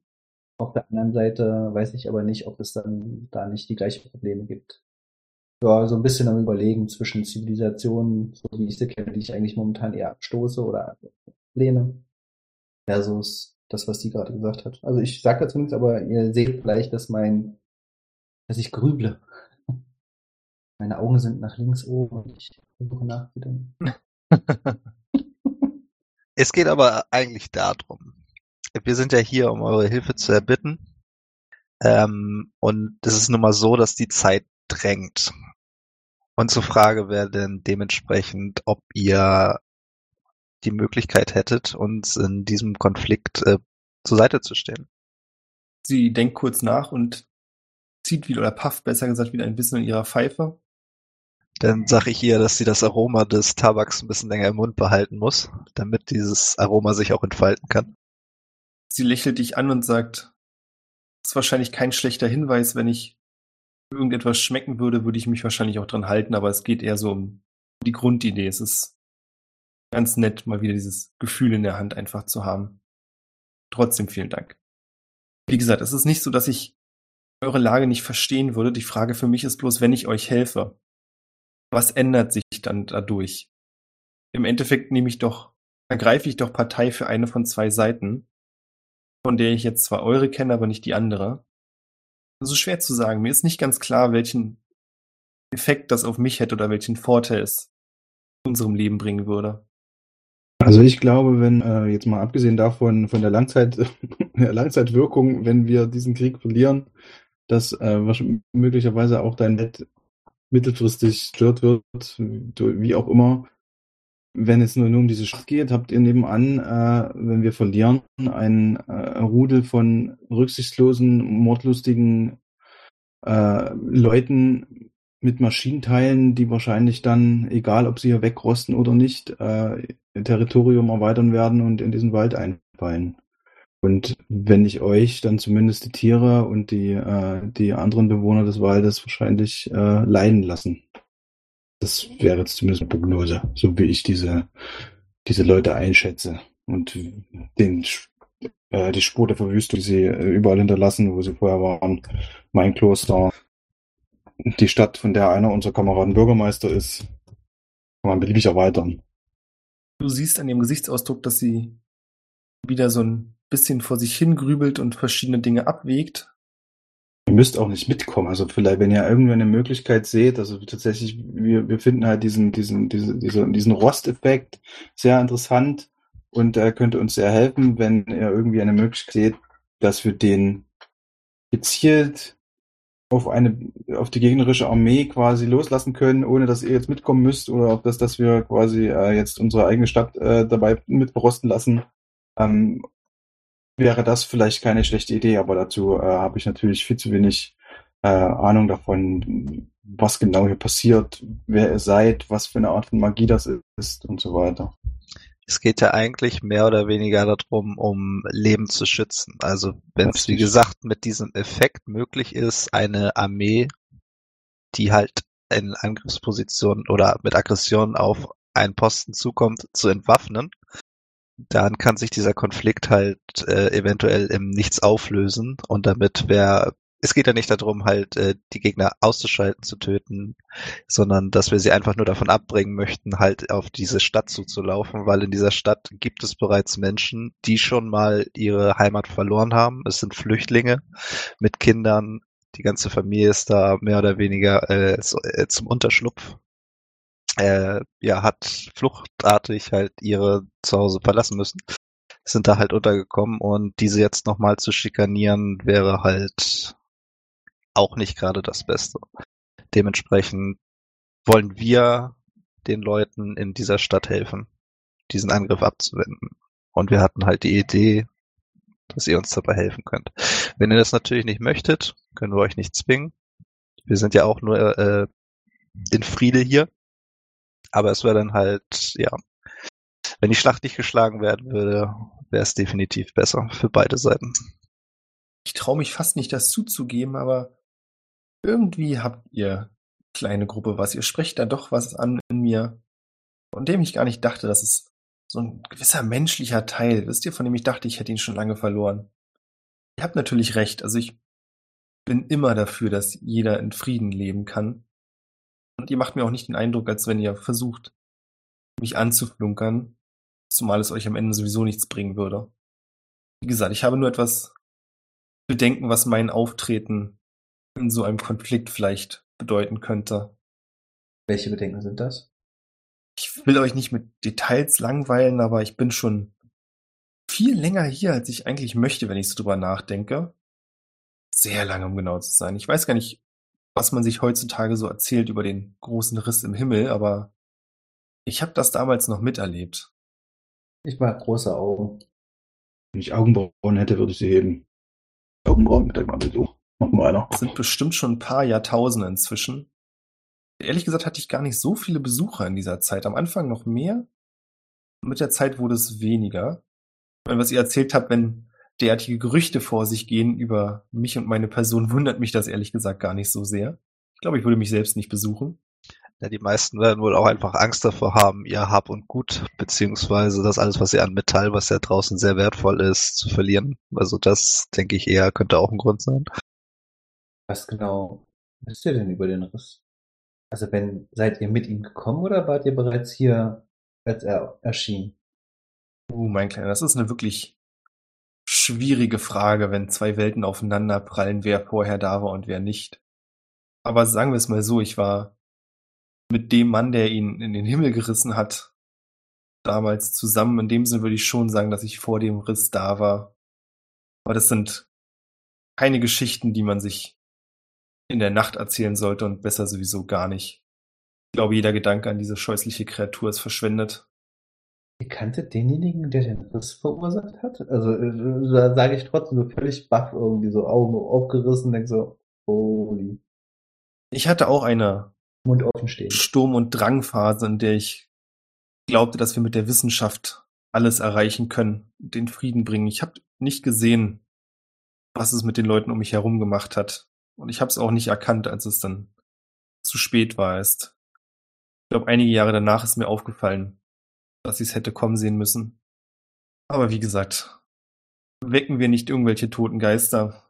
Auf der anderen Seite weiß ich aber nicht, ob es dann da nicht die gleichen Probleme gibt. Ja, so ein bisschen am Überlegen zwischen Zivilisationen, so wie ich sie kenne, die ich eigentlich momentan eher abstoße oder ablehne, versus das, was die gerade gesagt hat. Also ich sage nichts, aber ihr seht vielleicht, dass mein, dass ich grüble. Meine Augen sind nach links oben und ich versuche nachzudenken. [LAUGHS] Es geht aber eigentlich darum. Wir sind ja hier, um eure Hilfe zu erbitten. Ähm, und es ist nun mal so, dass die Zeit drängt. Unsere Frage wäre denn dementsprechend, ob ihr die Möglichkeit hättet, uns in diesem Konflikt äh, zur Seite zu stehen. Sie denkt kurz nach und zieht wieder, oder pafft besser gesagt, wieder ein bisschen in ihrer Pfeife. Dann sage ich ihr, dass sie das Aroma des Tabaks ein bisschen länger im Mund behalten muss, damit dieses Aroma sich auch entfalten kann. Sie lächelt dich an und sagt, das ist wahrscheinlich kein schlechter Hinweis, wenn ich irgendetwas schmecken würde, würde ich mich wahrscheinlich auch dran halten, aber es geht eher so um die Grundidee. Es ist ganz nett, mal wieder dieses Gefühl in der Hand einfach zu haben. Trotzdem vielen Dank. Wie gesagt, es ist nicht so, dass ich eure Lage nicht verstehen würde. Die Frage für mich ist bloß, wenn ich euch helfe, was ändert sich dann dadurch? Im Endeffekt nehme ich doch, ergreife ich doch Partei für eine von zwei Seiten, von der ich jetzt zwar eure kenne, aber nicht die andere. Ist schwer zu sagen. Mir ist nicht ganz klar, welchen Effekt das auf mich hätte oder welchen Vorteil es unserem Leben bringen würde. Also ich glaube, wenn äh, jetzt mal abgesehen davon von der Langzeit [LAUGHS] der Langzeitwirkung, wenn wir diesen Krieg verlieren, dass äh, möglicherweise auch dein Net mittelfristig stört wird, wie auch immer. Wenn es nur, nur um diese Schlacht geht, habt ihr nebenan, äh, wenn wir verlieren, ein äh, Rudel von rücksichtslosen, mordlustigen äh, Leuten mit Maschinenteilen, die wahrscheinlich dann, egal ob sie hier wegrosten oder nicht, äh, Territorium erweitern werden und in diesen Wald einfallen. Und wenn nicht euch, dann zumindest die Tiere und die, äh, die anderen Bewohner des Waldes wahrscheinlich äh, leiden lassen. Das wäre jetzt zumindest eine Prognose, so wie ich diese, diese Leute einschätze. Und den, äh, die Spur der Verwüstung, die sie äh, überall hinterlassen, wo sie vorher waren, mein Kloster, die Stadt, von der einer unserer Kameraden Bürgermeister ist, kann man beliebig erweitern. Du siehst an ihrem Gesichtsausdruck, dass sie wieder so ein bisschen vor sich hingrübelt und verschiedene Dinge abwägt. Ihr müsst auch nicht mitkommen. Also vielleicht, wenn ihr irgendwann eine Möglichkeit seht, also tatsächlich, wir, wir finden halt diesen, diesen, diese, diese, diesen Rosteffekt sehr interessant und er könnte uns sehr helfen, wenn ihr irgendwie eine Möglichkeit seht, dass wir den gezielt auf eine, auf die gegnerische Armee quasi loslassen können, ohne dass ihr jetzt mitkommen müsst oder auf das, dass wir quasi äh, jetzt unsere eigene Stadt äh, dabei mit berosten lassen. Ähm, wäre das vielleicht keine schlechte Idee, aber dazu äh, habe ich natürlich viel zu wenig äh, Ahnung davon, was genau hier passiert, wer ihr seid, was für eine Art von Magie das ist und so weiter. Es geht ja eigentlich mehr oder weniger darum, um Leben zu schützen. Also wenn es, wie gesagt, mit diesem Effekt möglich ist, eine Armee, die halt in Angriffsposition oder mit Aggression auf einen Posten zukommt, zu entwaffnen, dann kann sich dieser Konflikt halt äh, eventuell im Nichts auflösen und damit wäre es geht ja nicht darum, halt äh, die Gegner auszuschalten, zu töten, sondern dass wir sie einfach nur davon abbringen möchten, halt auf diese Stadt zuzulaufen, weil in dieser Stadt gibt es bereits Menschen, die schon mal ihre Heimat verloren haben. Es sind Flüchtlinge mit Kindern. Die ganze Familie ist da mehr oder weniger äh, äh, zum Unterschlupf äh, ja, hat fluchtartig halt ihre Zuhause verlassen müssen. Sind da halt untergekommen und diese jetzt nochmal zu schikanieren, wäre halt auch nicht gerade das Beste. Dementsprechend wollen wir den Leuten in dieser Stadt helfen, diesen Angriff abzuwenden. Und wir hatten halt die Idee, dass ihr uns dabei helfen könnt. Wenn ihr das natürlich nicht möchtet, können wir euch nicht zwingen. Wir sind ja auch nur äh, in Friede hier. Aber es wäre dann halt, ja, wenn die Schlacht nicht geschlagen werden würde, wäre es definitiv besser für beide Seiten. Ich traue mich fast nicht, das zuzugeben, aber irgendwie habt ihr, kleine Gruppe, was. Ihr sprecht da doch was an in mir, von dem ich gar nicht dachte, dass es so ein gewisser menschlicher Teil, wisst ihr, von dem ich dachte, ich hätte ihn schon lange verloren. Ihr habt natürlich recht. Also ich bin immer dafür, dass jeder in Frieden leben kann. Und ihr macht mir auch nicht den Eindruck, als wenn ihr versucht, mich anzuflunkern, zumal es euch am Ende sowieso nichts bringen würde. Wie gesagt, ich habe nur etwas Bedenken, was mein Auftreten in so einem Konflikt vielleicht bedeuten könnte. Welche Bedenken sind das? Ich will euch nicht mit Details langweilen, aber ich bin schon viel länger hier, als ich eigentlich möchte, wenn ich so drüber nachdenke. Sehr lange, um genau zu sein. Ich weiß gar nicht, was man sich heutzutage so erzählt über den großen Riss im Himmel, aber ich habe das damals noch miterlebt. Ich mag große Augen. Wenn ich Augenbrauen hätte, würde ich sie heben. Augenbrauen, mit mal so. Mach mal einer. Es sind bestimmt schon ein paar Jahrtausende inzwischen. Ehrlich gesagt hatte ich gar nicht so viele Besucher in dieser Zeit. Am Anfang noch mehr. Mit der Zeit wurde es weniger. Und was ihr erzählt habt, wenn derartige Gerüchte vor sich gehen über mich und meine Person, wundert mich das ehrlich gesagt gar nicht so sehr. Ich glaube, ich würde mich selbst nicht besuchen. Ja, die meisten werden wohl auch einfach Angst davor haben, ihr Hab und Gut, beziehungsweise das alles, was sie an Metall, was ja draußen sehr wertvoll ist, zu verlieren. Also das, denke ich eher, könnte auch ein Grund sein. Was genau wisst ihr denn über den Riss? Also wenn, seid ihr mit ihm gekommen oder wart ihr bereits hier, als er erschien? Uh, mein Kleiner, das ist eine wirklich schwierige Frage, wenn zwei Welten aufeinander prallen, wer vorher da war und wer nicht. Aber sagen wir es mal so, ich war mit dem Mann, der ihn in den Himmel gerissen hat, damals zusammen. In dem Sinne würde ich schon sagen, dass ich vor dem Riss da war. Aber das sind keine Geschichten, die man sich in der Nacht erzählen sollte und besser sowieso gar nicht. Ich glaube, jeder Gedanke an diese scheußliche Kreatur ist verschwendet. Ihr kanntet denjenigen, der den Riss verursacht hat? Also äh, da sage ich trotzdem so völlig baff irgendwie so Augen aufgerissen, denk so, holy. Ich hatte auch eine Mund offen stehen. Sturm- und Drangphase, in der ich glaubte, dass wir mit der Wissenschaft alles erreichen können, den Frieden bringen. Ich habe nicht gesehen, was es mit den Leuten um mich herum gemacht hat. Und ich habe es auch nicht erkannt, als es dann zu spät war erst. Ich glaube, einige Jahre danach ist mir aufgefallen, dass ich es hätte kommen sehen müssen. Aber wie gesagt, wecken wir nicht irgendwelche toten Geister.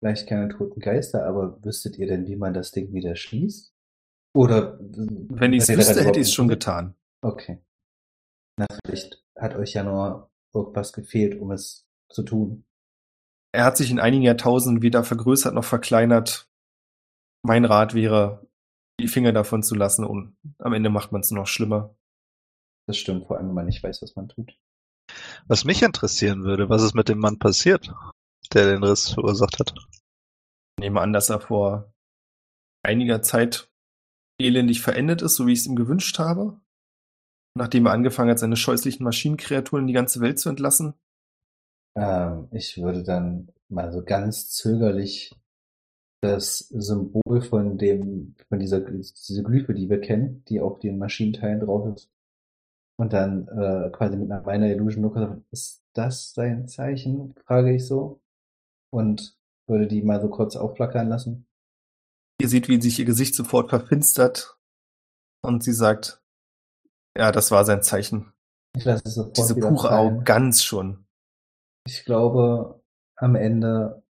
Vielleicht keine toten Geister, aber wüsstet ihr denn, wie man das Ding wieder schließt? Oder Wenn ich es wüsste, hätte ich es schon getan. Okay. Na, vielleicht hat euch ja nur irgendwas gefehlt, um es zu tun. Er hat sich in einigen Jahrtausenden weder vergrößert noch verkleinert. Mein Rat wäre, die Finger davon zu lassen und am Ende macht man es noch schlimmer. Das stimmt, vor allem, wenn man nicht weiß, was man tut. Was mich interessieren würde, was ist mit dem Mann passiert, der den Riss verursacht hat? Ich nehme an, dass er vor einiger Zeit elendig verendet ist, so wie ich es ihm gewünscht habe. Nachdem er angefangen hat, seine scheußlichen Maschinenkreaturen in die ganze Welt zu entlassen. Ähm, ich würde dann mal so ganz zögerlich das Symbol von dem, von dieser, diese Glyphe, die wir kennen, die auf den Maschinenteilen drauf ist. Und dann äh, quasi mit einer meiner Illusion nur sagen, ist das sein Zeichen? Frage ich so. Und würde die mal so kurz aufflackern lassen. Ihr seht, wie sich ihr Gesicht sofort verfinstert und sie sagt, ja, das war sein Zeichen. Ich lasse es sofort Diese pure. Arroganz schon. Ich glaube, am Ende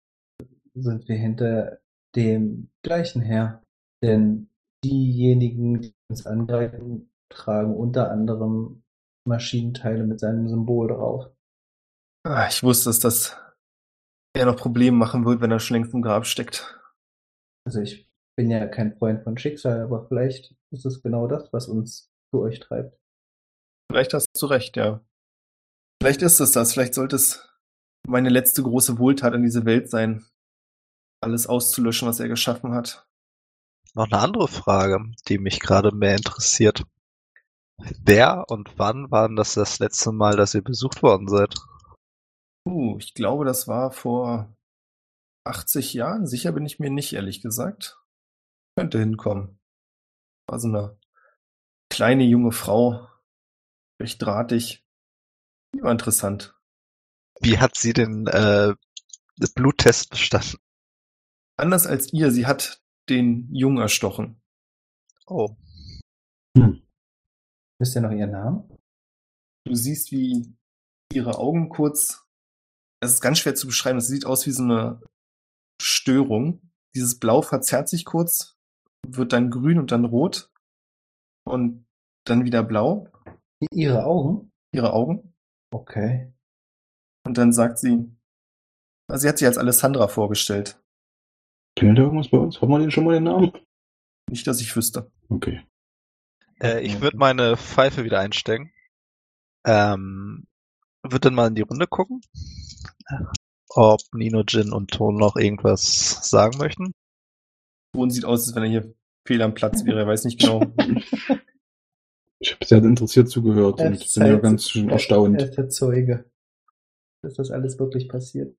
sind wir hinter dem gleichen her. Denn diejenigen, die uns angreifen, tragen unter anderem Maschinenteile mit seinem Symbol drauf. Ah, Ich wusste es, dass er noch Probleme machen wird, wenn er schon längst im Grab steckt. Also ich bin ja kein Freund von Schicksal, aber vielleicht ist es genau das, was uns zu euch treibt. Vielleicht hast du recht, ja. Vielleicht ist es das. Vielleicht sollte es meine letzte große Wohltat an diese Welt sein, alles auszulöschen, was er geschaffen hat. Noch eine andere Frage, die mich gerade mehr interessiert. Wer und wann war denn das das letzte Mal, dass ihr besucht worden seid? Uh, ich glaube, das war vor 80 Jahren. Sicher bin ich mir nicht, ehrlich gesagt. Könnte hinkommen. War so eine kleine junge Frau, recht drahtig. Die war interessant. Wie hat sie den äh, Bluttest bestanden? Anders als ihr, sie hat den Jungen erstochen. Oh, Wisst ihr noch ihren Namen? Du siehst, wie ihre Augen kurz es ist ganz schwer zu beschreiben. Es sieht aus wie so eine Störung. Dieses Blau verzerrt sich kurz, wird dann grün und dann rot und dann wieder blau. Ihre Augen? Ihre Augen. Okay. Und dann sagt sie, also sie hat sich als Alessandra vorgestellt. Kennt ihr irgendwas bei uns? Haben wir den schon mal den Namen? Nicht, dass ich wüsste. Okay. Äh, ich würde meine Pfeife wieder einstecken. Ähm, würde dann mal in die Runde gucken, ob Nino, Jin und Ton noch irgendwas sagen möchten. Ton sieht aus, als wenn er hier fehl am Platz wäre. Er weiß nicht genau. [LAUGHS] Ich habe sehr interessiert zugehört Er und ist bin ja halt- ganz schön Er erstaunt. ist der Zeuge, dass das alles wirklich passiert.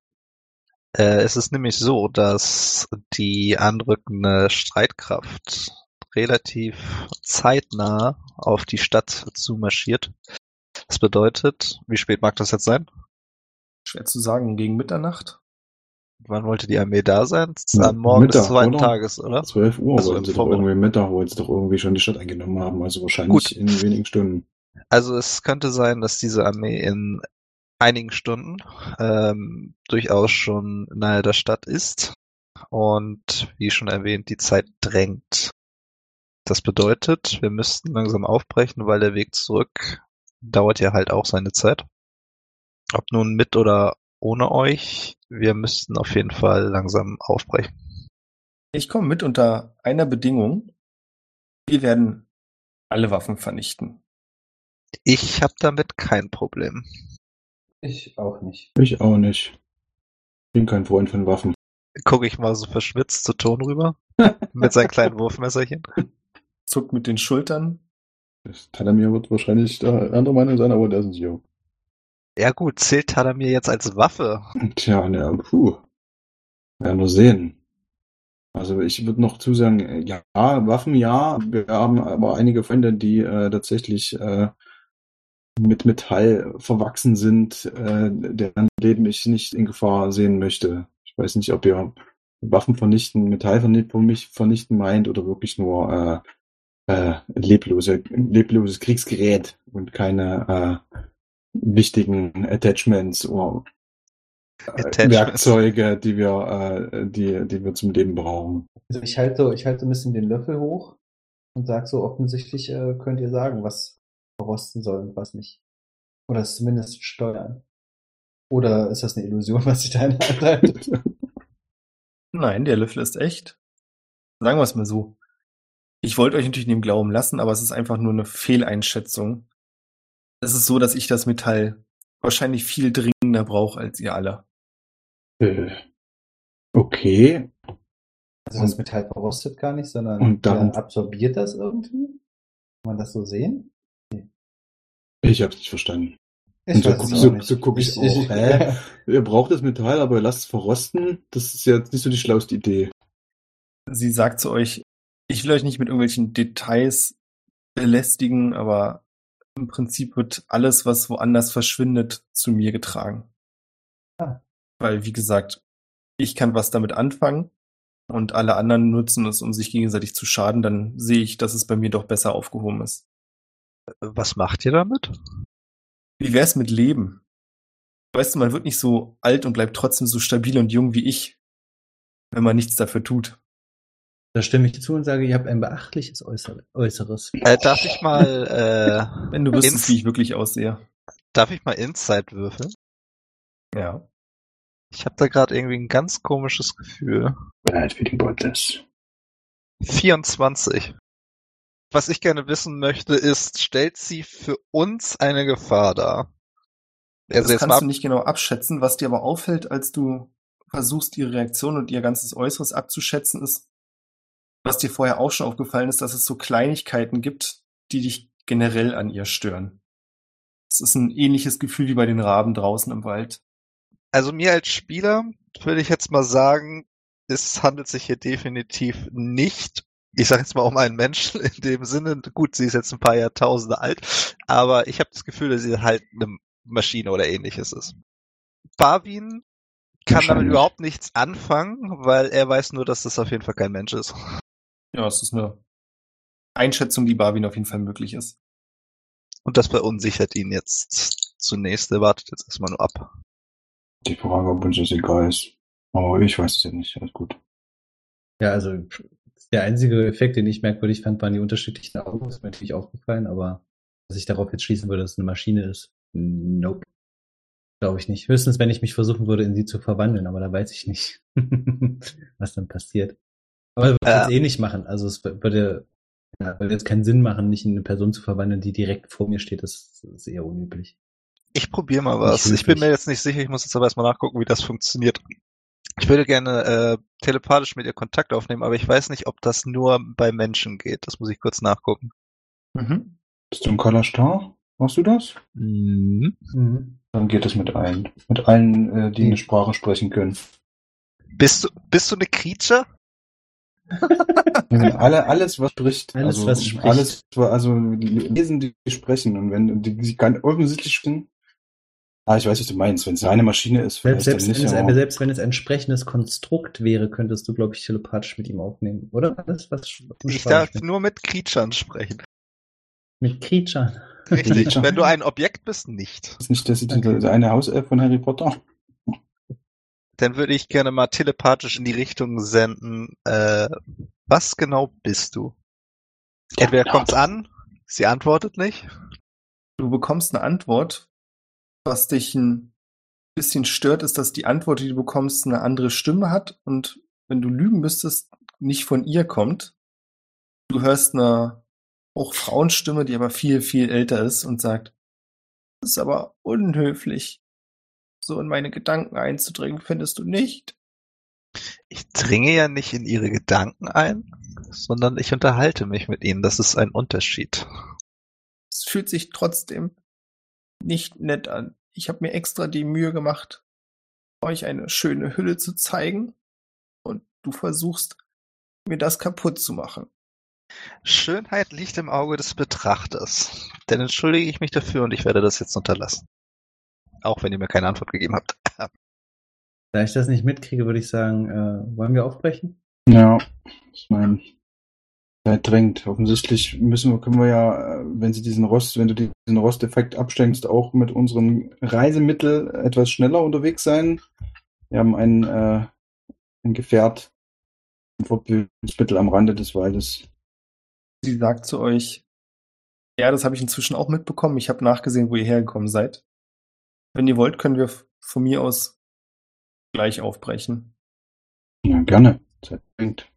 Äh, es ist nämlich so, dass die anrückende Streitkraft relativ zeitnah auf die Stadt zumarschiert. Das bedeutet, wie spät mag das jetzt sein? Schwer zu sagen. Gegen Mitternacht? Wann wollte die Armee da sein? Ja, Am Morgen des Mittag, zweiten oder? Tages, oder? 12 Uhr Also wollen im sie doch irgendwie Mittag, wollen sie doch irgendwie schon die Stadt eingenommen haben. Also wahrscheinlich Gut. in wenigen Stunden. Also es könnte sein, dass diese Armee in einigen Stunden ähm, durchaus schon nahe der Stadt ist und wie schon erwähnt, die Zeit drängt. Das bedeutet, wir müssten langsam aufbrechen, weil der Weg zurück dauert ja halt auch seine Zeit. Ob nun mit oder ohne euch, wir müssten auf jeden Fall langsam aufbrechen. Ich komme mit unter einer Bedingung. Wir werden alle Waffen vernichten. Ich habe damit kein Problem. Ich auch nicht. Ich auch nicht. Bin kein Freund von Waffen. Gucke ich mal so verschwitzt zu Ton rüber [LAUGHS] mit seinem kleinen Wurfmesserchen. Zuckt mit den Schultern. Das Talamir wird wahrscheinlich der andere Meinung sein, aber der ist nicht hier. Ja gut, zählt Tadamir jetzt als Waffe? Tja, ne, puh. Werden wir sehen. Also ich würde noch zusagen, äh, ja, Waffen ja. Wir haben aber einige Freunde, die äh, tatsächlich äh, mit Metall verwachsen sind, äh, deren Leben ich nicht in Gefahr sehen möchte. Ich weiß nicht, ob ihr Waffen vernichten, Metall verni- für mich vernichten meint oder wirklich nur äh, äh, leblose, lebloses Kriegsgerät und keine äh, wichtigen Attachments oder äh, Attachments. Werkzeuge, die wir, äh, die, die wir zum Leben brauchen. Also ich halte, ich halte ein bisschen den Löffel hoch und sage so offensichtlich äh, könnt ihr sagen, was verrosten soll und was nicht. Oder es zumindest steuern. Oder ist das eine Illusion, was ich da in der Hand halte? Nein, der Löffel ist echt. Sagen wir es mal so. Ich wollte euch natürlich in dem Glauben lassen, aber es ist einfach nur eine Fehleinschätzung. Es ist so, dass ich das Metall wahrscheinlich viel dringender brauche als ihr alle. Äh, okay, Also das Metall verrostet gar nicht, sondern Und ja, absorbiert das irgendwie? Kann man das so sehen? ich hab's nicht verstanden. Ich Und so weiß guck- es so- so guck ich auch, hä? [LAUGHS] Ihr braucht das Metall, aber ihr lasst es verrosten. Das ist jetzt nicht so die schlauste Idee. Sie sagt zu euch, ich will euch nicht mit irgendwelchen Details belästigen, aber im Prinzip wird alles, was woanders verschwindet, zu mir getragen. Ah. Weil, wie gesagt, ich kann was damit anfangen und alle anderen nutzen es, um sich gegenseitig zu schaden, dann sehe ich, dass es bei mir doch besser aufgehoben ist. Was macht ihr damit? Wie wär's mit Leben? Weißt du, man wird nicht so alt und bleibt trotzdem so stabil und jung wie ich, wenn man nichts dafür tut. Da stimme ich zu und sage, ihr habt ein beachtliches Äußer Äußeres. Äh, darf ich mal, äh, Wenn du wüsstest, Ins- wie ich wirklich aussehe. darf ich mal Insight würfeln? Ja. Ich habe da gerade irgendwie ein ganz komisches Gefühl. Bad Feeding Prozess. 24. Was ich gerne wissen möchte, ist, stellt sie für uns eine Gefahr dar? Also das kannst du nicht genau abschätzen. Was dir aber auffällt, als du versuchst, ihre Reaktion und ihr ganzes Äußeres abzuschätzen, ist, was dir vorher auch schon aufgefallen ist, dass es so Kleinigkeiten gibt, die dich generell an ihr stören. Es ist ein ähnliches Gefühl wie bei den Raben draußen im Wald. Also mir als Spieler würde ich jetzt mal sagen, es handelt sich hier definitiv nicht, ich sage jetzt mal um einen Menschen in dem Sinne, gut, sie ist jetzt ein paar Jahrtausende alt, aber ich habe das Gefühl, dass sie halt eine Maschine oder ähnliches ist. Barwin kann damit überhaupt nichts anfangen, weil er weiß nur, dass das auf jeden Fall kein Mensch ist. Ja, es ist eine Einschätzung, die Barwin auf jeden Fall möglich ist. Und das verunsichert ihn jetzt zunächst. Er wartet jetzt erstmal nur ab. Die Frage, ob uns das egal ist. Aber ich weiß es ja nicht. Alles gut. Ja, also der einzige Effekt, den ich merkwürdig fand, waren die unterschiedlichen Augen. Das ist mir natürlich aufgefallen, aber dass ich darauf jetzt schließen würde, dass es eine Maschine ist, nope. Glaube ich nicht. Höchstens, wenn ich mich versuchen würde, in sie zu verwandeln, aber da weiß ich nicht, [LAUGHS] was dann passiert. Aber würde ich Äh. jetzt eh nicht machen. Also es würde, ja, würde jetzt keinen Sinn machen, nicht in eine Person zu verwandeln, die direkt vor mir steht. Das ist eher unüblich. Ich probiere mal was. Ich bin mir jetzt nicht sicher, ich muss jetzt aber erstmal nachgucken, wie das funktioniert. Ich würde gerne äh, telepathisch mit ihr Kontakt aufnehmen, aber ich weiß nicht, ob das nur bei Menschen geht. Das muss ich kurz nachgucken. Mhm. Bist du ein Color Star? Machst du das? Mhm. Mhm. Dann geht es mit allen. Mit allen, äh, die eine Sprache sprechen können. Bist du bist du eine Creature? Alle, alles, was spricht, Alles, also, was spricht. alles, also lesen, die sprechen. Und wenn die, sie kann offensichtlich sprechen, ah, ich weiß, was du meinst. Wenn es eine Maschine ist, vielleicht Selbst, selbst, dann wenn nicht. es, aber- selbst wenn es ein sprechendes Konstrukt wäre, könntest du, glaube ich, telepathisch mit ihm aufnehmen, oder? Alles, was Ich darf nur mit Creatures sprechen. mit Creature. Richtig. Wenn du ein Objekt bist, nicht. ist nicht das, Okay. das eine Hauself von Harry Potter? Dann würde ich gerne mal telepathisch in die Richtung senden. Äh, was genau bist du? Entweder kommt's an, sie antwortet nicht. Du bekommst eine Antwort. Was dich ein bisschen stört, ist, dass die Antwort, die du bekommst, eine andere Stimme hat und wenn du lügen müsstest, nicht von ihr kommt. Du hörst eine auch Frauenstimme, die aber viel, viel älter ist und sagt, das ist aber unhöflich, so in meine Gedanken einzudringen, findest du nicht? Ich dringe ja nicht in ihre Gedanken ein, sondern ich unterhalte mich mit ihnen. Das ist ein Unterschied. Es fühlt sich trotzdem nicht nett an. Ich habe mir extra die Mühe gemacht, euch eine schöne Hülle zu zeigen und du versuchst, mir das kaputt zu machen. Schönheit liegt im Auge des Betrachters. Dann entschuldige ich mich dafür und ich werde das jetzt unterlassen. Auch wenn ihr mir keine Antwort gegeben habt. [LAUGHS] Da ich das nicht mitkriege, würde ich sagen, äh, wollen wir aufbrechen? Ja, ich meine, Zeit drängt. Offensichtlich müssen wir, können wir ja, äh, wenn sie diesen Rost, wenn du diesen Rosteffekt absteckst, auch mit unseren Reisemittel etwas schneller unterwegs sein. Wir haben ein, äh, ein Gefährt, ein Fortbewegungsmittel am Rande des Waldes. Sie sagt zu euch, ja, das habe ich inzwischen auch mitbekommen. Ich habe nachgesehen, wo ihr hergekommen seid. Wenn ihr wollt, können wir von mir aus gleich aufbrechen. Ja, gerne. Zeit drängt.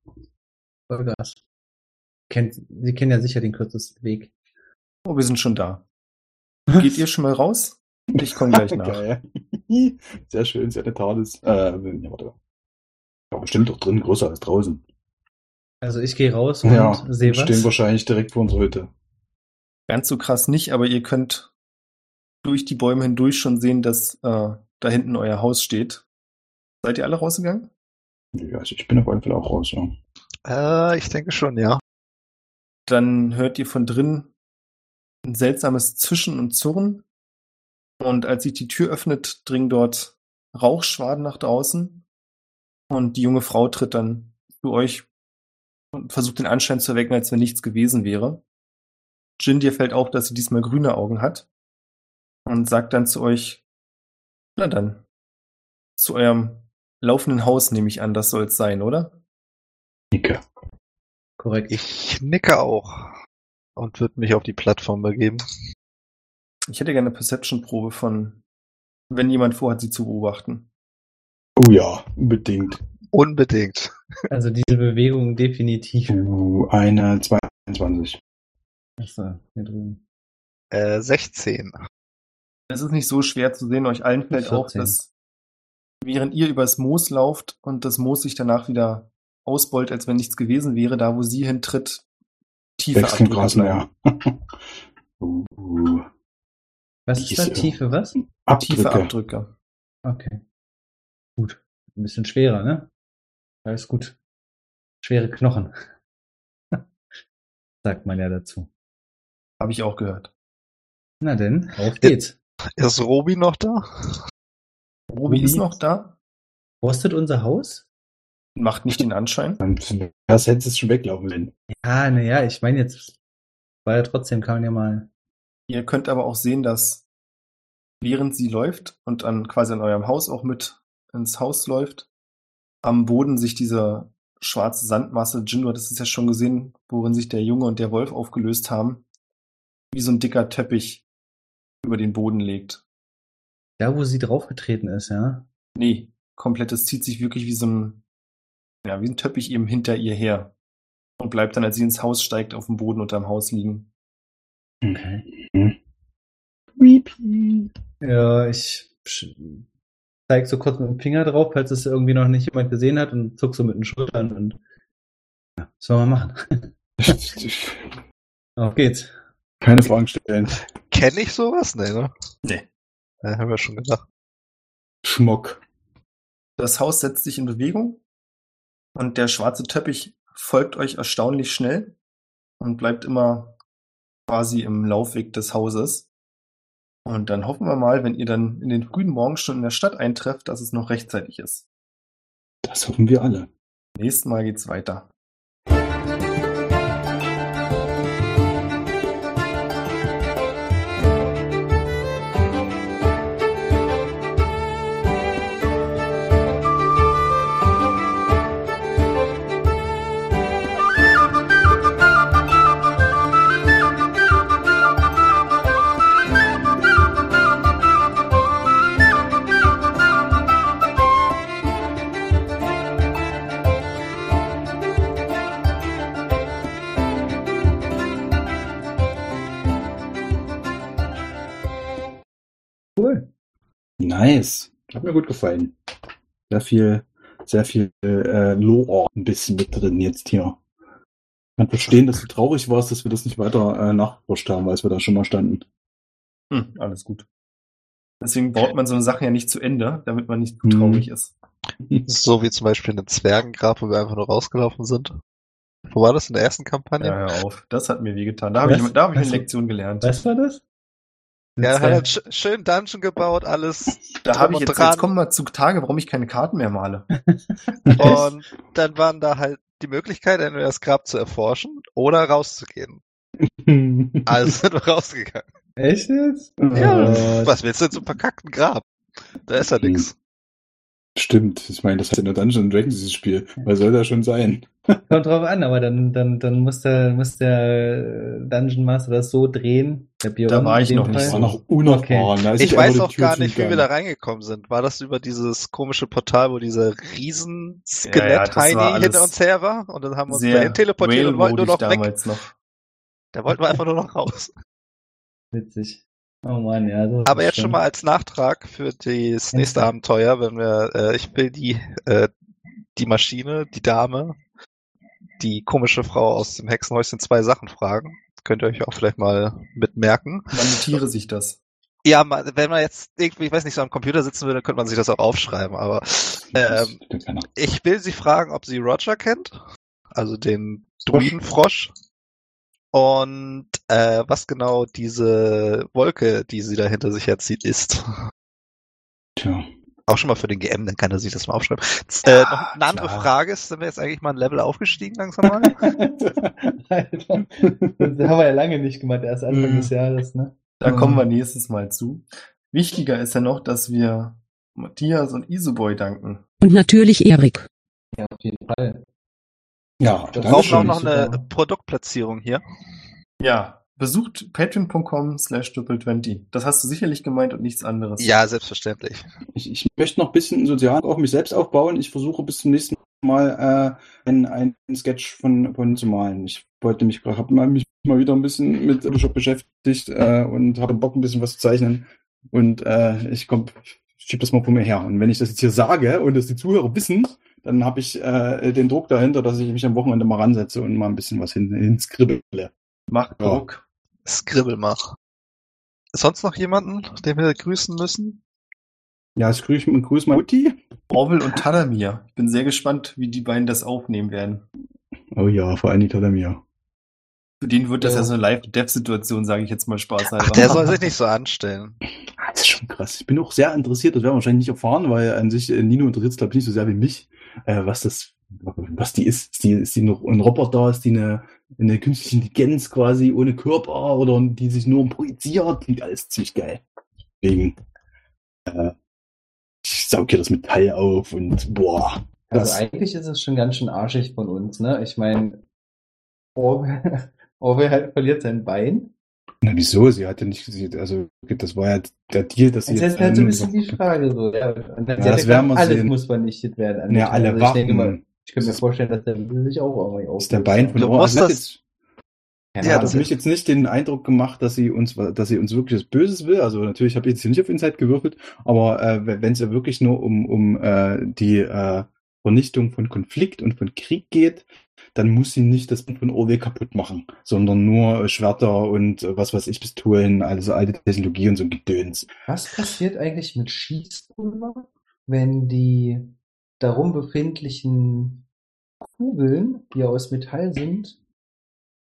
Vollgas. Kennt, Sie kennen ja sicher den kürzesten Weg. Oh, wir sind schon da. Geht ihr schon mal raus? Ich komme gleich [LAUGHS] nach. Geil. [LAUGHS] Sehr schön, sehr totales. Äh, ja, warte. Ja, bestimmt auch drin, größer als draußen. Also ich gehe raus und Ja, sehe stehen was. wahrscheinlich direkt vor unserer Hütte. Ganz so krass nicht, aber ihr könnt durch die Bäume hindurch schon sehen, dass äh, da hinten euer Haus steht. Seid ihr alle rausgegangen? Ja, also ich bin auf jeden Fall auch raus, ja. Äh, ich denke schon, ja. Dann hört ihr von drin ein seltsames Zischen und Zurren. Und als sich die Tür öffnet, dringen dort Rauchschwaden nach draußen. Und die junge Frau tritt dann zu euch und versucht den Anschein zu erwecken, als wenn nichts gewesen wäre. Jin, dir fällt auf, dass sie diesmal grüne Augen hat. Und sagt dann zu euch, na dann, zu eurem laufenden Haus nehme ich an, das soll es sein, oder? Nicke. Korrekt. Ich nicke auch und würde mich auf die Plattform begeben. Ich hätte gerne eine Perception-Probe von, wenn jemand vorhat, sie zu beobachten. Oh ja, unbedingt. Unbedingt. Also diese Bewegung definitiv. Uh, eine 22. Achso, hier drüben. Äh, 16. Es ist nicht so schwer zu sehen, euch allen fällt auch, 14. dass während ihr übers Moos lauft und das Moos sich danach wieder ausbeult, als wenn nichts gewesen wäre, da wo sie hintritt, tiefe Wächst kein Abdrücke Gras mehr. [LAUGHS] uh, Was ist da? Diese- Tiefe was? Tiefe Abdrücke. Abdrücke. Okay. Gut. Ein bisschen schwerer, ne? Alles gut. Schwere Knochen. [LAUGHS] Sagt man ja dazu. Habe ich auch gehört. Na denn, auf geht's. Ist Robi noch da? Robi ist noch da, Rostet unser Haus? macht nicht den Anschein. Das hättest du schon weglaufen können. Ja, naja, ich meine jetzt, war ja trotzdem, kann man ja mal. Ihr könnt aber auch sehen, dass während sie läuft und an quasi an eurem Haus auch mit ins Haus läuft, am Boden sich diese schwarze Sandmasse, Jin, du hattest es ja schon gesehen, worin sich der Junge und der Wolf aufgelöst haben, wie so ein dicker Teppich über den Boden legt. Da, wo sie draufgetreten ist, ja. Nee, komplett, es zieht sich wirklich wie so ein, ja, wie ein Teppich eben hinter ihr her. Und bleibt dann, als sie ins Haus steigt, auf dem Boden unterm Haus liegen. Okay. Creepy. Ja, ich zeig so kurz mit dem Finger drauf, falls es irgendwie noch nicht jemand gesehen hat und zuck so mit den Schultern und ja, was soll man machen? [LAUGHS] Auf geht's. Keine Fragen stellen. Kenne ich sowas? Nee, ne? Nee. Ja, haben wir schon gedacht. Schmuck. Das Haus setzt sich in Bewegung und der schwarze Teppich folgt euch erstaunlich schnell und bleibt immer quasi im Laufweg des Hauses. Und dann hoffen wir mal, wenn ihr dann in den frühen Morgenstunden in der Stadt eintrefft, dass es noch rechtzeitig ist. Das hoffen wir alle. Nächstes Mal geht's weiter. Nice. Hat mir gut gefallen. Sehr viel, sehr viel äh, Lore ein bisschen mit drin jetzt hier. Ich kann verstehen, dass du traurig warst, dass wir das nicht weiter äh, nachgeforscht haben, als wir da schon mal standen. Hm, alles gut. Deswegen baut man so eine Sache ja nicht zu Ende, damit man nicht zu Hm. traurig ist. [LAUGHS] So wie zum Beispiel in einem Zwergengrab, wo wir einfach nur rausgelaufen sind. Wo war das in der ersten Kampagne? Ja, hör auf. Das hat mir wehgetan. Da habe ich, da hab ich eine? Lektion gelernt. Was war das? Ja, er hat Zwerg- einen sch schönen Dungeon gebaut, alles. Da habe ich jetzt, dran. jetzt kommen wir zu Tage, warum ich keine Karten mehr male. [LAUGHS] Und dann waren da halt die Möglichkeit, entweder das Grab zu erforschen oder rauszugehen. [LAUGHS] Also sind [LAUGHS] wir rausgegangen. Echt jetzt? Ja. Oh, Was willst du denn zum verkackten Grab? Da ist ja nix. Stimmt. Ich meine, das heißt ja nur Dungeons Dragons, dieses Spiel. Was soll da schon sein? [LAUGHS] Kommt drauf an, aber dann, dann, dann muss der, muss der Dungeon Master das so drehen. Da war ich noch nicht Das Fall. war noch unerfahren. Ist Ich weiß auch gar nicht, wie wir da reingekommen sind. War das über dieses komische Portal, wo dieser riesen Ja, ja, alles hinter uns her war? Und dann haben wir uns dahin teleportiert und wollten nur noch weg. noch. Da wollten wir einfach nur noch raus. Witzig. Oh Mann, ja. Aber jetzt schon mal als Nachtrag für das nächste Ja. Abenteuer, wenn wir, äh, ich will die, äh, die Maschine, die Dame, die komische Frau aus dem Hexenhäuschen zwei Sachen fragen. Könnt ihr euch auch vielleicht mal mitmerken. Man notiere sich das. Ja, ma- wenn man jetzt irgendwie, ich weiß nicht, so am Computer sitzen würde, dann könnte man sich das auch aufschreiben. Aber ähm, keiner. ich will sie fragen, ob sie Roger kennt, also den Druidenfrosch. Und äh, was genau diese Wolke, die sie da hinter sich herzieht, ist. Tja. Auch schon mal für den GM, dann kann er sich das mal aufschreiben. äh, noch eine andere klar. Frage ist, sind wir jetzt eigentlich mal ein Level aufgestiegen langsam mal? [LAUGHS] Alter. Das haben wir ja lange nicht gemacht, erst Anfang Mhm. des Jahres, ne? Da Mhm. kommen wir nächstes Mal zu. Wichtiger ist ja noch, dass wir Matthias und Iseboy danken. Und natürlich Erik. Ja, auf jeden Fall. Ja, Wir Wir brauchen auch noch eine. Produktplatzierung hier. Ja, besucht patreon.com slash triple20. Das hast du sicherlich gemeint und nichts anderes. Ja, selbstverständlich. Ich, ich möchte noch ein bisschen sozial auf mich selbst aufbauen. Ich versuche bis zum nächsten Mal äh, einen, einen Sketch von, von zu malen. Ich wollte mich, habe mich mal wieder ein bisschen mit Photoshop beschäftigt äh, und habe Bock, ein bisschen was zu zeichnen. Und äh, ich komm, schieb das mal vor mir her. Und wenn ich das jetzt hier sage und das die Zuhörer wissen, dann habe ich äh, den Druck dahinter, dass ich mich am Wochenende mal ransetze und mal ein bisschen was hin, hinskribbele. Macht Ja. Druck. Scribble mach. Ist sonst noch jemanden, den wir grüßen müssen? Ja, ich grüße grüß mal Mutti. Orwell und Tadamir. Ich bin sehr gespannt, wie die beiden das aufnehmen werden. Oh ja, vor allem die Tadamir. Für den wird das Ja. ja so eine Live-Dev-Situation, sage ich jetzt mal spaßhalber. Ach, der soll sich nicht so anstellen. Ah, Das ist schon krass. Ich bin auch sehr interessiert, das werden wir wahrscheinlich nicht erfahren, weil an sich äh, Nino interessiert es, glaube ich, nicht so sehr wie mich, äh, was das, was die ist. Ist die, ist die noch ein Roboter, ist die eine, eine künstliche Intelligenz quasi ohne Körper oder die sich nur projiziert? Klingt alles ziemlich geil. Deswegen. äh, ich saug hier das Metall auf und boah. Also Das, eigentlich ist es schon ganz schön arschig von uns, ne? Ich meine, Orwell, [LAUGHS] Orwell halt verliert sein Bein. na wieso? Sie hatte nicht, sie, also das war ja der Deal, dass sie Das jetzt ist halt so ein bisschen die Frage so. Ja, Ja, hat das ja werden wir alles sehen. muss vernichtet werden. ja, Metall. alle Also Waffen. Ich könnte mir vorstellen, dass der will sich auch irgendwie auf. ist der Bein von musst Also hat das- jetzt, Keine Ja, hat Ahnung. auf mich jetzt nicht den Eindruck gemacht, dass sie uns, dass sie uns wirklich was Böses will. Also natürlich habe ich jetzt hier nicht auf Insight gewürfelt, aber äh, wenn es ja wirklich nur um, um äh, die äh, Vernichtung von Konflikt und von Krieg geht, dann muss sie nicht das von Orwell kaputt machen, sondern nur Schwerter und äh, was weiß ich, Pistolen, also alte Technologie und so ein Gedöns. Was passiert eigentlich mit Schießpulver, wenn die darum befindlichen Kugeln, die aus Metall sind,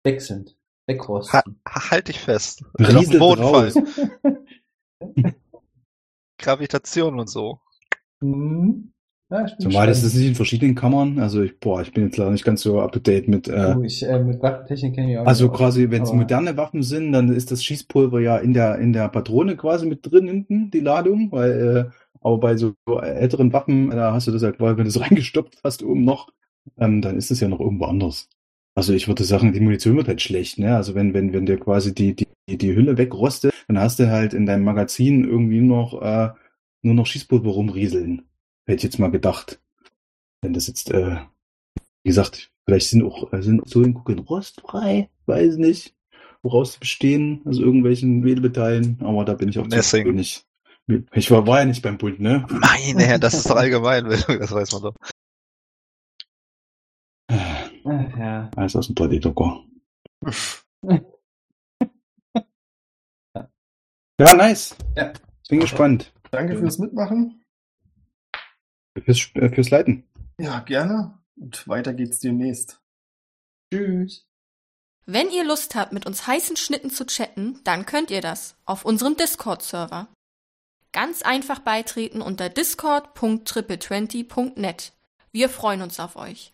weg sind, wegrosten? Ha halt dich fest. Fallen. [LAUGHS] Gravitation und so. Hm. Ja, ich bin Zumal ist das nicht in verschiedenen Kammern. Also ich, boah, ich bin jetzt leider nicht ganz so up to date mit. Äh, Oh, ich, äh, mit Waffentechnik kenne ich auch also quasi, wenn es moderne Waffen sind, dann ist das Schießpulver ja in der in der Patrone quasi mit drin hinten die Ladung, weil äh, aber bei so älteren Waffen, da hast du das ja quasi, wenn du es [LAUGHS] reingestopft hast oben noch, ähm, dann ist es ja noch irgendwo anders. Also ich würde sagen, die Munition wird halt schlecht, ne? Also wenn wenn wenn dir quasi die die die Hülle wegrostet, dann hast du halt in deinem Magazin irgendwie noch äh, nur noch Schießpulver rumrieseln. Hätte ich jetzt mal gedacht. Wenn das jetzt, äh, wie gesagt, vielleicht sind auch äh, sind so in Kugeln rostfrei, weiß nicht, woraus sie bestehen, also irgendwelchen Edelmetallen, aber da bin ich auch Messing. zu wenig. Ich war, war ja nicht beim Bund, ne? Meine Herren, das ist doch allgemein, [LAUGHS] das weiß man doch. Ach, ja. Alles aus dem 3D-Drucker. [LAUGHS] Ja, nice. Ja. Ich bin gespannt. Danke fürs Mitmachen. Fürs, äh, fürs Leiten. Ja, gerne. Und weiter geht's demnächst. Tschüss. Wenn ihr Lust habt, mit uns heißen Schnitten zu chatten, dann könnt ihr das auf unserem Discord-Server. Ganz einfach beitreten unter discord.triple20.net. Wir freuen uns auf euch.